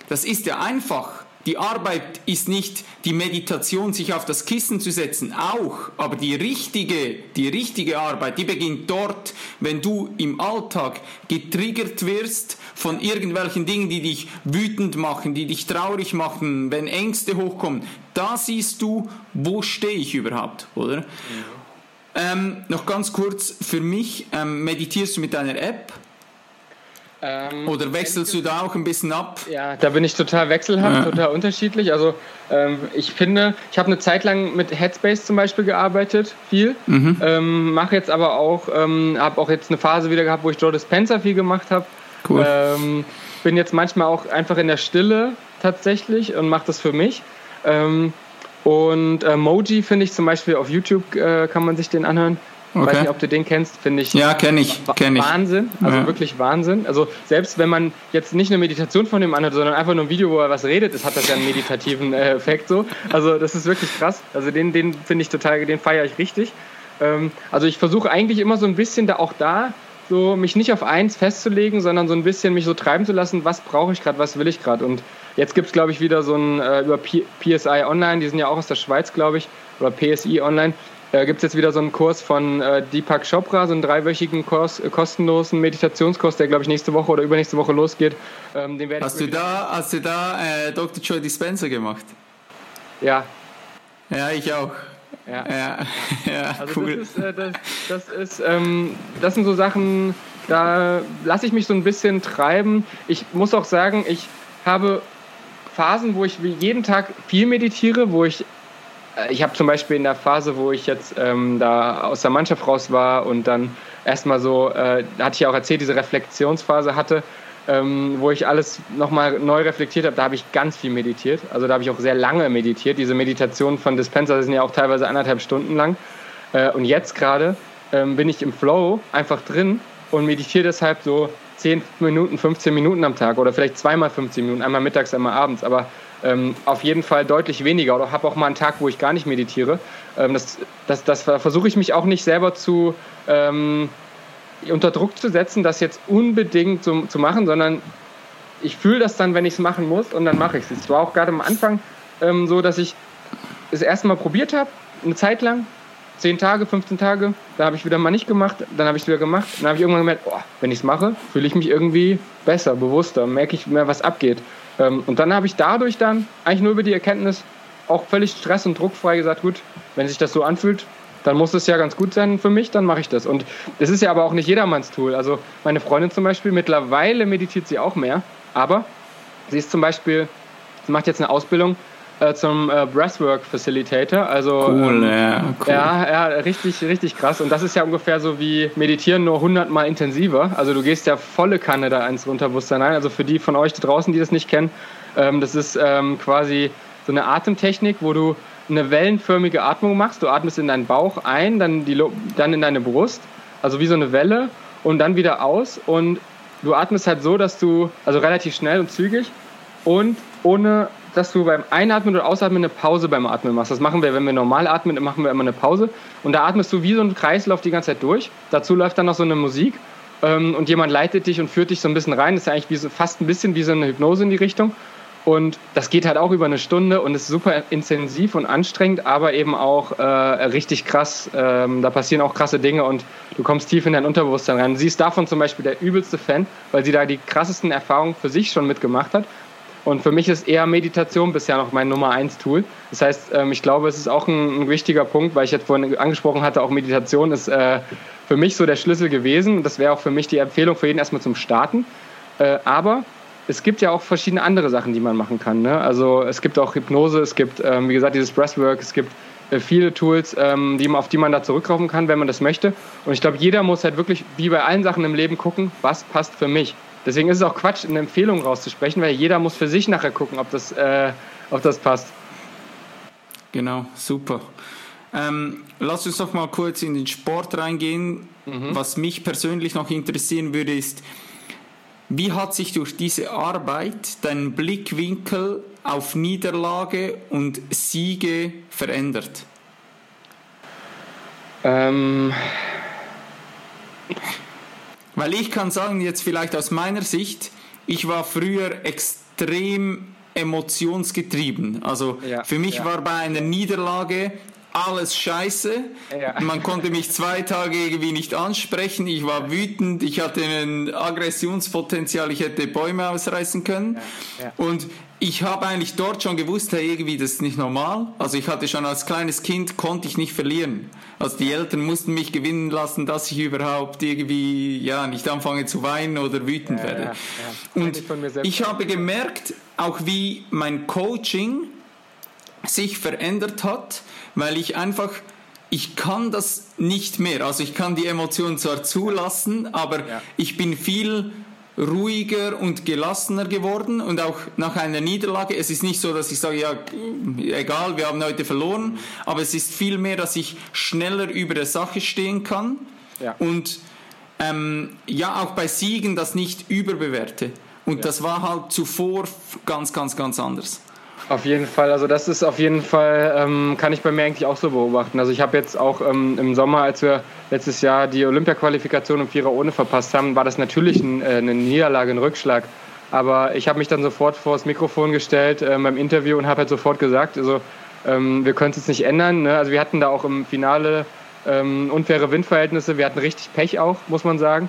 das ist ja einfach. Die Arbeit ist nicht die Meditation, sich auf das Kissen zu setzen, auch, aber die richtige, die richtige Arbeit, die beginnt dort, wenn du im Alltag getriggert wirst von irgendwelchen Dingen, die dich wütend machen, die dich traurig machen, wenn Ängste hochkommen. Da siehst du, wo stehe ich überhaupt, oder? Ja. Ähm, noch ganz kurz für mich, ähm, meditierst du mit deiner App? Ähm, Oder wechselst du da auch ein bisschen ab? Ja, da bin ich total wechselhaft, ja. total unterschiedlich. Also ähm, ich finde, ich habe eine Zeit lang mit Headspace zum Beispiel gearbeitet, viel. Mhm. Ähm, Mache jetzt aber auch, ähm, habe auch jetzt eine Phase wieder gehabt, wo ich Joe Dispenza viel gemacht habe. Cool. Ähm, bin jetzt manchmal auch einfach in der Stille tatsächlich und mache das für mich. Ähm, und äh, Moji finde ich zum Beispiel auf YouTube, äh, kann man sich den anhören. Okay. Weiß nicht, ob du den kennst, finde ich. Ja, kenne ich, kenn ich. Wahnsinn, also ja. wirklich Wahnsinn. Also selbst wenn man jetzt nicht eine Meditation von dem anhört, sondern einfach nur ein Video, wo er was redet, das hat das ja einen meditativen äh, Effekt so. Also das ist wirklich krass. Also den, den finde ich total, den feiere ich richtig. Ähm, also ich versuche eigentlich immer so ein bisschen da auch da so mich nicht auf eins festzulegen, sondern so ein bisschen mich so treiben zu lassen, was brauche ich gerade, was will ich gerade. Und jetzt gibt es, glaube ich, wieder so ein äh, über P PSI Online, die sind ja auch aus der Schweiz, glaube ich, oder PSI Online, äh, gibt es jetzt wieder so einen Kurs von äh, Deepak Chopra, so einen dreiwöchigen Kurs, äh, kostenlosen Meditationskurs, der glaube ich nächste Woche oder übernächste Woche losgeht. Ähm, den hast, du da, hast du da äh, Dr. Joy Dispenser gemacht? Ja. Ja, ich auch. Ja, ja, ja also cool. Das, ist, äh, das, das, ist, ähm, das sind so Sachen, da lasse ich mich so ein bisschen treiben. Ich muss auch sagen, ich habe Phasen, wo ich jeden Tag viel meditiere, wo ich ich habe zum Beispiel in der Phase, wo ich jetzt ähm, da aus der Mannschaft raus war und dann erstmal so, äh, hatte ich ja auch erzählt, diese Reflexionsphase hatte, ähm, wo ich alles nochmal neu reflektiert habe, da habe ich ganz viel meditiert. Also da habe ich auch sehr lange meditiert. Diese Meditationen von Dispenser sind ja auch teilweise anderthalb Stunden lang. Äh, und jetzt gerade ähm, bin ich im Flow einfach drin und meditiere deshalb so 10 Minuten, 15 Minuten am Tag oder vielleicht zweimal 15 Minuten, einmal mittags, einmal abends. Aber ähm, auf jeden Fall deutlich weniger oder habe auch mal einen Tag, wo ich gar nicht meditiere. Ähm, das, das, das versuche ich mich auch nicht selber zu ähm, unter Druck zu setzen, das jetzt unbedingt zu, zu machen, sondern ich fühle das dann, wenn ich es machen muss und dann mache ich es. Es war auch gerade am Anfang ähm, so, dass ich es erst mal probiert habe, eine Zeit lang, 10 Tage, 15 Tage, da habe ich wieder mal nicht gemacht, dann habe ich es wieder gemacht, dann habe ich irgendwann gemerkt, oh, wenn ich es mache, fühle ich mich irgendwie besser, bewusster, merke ich mehr, was abgeht. Ähm, und dann habe ich dadurch dann eigentlich nur über die Erkenntnis auch völlig stress- und druckfrei gesagt, gut, wenn sich das so anfühlt, dann muss es ja ganz gut sein für mich, dann mache ich das. Und es ist ja aber auch nicht jedermanns Tool. Also meine Freundin zum Beispiel, mittlerweile meditiert sie auch mehr, aber sie ist zum Beispiel, sie macht jetzt eine Ausbildung äh, zum äh, Breathwork Facilitator. Also, cool, ähm, ja, cool. ja, ja, richtig, richtig krass. Und das ist ja ungefähr so wie Meditieren nur 100 Mal intensiver. Also du gehst ja volle Kanne da ins Unterbewusstsein rein. Also für die von euch da draußen, die das nicht kennen, ähm, das ist ähm, quasi so eine Atemtechnik, wo du eine wellenförmige Atmung machst. Du atmest in deinen Bauch ein, dann, die, dann in deine Brust, also wie so eine Welle und dann wieder aus. Und du atmest halt so, dass du, also relativ schnell und zügig und ohne dass du beim Einatmen oder Ausatmen eine Pause beim Atmen machst. Das machen wir, wenn wir normal atmen, machen wir immer eine Pause. Und da atmest du wie so ein Kreislauf die ganze Zeit durch. Dazu läuft dann noch so eine Musik ähm, und jemand leitet dich und führt dich so ein bisschen rein. Das ist eigentlich wie so, fast ein bisschen wie so eine Hypnose in die Richtung. Und das geht halt auch über eine Stunde und ist super intensiv und anstrengend, aber eben auch äh, richtig krass. Ähm, da passieren auch krasse Dinge und du kommst tief in dein Unterbewusstsein rein. Sie ist davon zum Beispiel der übelste Fan, weil sie da die krassesten Erfahrungen für sich schon mitgemacht hat. Und für mich ist eher Meditation bisher noch mein Nummer eins Tool. Das heißt, ähm, ich glaube, es ist auch ein, wichtiger Punkt, weil ich jetzt vorhin angesprochen hatte, auch Meditation ist äh, für mich so der Schlüssel gewesen. Das wäre auch für mich die Empfehlung für jeden erstmal zum Starten. Äh, aber es gibt ja auch verschiedene andere Sachen, die man machen kann. Ne? Also es gibt auch Hypnose, es gibt, ähm, wie gesagt, dieses Breathwork, es gibt äh, viele Tools, ähm, auf die man da zurückkaufen kann, wenn man das möchte. Und ich glaube, jeder muss halt wirklich, wie bei allen Sachen im Leben, gucken, was passt für mich. Deswegen ist es auch Quatsch, eine Empfehlung rauszusprechen, weil jeder muss für sich nachher gucken, ob das, äh, ob das passt. Genau, super. Ähm, lass uns doch mal kurz in den Sport reingehen. Mhm. Was mich persönlich noch interessieren würde, ist, wie hat sich durch diese Arbeit dein Blickwinkel auf Niederlage und Siege verändert? Ähm, weil ich kann sagen, jetzt vielleicht aus meiner Sicht, ich war früher extrem emotionsgetrieben. Also ja, für mich ja. war bei einer Niederlage alles scheiße. Ja. Man konnte mich zwei Tage irgendwie nicht ansprechen. Ich war wütend. Ich hatte ein Aggressionspotenzial. Ich hätte Bäume ausreißen können. Und ich habe eigentlich dort schon gewusst, hey, irgendwie, das ist nicht normal. Also ich hatte schon als kleines Kind, konnte ich nicht verlieren. Also die Eltern mussten mich gewinnen lassen, dass ich überhaupt irgendwie, ja, nicht anfange zu weinen oder wütend werde. Und ich, ich habe gemerkt, auch wie mein Coaching sich verändert hat, weil ich einfach, ich kann das nicht mehr. Also ich kann die Emotionen zwar zulassen, aber ja. ich bin viel ruhiger und gelassener geworden und auch nach einer Niederlage. Es ist nicht so, dass ich sage, ja, egal, wir haben heute verloren, aber es ist viel mehr, dass ich schneller über der Sache stehen kann ja. und ähm, ja, auch bei Siegen das nicht überbewerte. Und ja. das war halt zuvor ganz, ganz, ganz anders. Auf jeden Fall, also das ist auf jeden Fall, ähm, kann ich bei mir eigentlich auch so beobachten. Also ich habe jetzt auch ähm, im Sommer, als wir letztes Jahr die Olympia-Qualifikation im Vierer ohne verpasst haben, war das natürlich ein, äh, eine Niederlage, ein Rückschlag. Aber ich habe mich dann sofort vor das Mikrofon gestellt äh, beim Interview und habe halt sofort gesagt, also ähm, wir können es jetzt nicht ändern. Ne? Also wir hatten da auch im Finale ähm, unfaire Windverhältnisse, wir hatten richtig Pech auch, muss man sagen.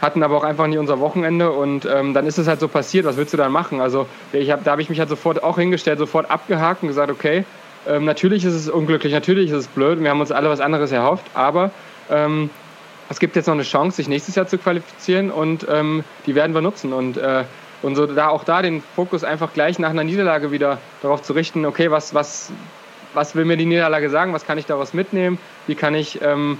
Hatten aber auch einfach nicht unser Wochenende und ähm, dann ist es halt so passiert, was willst du dann machen? Also ich hab, da habe ich mich halt sofort auch hingestellt, sofort abgehakt und gesagt, okay, ähm, natürlich ist es unglücklich, natürlich ist es blöd wir haben uns alle was anderes erhofft, aber ähm, es gibt jetzt noch eine Chance, sich nächstes Jahr zu qualifizieren und ähm, die werden wir nutzen und äh, und so da auch da den Fokus einfach gleich nach einer Niederlage wieder darauf zu richten, okay, was, was, was will mir die Niederlage sagen, was kann ich daraus mitnehmen, wie kann ich ähm,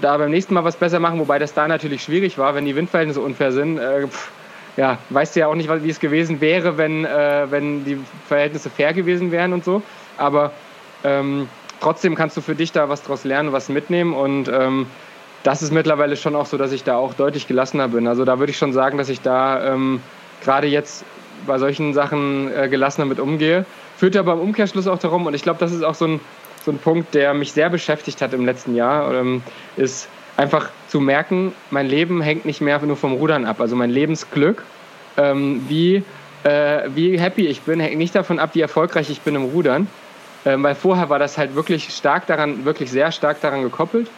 da beim nächsten Mal was besser machen, wobei das da natürlich schwierig war, wenn die Windverhältnisse unfair sind. Äh, pff, ja, weißt du ja auch nicht, wie es gewesen wäre, wenn, äh, wenn die Verhältnisse fair gewesen wären und so. Aber ähm, trotzdem kannst du für dich da was draus lernen, was mitnehmen und ähm, das ist mittlerweile schon auch so, dass ich da auch deutlich gelassener bin. Also da würde ich schon sagen, dass ich da ähm, gerade jetzt bei solchen Sachen äh, gelassener mit umgehe. Führt aber im Umkehrschluss auch darum, und ich glaube, das ist auch so ein, so ein Punkt, der mich sehr beschäftigt hat im letzten Jahr, ähm, ist einfach zu merken, mein Leben hängt nicht mehr nur vom Rudern ab. Also mein Lebensglück, ähm, wie, äh, wie happy ich bin, hängt nicht davon ab, wie erfolgreich ich bin im Rudern. Ähm, weil vorher war das halt wirklich stark daran, wirklich sehr stark daran gekoppelt.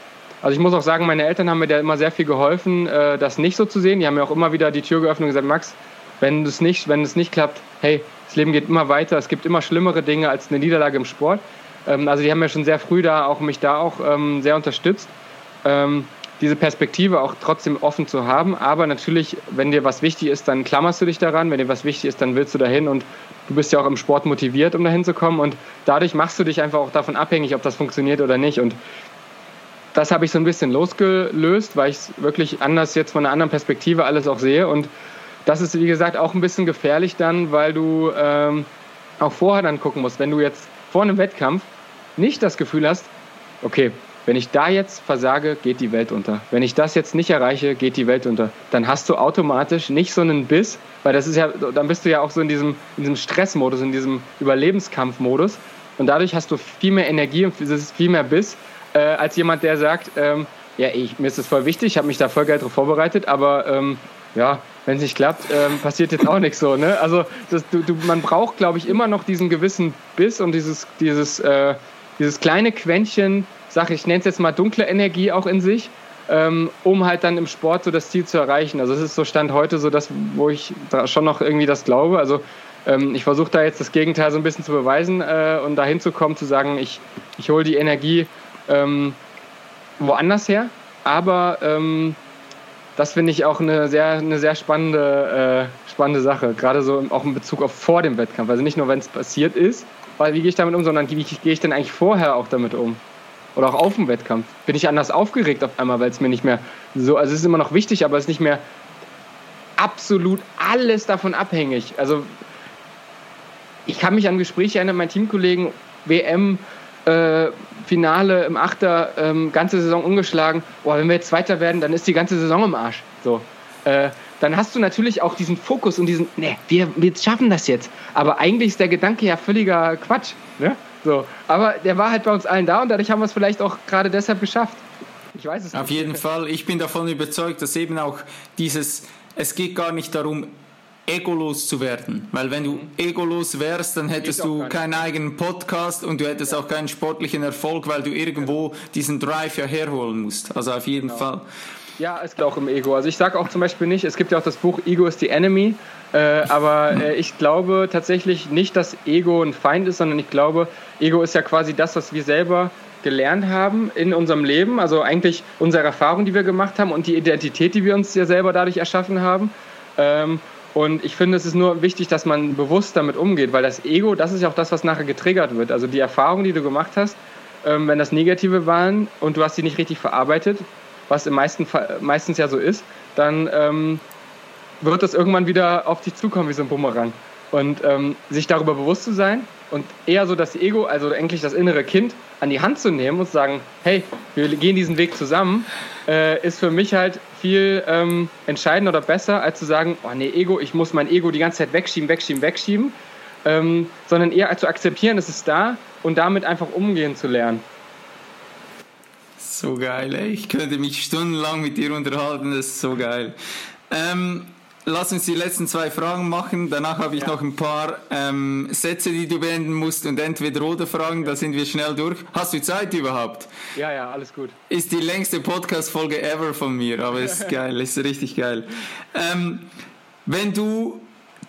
Also ich muss auch sagen, meine Eltern haben mir da immer sehr viel geholfen, äh, das nicht so zu sehen. Die haben mir auch immer wieder die Tür geöffnet und gesagt, Max, wenn es nicht, wenn es nicht klappt, hey, das Leben geht immer weiter. Es gibt immer schlimmere Dinge als eine Niederlage im Sport. Ähm, also die haben mir schon sehr früh da auch mich da auch ähm, sehr unterstützt. Ähm, diese Perspektive auch trotzdem offen zu haben. Aber natürlich, wenn dir was wichtig ist, dann klammerst du dich daran. Wenn dir was wichtig ist, dann willst du dahin und du bist ja auch im Sport motiviert, um dahin zu kommen. Und dadurch machst du dich einfach auch davon abhängig, ob das funktioniert oder nicht. Und das habe ich so ein bisschen losgelöst, weil ich es wirklich anders jetzt von einer anderen Perspektive alles auch sehe. Und das ist, wie gesagt, auch ein bisschen gefährlich dann, weil du ähm, auch vorher dann gucken musst, wenn du jetzt vor einem Wettkampf nicht das Gefühl hast, okay, wenn ich da jetzt versage, geht die Welt unter. Wenn ich das jetzt nicht erreiche, geht die Welt unter. Dann hast du automatisch nicht so einen Biss, weil das ist ja, dann bist du ja auch so in diesem, in diesem Stressmodus, in diesem Überlebenskampfmodus. Und dadurch hast du viel mehr Energie und viel mehr Biss, äh, als jemand, der sagt, ähm, ja, ich, mir ist das voll wichtig, ich habe mich da voll geil drauf vorbereitet, aber ähm, ja, wenn es nicht klappt, ähm, passiert jetzt auch nichts so. Ne? Also das, du, du, man braucht, glaube ich, immer noch diesen gewissen Biss und dieses, dieses, äh, dieses kleine Quäntchen, sag ich, nenne es jetzt mal dunkle Energie auch in sich, ähm, um halt dann im Sport so das Ziel zu erreichen. Also es ist so Stand heute so, dass wo ich schon noch irgendwie das glaube. Also ähm, ich versuche da jetzt das Gegenteil so ein bisschen zu beweisen äh, und dahin zu kommen, zu sagen, ich, ich hole die Energie ähm, woanders her, aber ähm, das finde ich auch eine sehr, eine sehr spannende, äh, spannende Sache, gerade so auch in Bezug auf vor dem Wettkampf. Also nicht nur, wenn es passiert ist, weil wie gehe ich damit um, sondern wie gehe ich denn eigentlich vorher auch damit um? Oder auch auf dem Wettkampf. Bin ich anders aufgeregt auf einmal, weil es mir nicht mehr so, also es ist immer noch wichtig, aber es ist nicht mehr absolut alles davon abhängig. Also ich kann mich an Gespräche erinnern, mein Teamkollegen, WM, äh, Finale im Achter, ähm, ganze Saison ungeschlagen. Boah, wenn wir jetzt Zweiter werden, dann ist die ganze Saison im Arsch. So. Äh, dann hast du natürlich auch diesen Fokus und diesen, ne, wir, wir schaffen das jetzt. Aber eigentlich ist der Gedanke ja völliger Quatsch. Ne? So. Aber der war halt bei uns allen da und dadurch haben wir es vielleicht auch gerade deshalb geschafft. Ich weiß es Auf nicht. jeden Fall. Ich bin davon überzeugt, dass eben auch dieses, es geht gar nicht darum, egolos zu werden. Weil wenn du mhm. egolos wärst, dann hättest du keinen eigenen Podcast und du hättest ja. auch keinen sportlichen Erfolg, weil du irgendwo diesen Drive ja herholen musst. Also auf jeden genau. Fall. Ja, es geht auch im Ego. Also ich sage auch zum Beispiel nicht, es gibt ja auch das Buch Ego is the Enemy, äh, aber äh, ich glaube tatsächlich nicht, dass Ego ein Feind ist, sondern ich glaube, Ego ist ja quasi das, was wir selber gelernt haben in unserem Leben, also eigentlich unsere Erfahrungen, die wir gemacht haben und die Identität, die wir uns ja selber dadurch erschaffen haben. Ähm, und ich finde, es ist nur wichtig, dass man bewusst damit umgeht, weil das Ego, das ist ja auch das, was nachher getriggert wird. Also die Erfahrungen, die du gemacht hast, ähm, wenn das negative waren und du hast sie nicht richtig verarbeitet, was im meisten Fall, meistens ja so ist, dann ähm, wird das irgendwann wieder auf dich zukommen wie so ein Bumerang. Und ähm, sich darüber bewusst zu sein und eher so das Ego, also eigentlich das innere Kind, an die Hand zu nehmen und zu sagen, hey, wir gehen diesen Weg zusammen, äh, ist für mich halt viel ähm, entscheidender oder besser, als zu sagen, oh nee, Ego, ich muss mein Ego die ganze Zeit wegschieben, wegschieben, wegschieben, ähm, sondern eher zu akzeptieren, es ist da und damit einfach umgehen zu lernen. So geil, ey. Ich könnte mich stundenlang mit dir unterhalten, das ist so geil. Ähm, lass uns die letzten zwei Fragen machen. Danach habe ich ja. noch ein paar ähm, Sätze, die du beenden musst und entweder oder Fragen. Da sind wir schnell durch. Hast du Zeit überhaupt? Ja, ja, alles gut. Ist die längste Podcast-Folge ever von mir, aber ist geil, ist richtig geil. Ähm, wenn du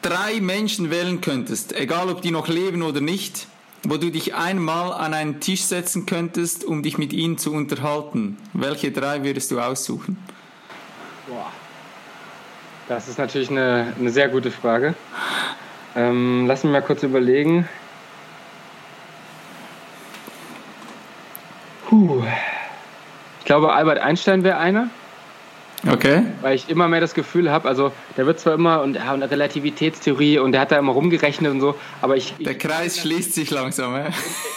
drei Menschen wählen könntest, egal ob die noch leben oder nicht, wo du dich einmal an einen Tisch setzen könntest, um dich mit ihnen zu unterhalten, welche drei würdest du aussuchen? Boah. Das ist natürlich eine, eine sehr gute Frage. Ähm, lass mich mal kurz überlegen. Puh. Ich glaube, Albert Einstein wäre einer. Okay. Weil ich immer mehr das Gefühl habe, also der wird zwar immer und, ja, und Relativitätstheorie und der hat da immer rumgerechnet und so, aber ich. Der Kreis ich, schließt sich langsam, ja?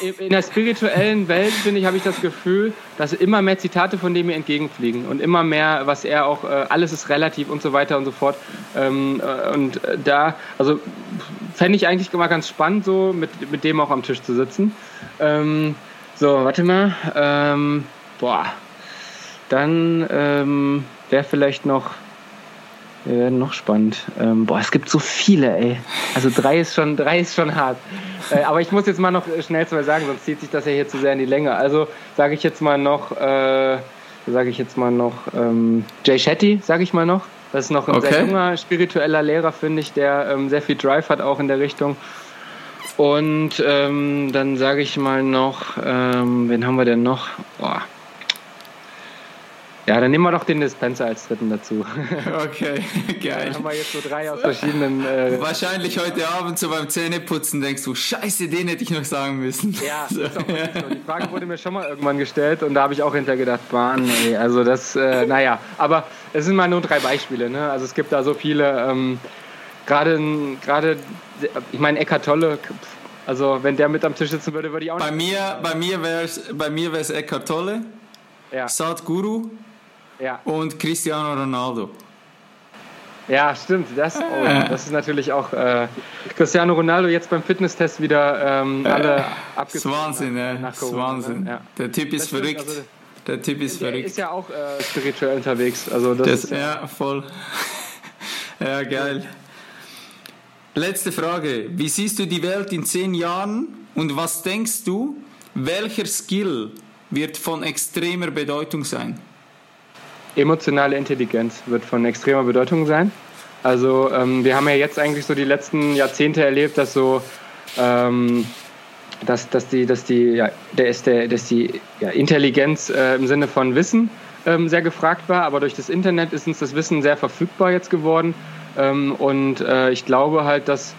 In, in der spirituellen Welt, finde ich, habe ich das Gefühl, dass immer mehr Zitate von dem mir entgegenfliegen und immer mehr, was er auch, äh, alles ist relativ und so weiter und so fort. Ähm, äh, und äh, da, also fände ich eigentlich immer ganz spannend, so mit, mit dem auch am Tisch zu sitzen. Ähm, so, warte mal. Ähm, boah. Dann, ähm, wäre vielleicht noch, wäre noch spannend. Ähm, boah, es gibt so viele, ey. Also drei ist schon, drei ist schon hart. Äh, aber ich muss jetzt mal noch schnell zwei sagen, sonst zieht sich das ja hier zu sehr in die Länge. Also sage ich jetzt mal noch, äh, sage ich jetzt mal noch ähm, Jay Shetty, sage ich mal noch. Das ist noch ein okay. sehr junger spiritueller Lehrer, finde ich, der ähm, sehr viel Drive hat auch in der Richtung. Und ähm, dann sage ich mal noch, ähm, wen haben wir denn noch? Boah, ja, dann nehmen wir doch den Dispenser als dritten dazu. Okay, geil. Dann haben wir jetzt so drei aus verschiedenen. Äh Wahrscheinlich heute Abend so beim Zähneputzen denkst du, Scheiße, den hätte ich noch sagen müssen. Ja, so. ist auch so. Die Frage wurde mir schon mal irgendwann gestellt und da habe ich auch hinterher gedacht, Bahn, ey, also das, äh, naja, aber es sind mal nur drei Beispiele. Ne? Also es gibt da so viele. Ähm, gerade, gerade, ich meine, Eckart Tolle. Also wenn der mit am Tisch sitzen würde, würde ich auch. Bei nicht mir, bei mir wäre es, bei mir wäre es Eckart Tolle. Ja. Sadhguru ja. und Cristiano Ronaldo. Ja, stimmt. Das, oh, das ist natürlich auch äh, Cristiano Ronaldo jetzt beim Fitnesstest wieder ähm, alle äh, abgezogen. Wahnsinn, ja. Das ist Wahnsinn. Ja. Der Typ ist verrückt. Also, der Typ ist der verrückt. ist ja auch äh, spirituell unterwegs. Also das, das ist, ja, voll. ja, geil. Letzte Frage. Wie siehst du die Welt in zehn Jahren und was denkst du, welcher Skill wird von extremer Bedeutung sein? Emotionale Intelligenz wird von extremer Bedeutung sein. Also ähm, wir haben ja jetzt eigentlich so die letzten Jahrzehnte erlebt, dass so ähm, dass, dass die, dass die, ja, der ist der, dass die ja, Intelligenz äh, im Sinne von Wissen ähm, sehr gefragt war, aber durch das Internet ist uns das Wissen sehr verfügbar jetzt geworden. Ähm, und äh, ich glaube halt, dass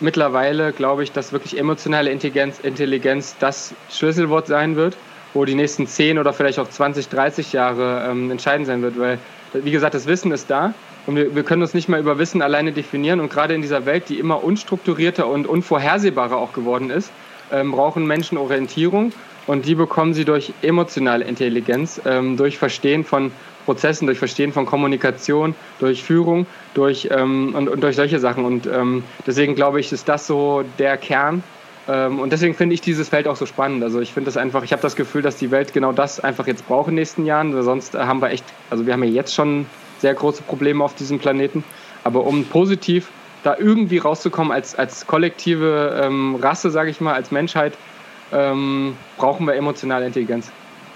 mittlerweile, glaube ich, dass wirklich emotionale Intelligenz, Intelligenz das Schlüsselwort sein wird wo die nächsten 10 oder vielleicht auch 20, 30 Jahre ähm, entscheidend sein wird, weil, wie gesagt, das Wissen ist da und wir, wir können uns nicht mehr über Wissen alleine definieren und gerade in dieser Welt, die immer unstrukturierter und unvorhersehbarer auch geworden ist, ähm, brauchen Menschen Orientierung und die bekommen sie durch emotionale Intelligenz, ähm, durch Verstehen von Prozessen, durch Verstehen von Kommunikation, durch Führung, durch ähm, und, und, durch solche Sachen. Und ähm, deswegen glaube ich, ist das so der Kern und deswegen finde ich dieses Feld auch so spannend. Also ich finde das einfach, ich habe das Gefühl, dass die Welt genau das einfach jetzt braucht in den nächsten Jahren. Sonst haben wir echt, also wir haben ja jetzt schon sehr große Probleme auf diesem Planeten. Aber um positiv da irgendwie rauszukommen als, als kollektive ähm, Rasse, sage ich mal, als Menschheit, ähm, brauchen wir emotionale Intelligenz.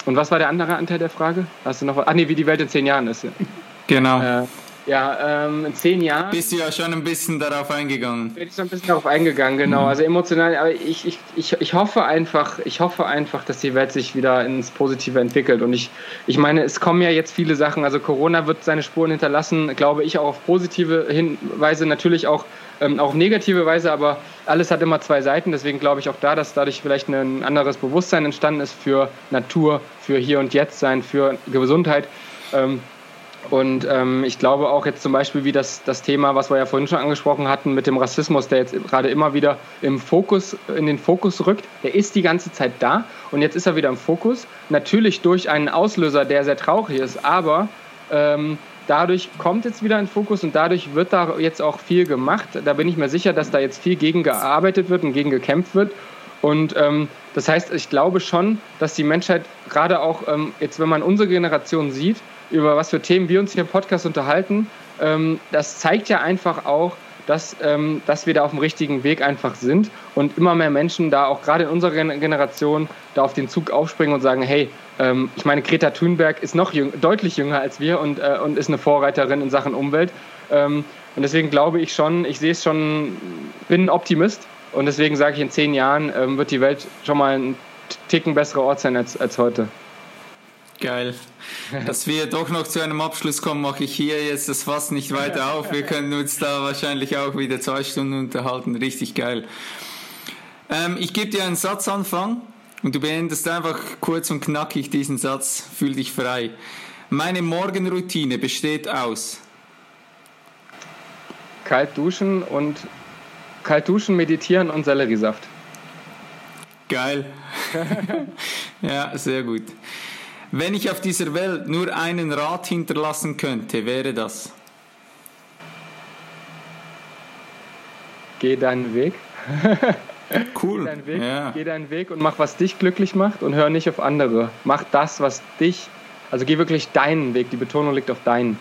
Und was war der andere Anteil der Frage? Hast du noch was? Ach nee, wie die Welt in zehn Jahren ist. Genau. Äh, ja, ähm, in zehn Jahren. Bist du ja schon ein bisschen darauf eingegangen. Bin ich schon ein bisschen darauf eingegangen, genau. Mhm. Also emotional, aber ich, ich, ich, ich hoffe einfach, ich hoffe einfach, dass die Welt sich wieder ins Positive entwickelt. Und ich, ich meine, es kommen ja jetzt viele Sachen. Also Corona wird seine Spuren hinterlassen, glaube ich, auch auf positive Hinweise, natürlich auch, ähm, auch negative Weise, aber alles hat immer zwei Seiten. Deswegen glaube ich auch da, dass dadurch vielleicht ein anderes Bewusstsein entstanden ist für Natur, für Hier und Jetzt sein, für Gesundheit. Ähm, und ähm, ich glaube auch jetzt zum Beispiel wie das, das Thema, was wir ja vorhin schon angesprochen hatten, mit dem Rassismus, der jetzt gerade immer wieder im Fokus, in den Fokus rückt, der ist die ganze Zeit da und jetzt ist er wieder im Fokus. Natürlich durch einen Auslöser, der sehr traurig ist, aber ähm, dadurch kommt jetzt wieder in Fokus und dadurch wird da jetzt auch viel gemacht. Da bin ich mir sicher, dass da jetzt viel gegen gearbeitet wird und gegen gekämpft wird. Und ähm, das heißt, ich glaube schon, dass die Menschheit gerade auch ähm, jetzt, wenn man unsere Generation sieht, über was für Themen wir uns hier im Podcast unterhalten, ähm, das zeigt ja einfach auch, dass, ähm, dass wir da auf dem richtigen Weg einfach sind und immer mehr Menschen da auch gerade in unserer Generation da auf den Zug aufspringen und sagen, hey, ähm, ich meine, Greta Thunberg ist noch jüng deutlich jünger als wir und, äh, und ist eine Vorreiterin in Sachen Umwelt. Ähm, und deswegen glaube ich schon, ich sehe es schon, bin ein Optimist und deswegen sage ich, in zehn Jahren ähm, wird die Welt schon mal ein Ticken besserer Ort sein als, als heute. Geil. Dass wir doch noch zu einem Abschluss kommen, mache ich hier jetzt das Fass nicht weiter auf. Wir können uns da wahrscheinlich auch wieder zwei Stunden unterhalten. Richtig geil. Ähm, ich gebe dir einen Satzanfang und du beendest einfach kurz und knackig diesen Satz. Fühl dich frei. Meine Morgenroutine besteht aus kalt duschen und kalt duschen, meditieren und Selleriesaft. Geil. ja, sehr gut. Wenn ich auf dieser Welt nur einen Rat hinterlassen könnte, wäre das? Geh deinen Weg. Cool. Geh deinen Weg, ja. geh deinen Weg und mach, was dich glücklich macht und hör nicht auf andere. Mach das, was dich, also geh wirklich deinen Weg. Die Betonung liegt auf deinen.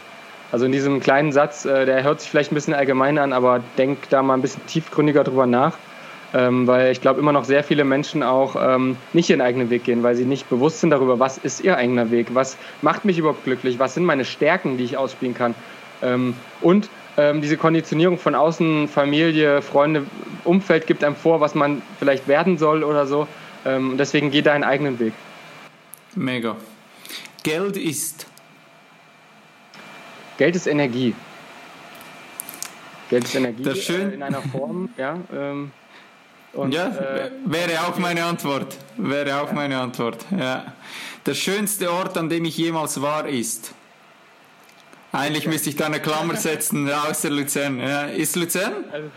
Also in diesem kleinen Satz, äh, der hört sich vielleicht ein bisschen allgemein an, aber denk da mal ein bisschen tiefgründiger drüber nach ähm, weil ich glaube immer noch sehr viele Menschen auch ähm, nicht ihren eigenen Weg gehen, weil sie nicht bewusst sind darüber, was ist ihr eigener Weg, was macht mich überhaupt glücklich, was sind meine Stärken, die ich ausspielen kann. Ähm, und ähm, diese Konditionierung von außen, Familie, Freunde, Umfeld gibt einem vor, was man vielleicht werden soll oder so. Ähm, deswegen geh deinen eigenen Weg. Mega. Geld ist. Geld ist Energie. Geld ist Energie Das schön. Äh, in einer Form, ja. Ähm, und, ja, äh, wäre auch meine Antwort. Wäre auch meine Antwort. Ja. Der schönste Ort, an dem ich jemals war, ist. Eigentlich müsste ich da eine Klammer setzen, außer Luzern. Ja. Ist Luzern? Also,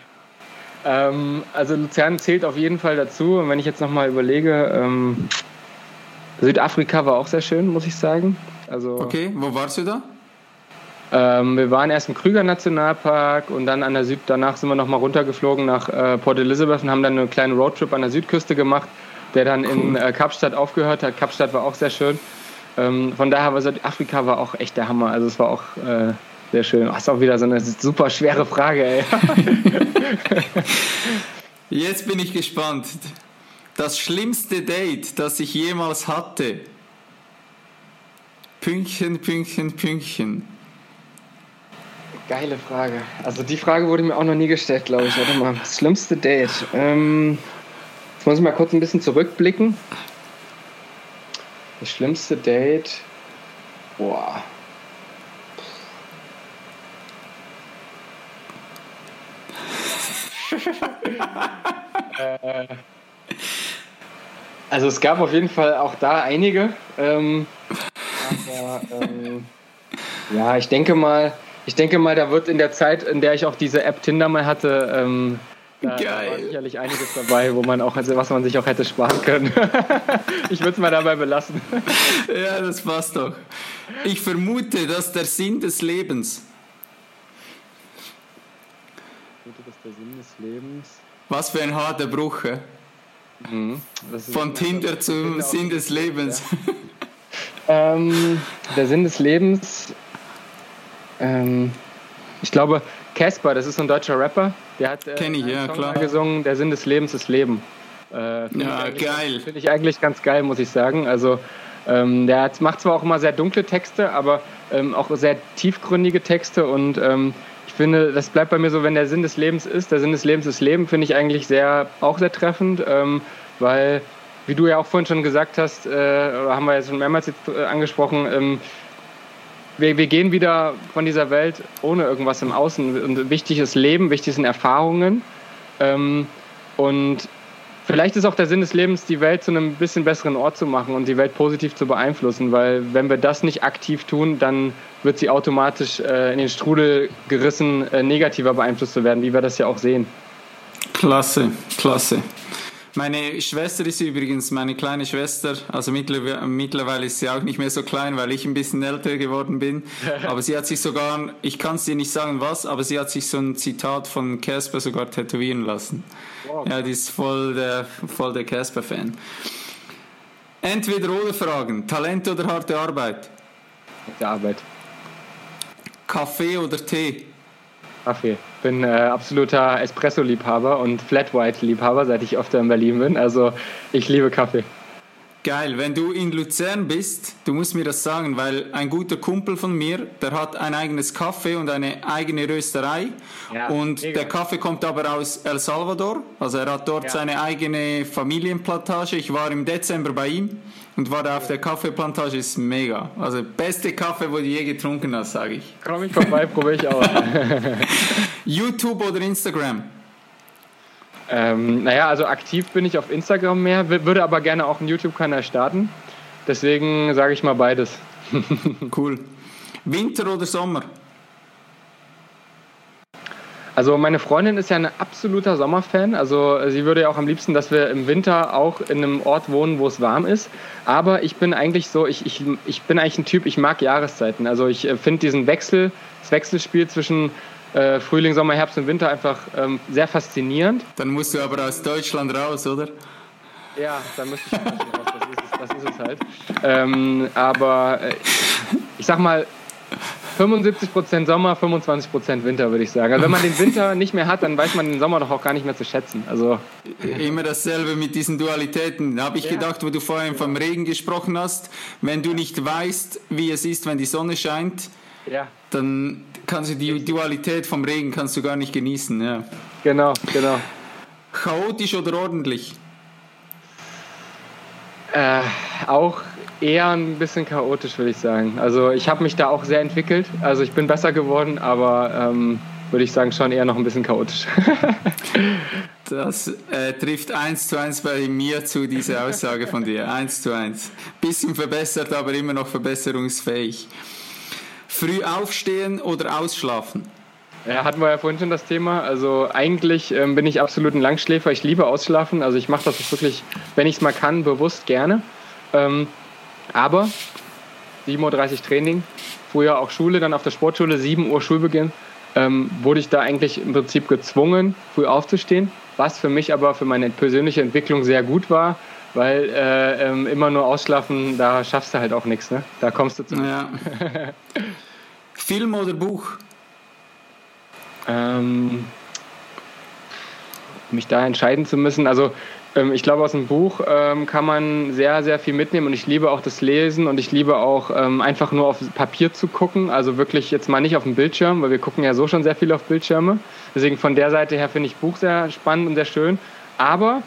ähm, also Luzern zählt auf jeden Fall dazu. Und wenn ich jetzt nochmal überlege, ähm, Südafrika war auch sehr schön, muss ich sagen. Also, okay, wo warst du da? Ähm, wir waren erst im Krüger Nationalpark und dann an der Süd, danach sind wir nochmal runtergeflogen nach äh, Port Elizabeth und haben dann einen kleinen Roadtrip an der Südküste gemacht, der dann cool. in äh, Kapstadt aufgehört hat. Kapstadt war auch sehr schön. Ähm, von daher war Südafrika war auch echt der Hammer. Also es war auch äh, sehr schön. Das ist auch wieder so eine super schwere Frage, ey. Jetzt bin ich gespannt. Das schlimmste Date, das ich jemals hatte. Pünktchen, Pünktchen, Pünktchen. Geile Frage. Also die Frage wurde mir auch noch nie gestellt, glaube ich. Warte mal, das schlimmste Date. Ähm, jetzt muss ich mal kurz ein bisschen zurückblicken. Das schlimmste Date. Boah. äh, also es gab auf jeden Fall auch da einige. Ähm, aber ähm, ja, ich denke mal, ich denke mal, da wird in der Zeit, in der ich auch diese App Tinder mal hatte, ähm, da, da war sicherlich einiges dabei, wo man auch, also was man sich auch hätte sparen können. ich würde es mal dabei belassen. ja, das passt doch. Ich vermute, dass der Sinn des Lebens. Ich vermute, dass der Sinn des Lebens. Was für ein harter Bruch. Mhm. Von Tinder zum Sinn des Lebens. Ja. ähm, der Sinn des Lebens ähm, ich glaube, Casper, das ist so ein deutscher Rapper. Der hat äh, Kenn ich, ja, klar. gesungen, Der Sinn des Lebens ist Leben. Äh, ja, geil. Finde ich eigentlich ganz geil, muss ich sagen. Also ähm, der hat, macht zwar auch immer sehr dunkle Texte, aber ähm, auch sehr tiefgründige Texte und ähm, ich finde, das bleibt bei mir so, wenn der Sinn des Lebens ist, der Sinn des Lebens ist Leben, finde ich eigentlich sehr, auch sehr treffend, ähm, weil, wie du ja auch vorhin schon gesagt hast, äh, haben wir jetzt schon mehrmals jetzt, äh, angesprochen, ähm, wir, wir gehen wieder von dieser Welt ohne irgendwas im Außen. Und wichtig Leben, wichtig sind Erfahrungen. Ähm, und vielleicht ist auch der Sinn des Lebens, die Welt zu einem bisschen besseren Ort zu machen und die Welt positiv zu beeinflussen, weil wenn wir das nicht aktiv tun, dann wird sie automatisch äh, in den Strudel gerissen, äh, negativer beeinflusst zu werden, wie wir das ja auch sehen. Klasse, klasse. Meine Schwester ist übrigens meine kleine Schwester. Also mittlerweile ist sie auch nicht mehr so klein, weil ich ein bisschen älter geworden bin. Aber sie hat sich sogar, ich kann es dir nicht sagen was, aber sie hat sich so ein Zitat von Casper sogar tätowieren lassen. Wow. Ja, die ist voll der, voll der Casper-Fan. Entweder oder Fragen. Talent oder harte Arbeit? Harte Arbeit. Kaffee oder Tee? Kaffee. Bin äh, absoluter Espresso-Liebhaber und Flat White-Liebhaber, seit ich oft in Berlin bin. Also ich liebe Kaffee. Geil, wenn du in Luzern bist, du musst mir das sagen, weil ein guter Kumpel von mir, der hat ein eigenes Kaffee und eine eigene Rösterei. Ja, und mega. der Kaffee kommt aber aus El Salvador. Also er hat dort ja. seine eigene Familienplantage. Ich war im Dezember bei ihm und war da auf der Kaffeeplantage. Ist mega. Also beste Kaffee, wo du je getrunken hast, sage ich. Komm ich vorbei, probiere ich auch. YouTube oder Instagram? Ähm, naja, also aktiv bin ich auf Instagram mehr, würde aber gerne auch einen YouTube-Kanal starten. Deswegen sage ich mal beides. cool. Winter oder Sommer? Also meine Freundin ist ja ein absoluter Sommerfan. Also sie würde ja auch am liebsten, dass wir im Winter auch in einem Ort wohnen, wo es warm ist. Aber ich bin eigentlich so, ich, ich, ich bin eigentlich ein Typ, ich mag Jahreszeiten. Also ich äh, finde diesen Wechsel, das Wechselspiel zwischen äh, Frühling, Sommer, Herbst und Winter einfach ähm, sehr faszinierend. Dann musst du aber aus Deutschland raus, oder? Ja, dann müsste ich raus. Das ist es, das ist es halt. Ähm, aber äh, ich sag mal, 75% Sommer, 25% Winter, würde ich sagen. Also wenn man den Winter nicht mehr hat, dann weiß man den Sommer doch auch gar nicht mehr zu schätzen. Also Immer dasselbe mit diesen Dualitäten. Da habe ich ja. gedacht, wo du vorhin vom Regen gesprochen hast, wenn du nicht weißt, wie es ist, wenn die Sonne scheint, ja. dann kannst du die Dualität vom Regen kannst du gar nicht genießen. Ja. Genau, genau. Chaotisch oder ordentlich? Äh, auch eher ein bisschen chaotisch, würde ich sagen. Also ich habe mich da auch sehr entwickelt. Also ich bin besser geworden, aber ähm, würde ich sagen, schon eher noch ein bisschen chaotisch. das äh, trifft eins zu eins bei mir zu, diese Aussage von dir. Eins zu eins. Bisschen verbessert, aber immer noch verbesserungsfähig. Früh aufstehen oder ausschlafen? Ja, hatten wir ja vorhin schon das Thema. Also eigentlich ähm, bin ich absolut ein Langschläfer. Ich liebe Ausschlafen. Also ich mache das wirklich, wenn ich es mal kann, bewusst gerne. Ähm, aber 7.30 Uhr Training, früher auch Schule, dann auf der Sportschule, 7 Uhr Schulbeginn, ähm, wurde ich da eigentlich im Prinzip gezwungen, früh aufzustehen. Was für mich aber für meine persönliche Entwicklung sehr gut war, weil äh, ähm, immer nur ausschlafen, da schaffst du halt auch nichts. Ne? Da kommst du zu. Ja. Film oder Buch? Ähm, mich da entscheiden zu müssen. Also ähm, ich glaube, aus dem Buch ähm, kann man sehr, sehr viel mitnehmen und ich liebe auch das Lesen und ich liebe auch ähm, einfach nur auf Papier zu gucken. Also wirklich jetzt mal nicht auf dem Bildschirm, weil wir gucken ja so schon sehr viel auf Bildschirme. Deswegen von der Seite her finde ich Buch sehr spannend und sehr schön. Aber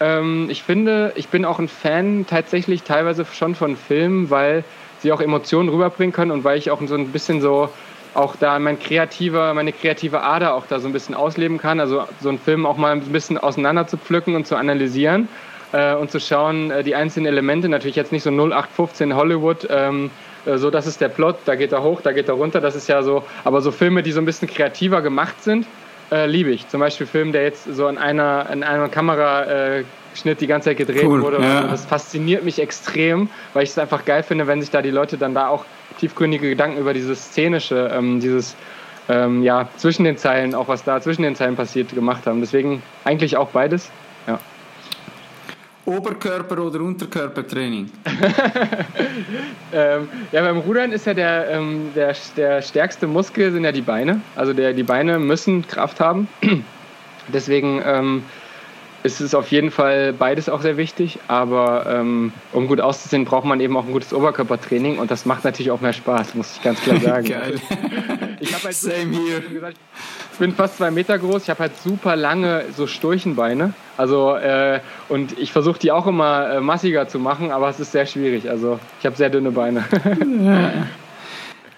ähm, ich finde, ich bin auch ein Fan tatsächlich teilweise schon von Filmen, weil sie auch Emotionen rüberbringen können und weil ich auch so ein bisschen so auch da mein kreativer, meine kreative Ader auch da so ein bisschen ausleben kann. Also so einen Film auch mal ein bisschen auseinander zu pflücken und zu analysieren äh, und zu schauen, äh, die einzelnen Elemente, natürlich jetzt nicht so 0815 Hollywood, ähm, äh, so das ist der Plot, da geht er hoch, da geht er runter, das ist ja so, aber so Filme, die so ein bisschen kreativer gemacht sind, äh, liebe ich. Zum Beispiel Film, der jetzt so an einer, an einer Kamera äh, Schnitt die ganze Zeit gedreht cool, wurde. Ja. Das fasziniert mich extrem, weil ich es einfach geil finde, wenn sich da die Leute dann da auch tiefgründige Gedanken über dieses Szenische, ähm, dieses ähm, ja, zwischen den Zeilen, auch was da zwischen den Zeilen passiert, gemacht haben. Deswegen eigentlich auch beides. Ja. Oberkörper- oder Unterkörpertraining? ähm, ja, beim Rudern ist ja der, ähm, der, der stärkste Muskel sind ja die Beine. Also der, die Beine müssen Kraft haben. Deswegen ähm, ist es auf jeden Fall beides auch sehr wichtig. Aber ähm, um gut auszusehen, braucht man eben auch ein gutes Oberkörpertraining und das macht natürlich auch mehr Spaß, muss ich ganz klar sagen. Geil. Ich habe halt Same here. Gesagt, ich bin fast zwei Meter groß. Ich habe halt super lange so Sturchenbeine. Also äh, und ich versuche die auch immer äh, massiger zu machen, aber es ist sehr schwierig. Also ich habe sehr dünne Beine.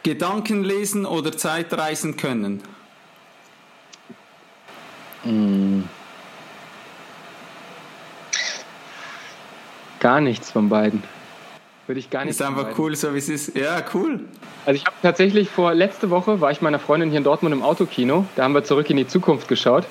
Gedanken lesen oder Zeitreisen können? Mm. Gar nichts von beiden. Würde ich gar nicht. Ist einfach cool, so wie es ist. Ja, cool. Also ich habe tatsächlich vor letzte Woche war ich meiner Freundin hier in Dortmund im Autokino. Da haben wir zurück in die Zukunft geschaut.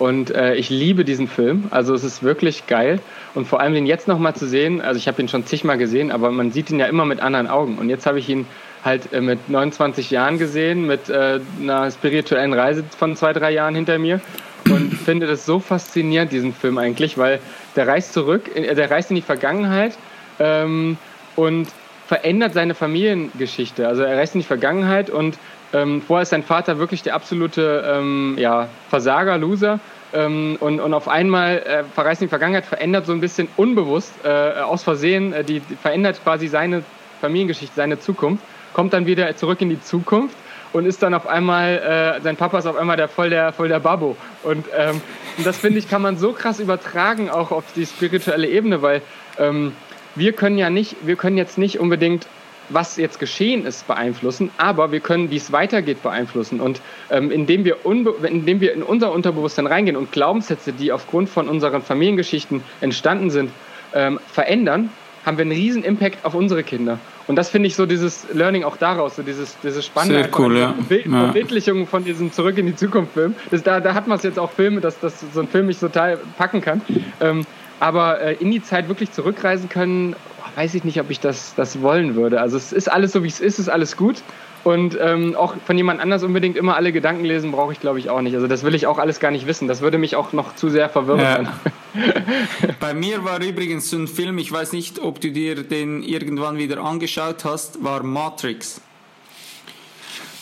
Und äh, ich liebe diesen Film. Also es ist wirklich geil. Und vor allem den jetzt nochmal zu sehen, also ich habe ihn schon zigmal gesehen, aber man sieht ihn ja immer mit anderen Augen. Und jetzt habe ich ihn halt äh, mit 29 Jahren gesehen, mit äh, einer spirituellen Reise von zwei, drei Jahren hinter mir und finde das so faszinierend, diesen Film eigentlich, weil der reist zurück, äh, der reist in die Vergangenheit ähm, und verändert seine Familiengeschichte. Also er reist in die Vergangenheit und ähm, vorher ist sein Vater wirklich der absolute ähm, ja, Versager, Loser. Ähm, und, und auf einmal äh, verreist in die Vergangenheit, verändert so ein bisschen unbewusst, äh, aus Versehen, äh, die, die verändert quasi seine Familiengeschichte, seine Zukunft, kommt dann wieder zurück in die Zukunft und ist dann auf einmal, äh, sein Papa ist auf einmal der voll der, voll der Babbo. Und, ähm, und das finde ich, kann man so krass übertragen auch auf die spirituelle Ebene, weil ähm, wir können ja nicht, wir können jetzt nicht unbedingt was jetzt geschehen ist, beeinflussen, aber wir können, wie es weitergeht, beeinflussen. Und ähm, indem, wir indem wir in unser Unterbewusstsein reingehen und Glaubenssätze, die aufgrund von unseren Familiengeschichten entstanden sind, ähm, verändern, haben wir einen riesen Impact auf unsere Kinder. Und das finde ich so dieses Learning auch daraus, so dieses, dieses Spannende. Sehr cool, ja. Bild, ja. Von diesem Zurück in die Zukunft Film. Das, da, da hat man es jetzt auch Filme, dass, dass so ein Film mich total packen kann. Ähm, aber äh, in die Zeit wirklich zurückreisen können, weiß ich nicht, ob ich das, das wollen würde. Also es ist alles so, wie es ist, ist alles gut. Und ähm, auch von jemand anders unbedingt immer alle Gedanken lesen, brauche ich, glaube ich, auch nicht. Also das will ich auch alles gar nicht wissen. Das würde mich auch noch zu sehr verwirren. Ja. Bei mir war übrigens so ein Film, ich weiß nicht, ob du dir den irgendwann wieder angeschaut hast, war Matrix.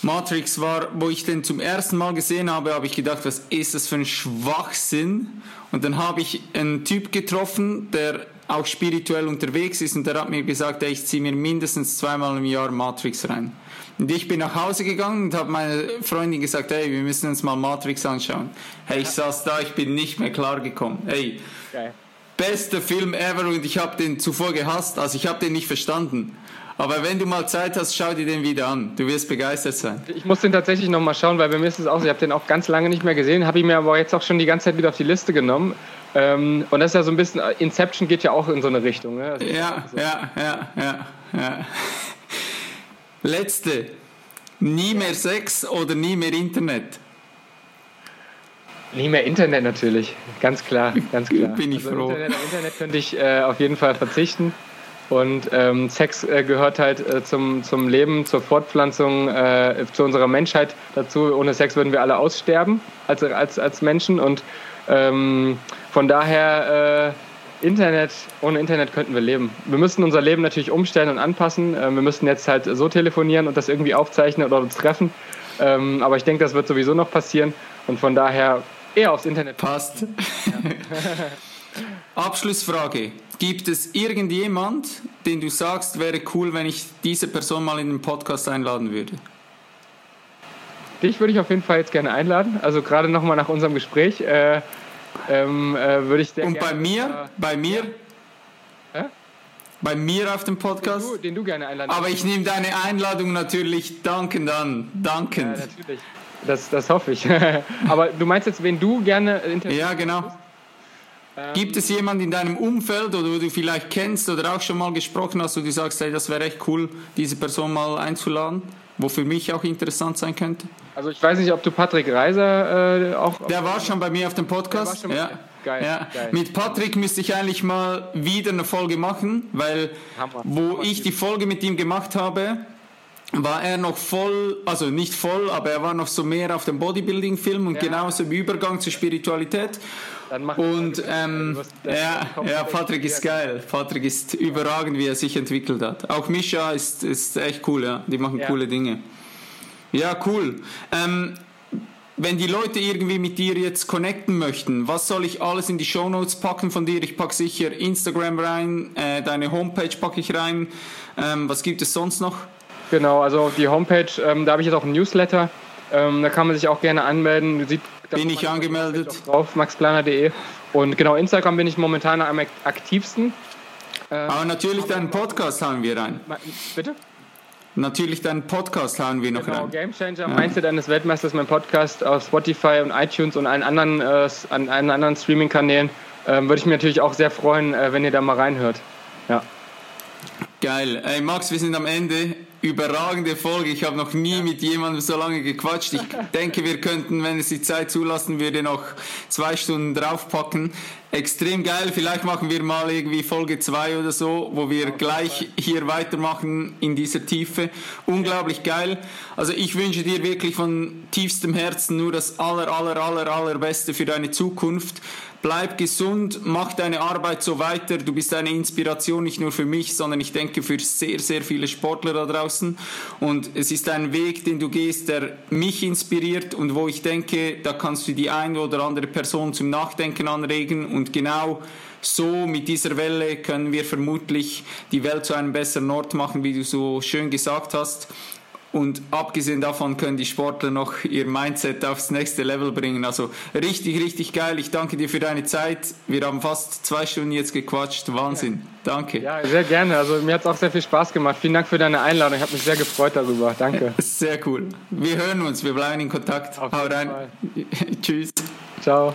Matrix war, wo ich den zum ersten Mal gesehen habe, habe ich gedacht, was ist das für ein Schwachsinn? Und dann habe ich einen Typ getroffen, der auch spirituell unterwegs ist und der hat mir gesagt, ey, ich ziehe mir mindestens zweimal im Jahr Matrix rein. Und ich bin nach Hause gegangen und habe meine Freundin gesagt, hey, wir müssen uns mal Matrix anschauen. Hey, ich saß da, ich bin nicht mehr klargekommen. Hey, Geil. bester Film ever und ich habe den zuvor gehasst, also ich habe den nicht verstanden. Aber wenn du mal Zeit hast, schau dir den wieder an. Du wirst begeistert sein. Ich muss den tatsächlich noch mal schauen, weil bei mir ist es auch so, ich habe den auch ganz lange nicht mehr gesehen, habe ihn mir aber jetzt auch schon die ganze Zeit wieder auf die Liste genommen. Ähm, und das ist ja so ein bisschen, Inception geht ja auch in so eine Richtung. Ne? Also ja, so. ja, ja, ja, ja. Letzte. Nie mehr Sex oder nie mehr Internet? Nie mehr Internet natürlich, ganz klar, ganz klar. Bin ich also froh. Internet, Internet könnte ich äh, auf jeden Fall verzichten. Und ähm, Sex äh, gehört halt äh, zum, zum Leben, zur Fortpflanzung, äh, zu unserer Menschheit dazu. Ohne Sex würden wir alle aussterben als, als, als Menschen. Und ähm, von daher äh, Internet, ohne Internet könnten wir leben. Wir müssen unser Leben natürlich umstellen und anpassen. Ähm, wir müssen jetzt halt so telefonieren und das irgendwie aufzeichnen oder uns treffen. Ähm, aber ich denke, das wird sowieso noch passieren. Und von daher eher aufs Internet. Passt. Ja. Abschlussfrage. Gibt es irgendjemand, den du sagst, wäre cool, wenn ich diese Person mal in den Podcast einladen würde? Dich würde ich auf jeden Fall jetzt gerne einladen. Also gerade nochmal nach unserem Gespräch. Äh, ähm, äh, würde ich sehr Und bei mir, bei mir, ja? bei mir auf dem Podcast, den du, den du gerne einladen Aber ich nehme deine Einladung natürlich dankend an, dankend. Ja, natürlich. Das, das hoffe ich. Aber du meinst jetzt, wen du gerne interviewst? Ja, genau. Ähm, Gibt es jemanden in deinem Umfeld oder wo du vielleicht kennst oder auch schon mal gesprochen hast, wo du sagst, hey, das wäre echt cool, diese Person mal einzuladen? Wo für mich auch interessant sein könnte? Also ich weiß nicht, ob du Patrick Reiser äh, auch... Der war schon bei mir auf dem Podcast. ja. Geil, ja. geil. Mit Patrick müsste ich eigentlich mal wieder eine Folge machen, weil Hammer. wo Hammer. ich die Folge mit ihm gemacht habe, war er noch voll, also nicht voll, aber er war noch so mehr auf dem Bodybuilding-Film und ja. genauso im Übergang zur Spiritualität. und ähm, ja, ja, Patrick ist geil. Patrick ist überragend, wie er sich entwickelt hat. Auch Misha ist, ist echt cool, ja. Die machen ja. coole Dinge. Ja, cool. Ähm, wenn die Leute irgendwie mit dir jetzt connecten möchten, was soll ich alles in die Show Notes packen von dir? Ich packe sicher Instagram rein, äh, deine Homepage packe ich rein. Ähm, was gibt es sonst noch? Genau, also die Homepage, ähm, da habe ich jetzt auch ein Newsletter. Ähm, da kann man sich auch gerne anmelden. Sieht, bin ich angemeldet. Drauf, maxplaner.de. Und genau, Instagram bin ich momentan am aktivsten. Ähm, Aber natürlich deinen Podcast haben wir rein. Bitte? Natürlich deinen Podcast haben wir noch genau, rein. Game Changer, ja. Mindset eines Weltmeisters, mein Podcast auf Spotify und iTunes und allen anderen, äh, an allen anderen Streaming-Kanälen. Ähm, Würde ich mich natürlich auch sehr freuen, äh, wenn ihr da mal reinhört. Ja. Geil. Ey, Max, wir sind am Ende überragende Folge. Ich habe noch nie mit jemandem so lange gequatscht. Ich denke, wir könnten, wenn es die Zeit zulassen würde, noch zwei Stunden draufpacken. Extrem geil. Vielleicht machen wir mal irgendwie Folge 2 oder so, wo wir gleich hier weitermachen in dieser Tiefe. Unglaublich geil. Also ich wünsche dir wirklich von tiefstem Herzen nur das aller, aller, aller, allerbeste für deine Zukunft. Bleib gesund, mach deine Arbeit so weiter. Du bist eine Inspiration nicht nur für mich, sondern ich denke für sehr, sehr viele Sportler da draußen. Und es ist ein Weg, den du gehst, der mich inspiriert und wo ich denke, da kannst du die eine oder andere Person zum Nachdenken anregen. Und genau so mit dieser Welle können wir vermutlich die Welt zu einem besseren Ort machen, wie du so schön gesagt hast. Und abgesehen davon können die Sportler noch ihr Mindset aufs nächste Level bringen. Also richtig, richtig geil. Ich danke dir für deine Zeit. Wir haben fast zwei Stunden jetzt gequatscht. Wahnsinn. Danke. Ja, sehr gerne. Also mir hat es auch sehr viel Spaß gemacht. Vielen Dank für deine Einladung. Ich habe mich sehr gefreut darüber. Danke. Sehr cool. Wir hören uns. Wir bleiben in Kontakt. Auf Hau rein. Tschüss. Ciao.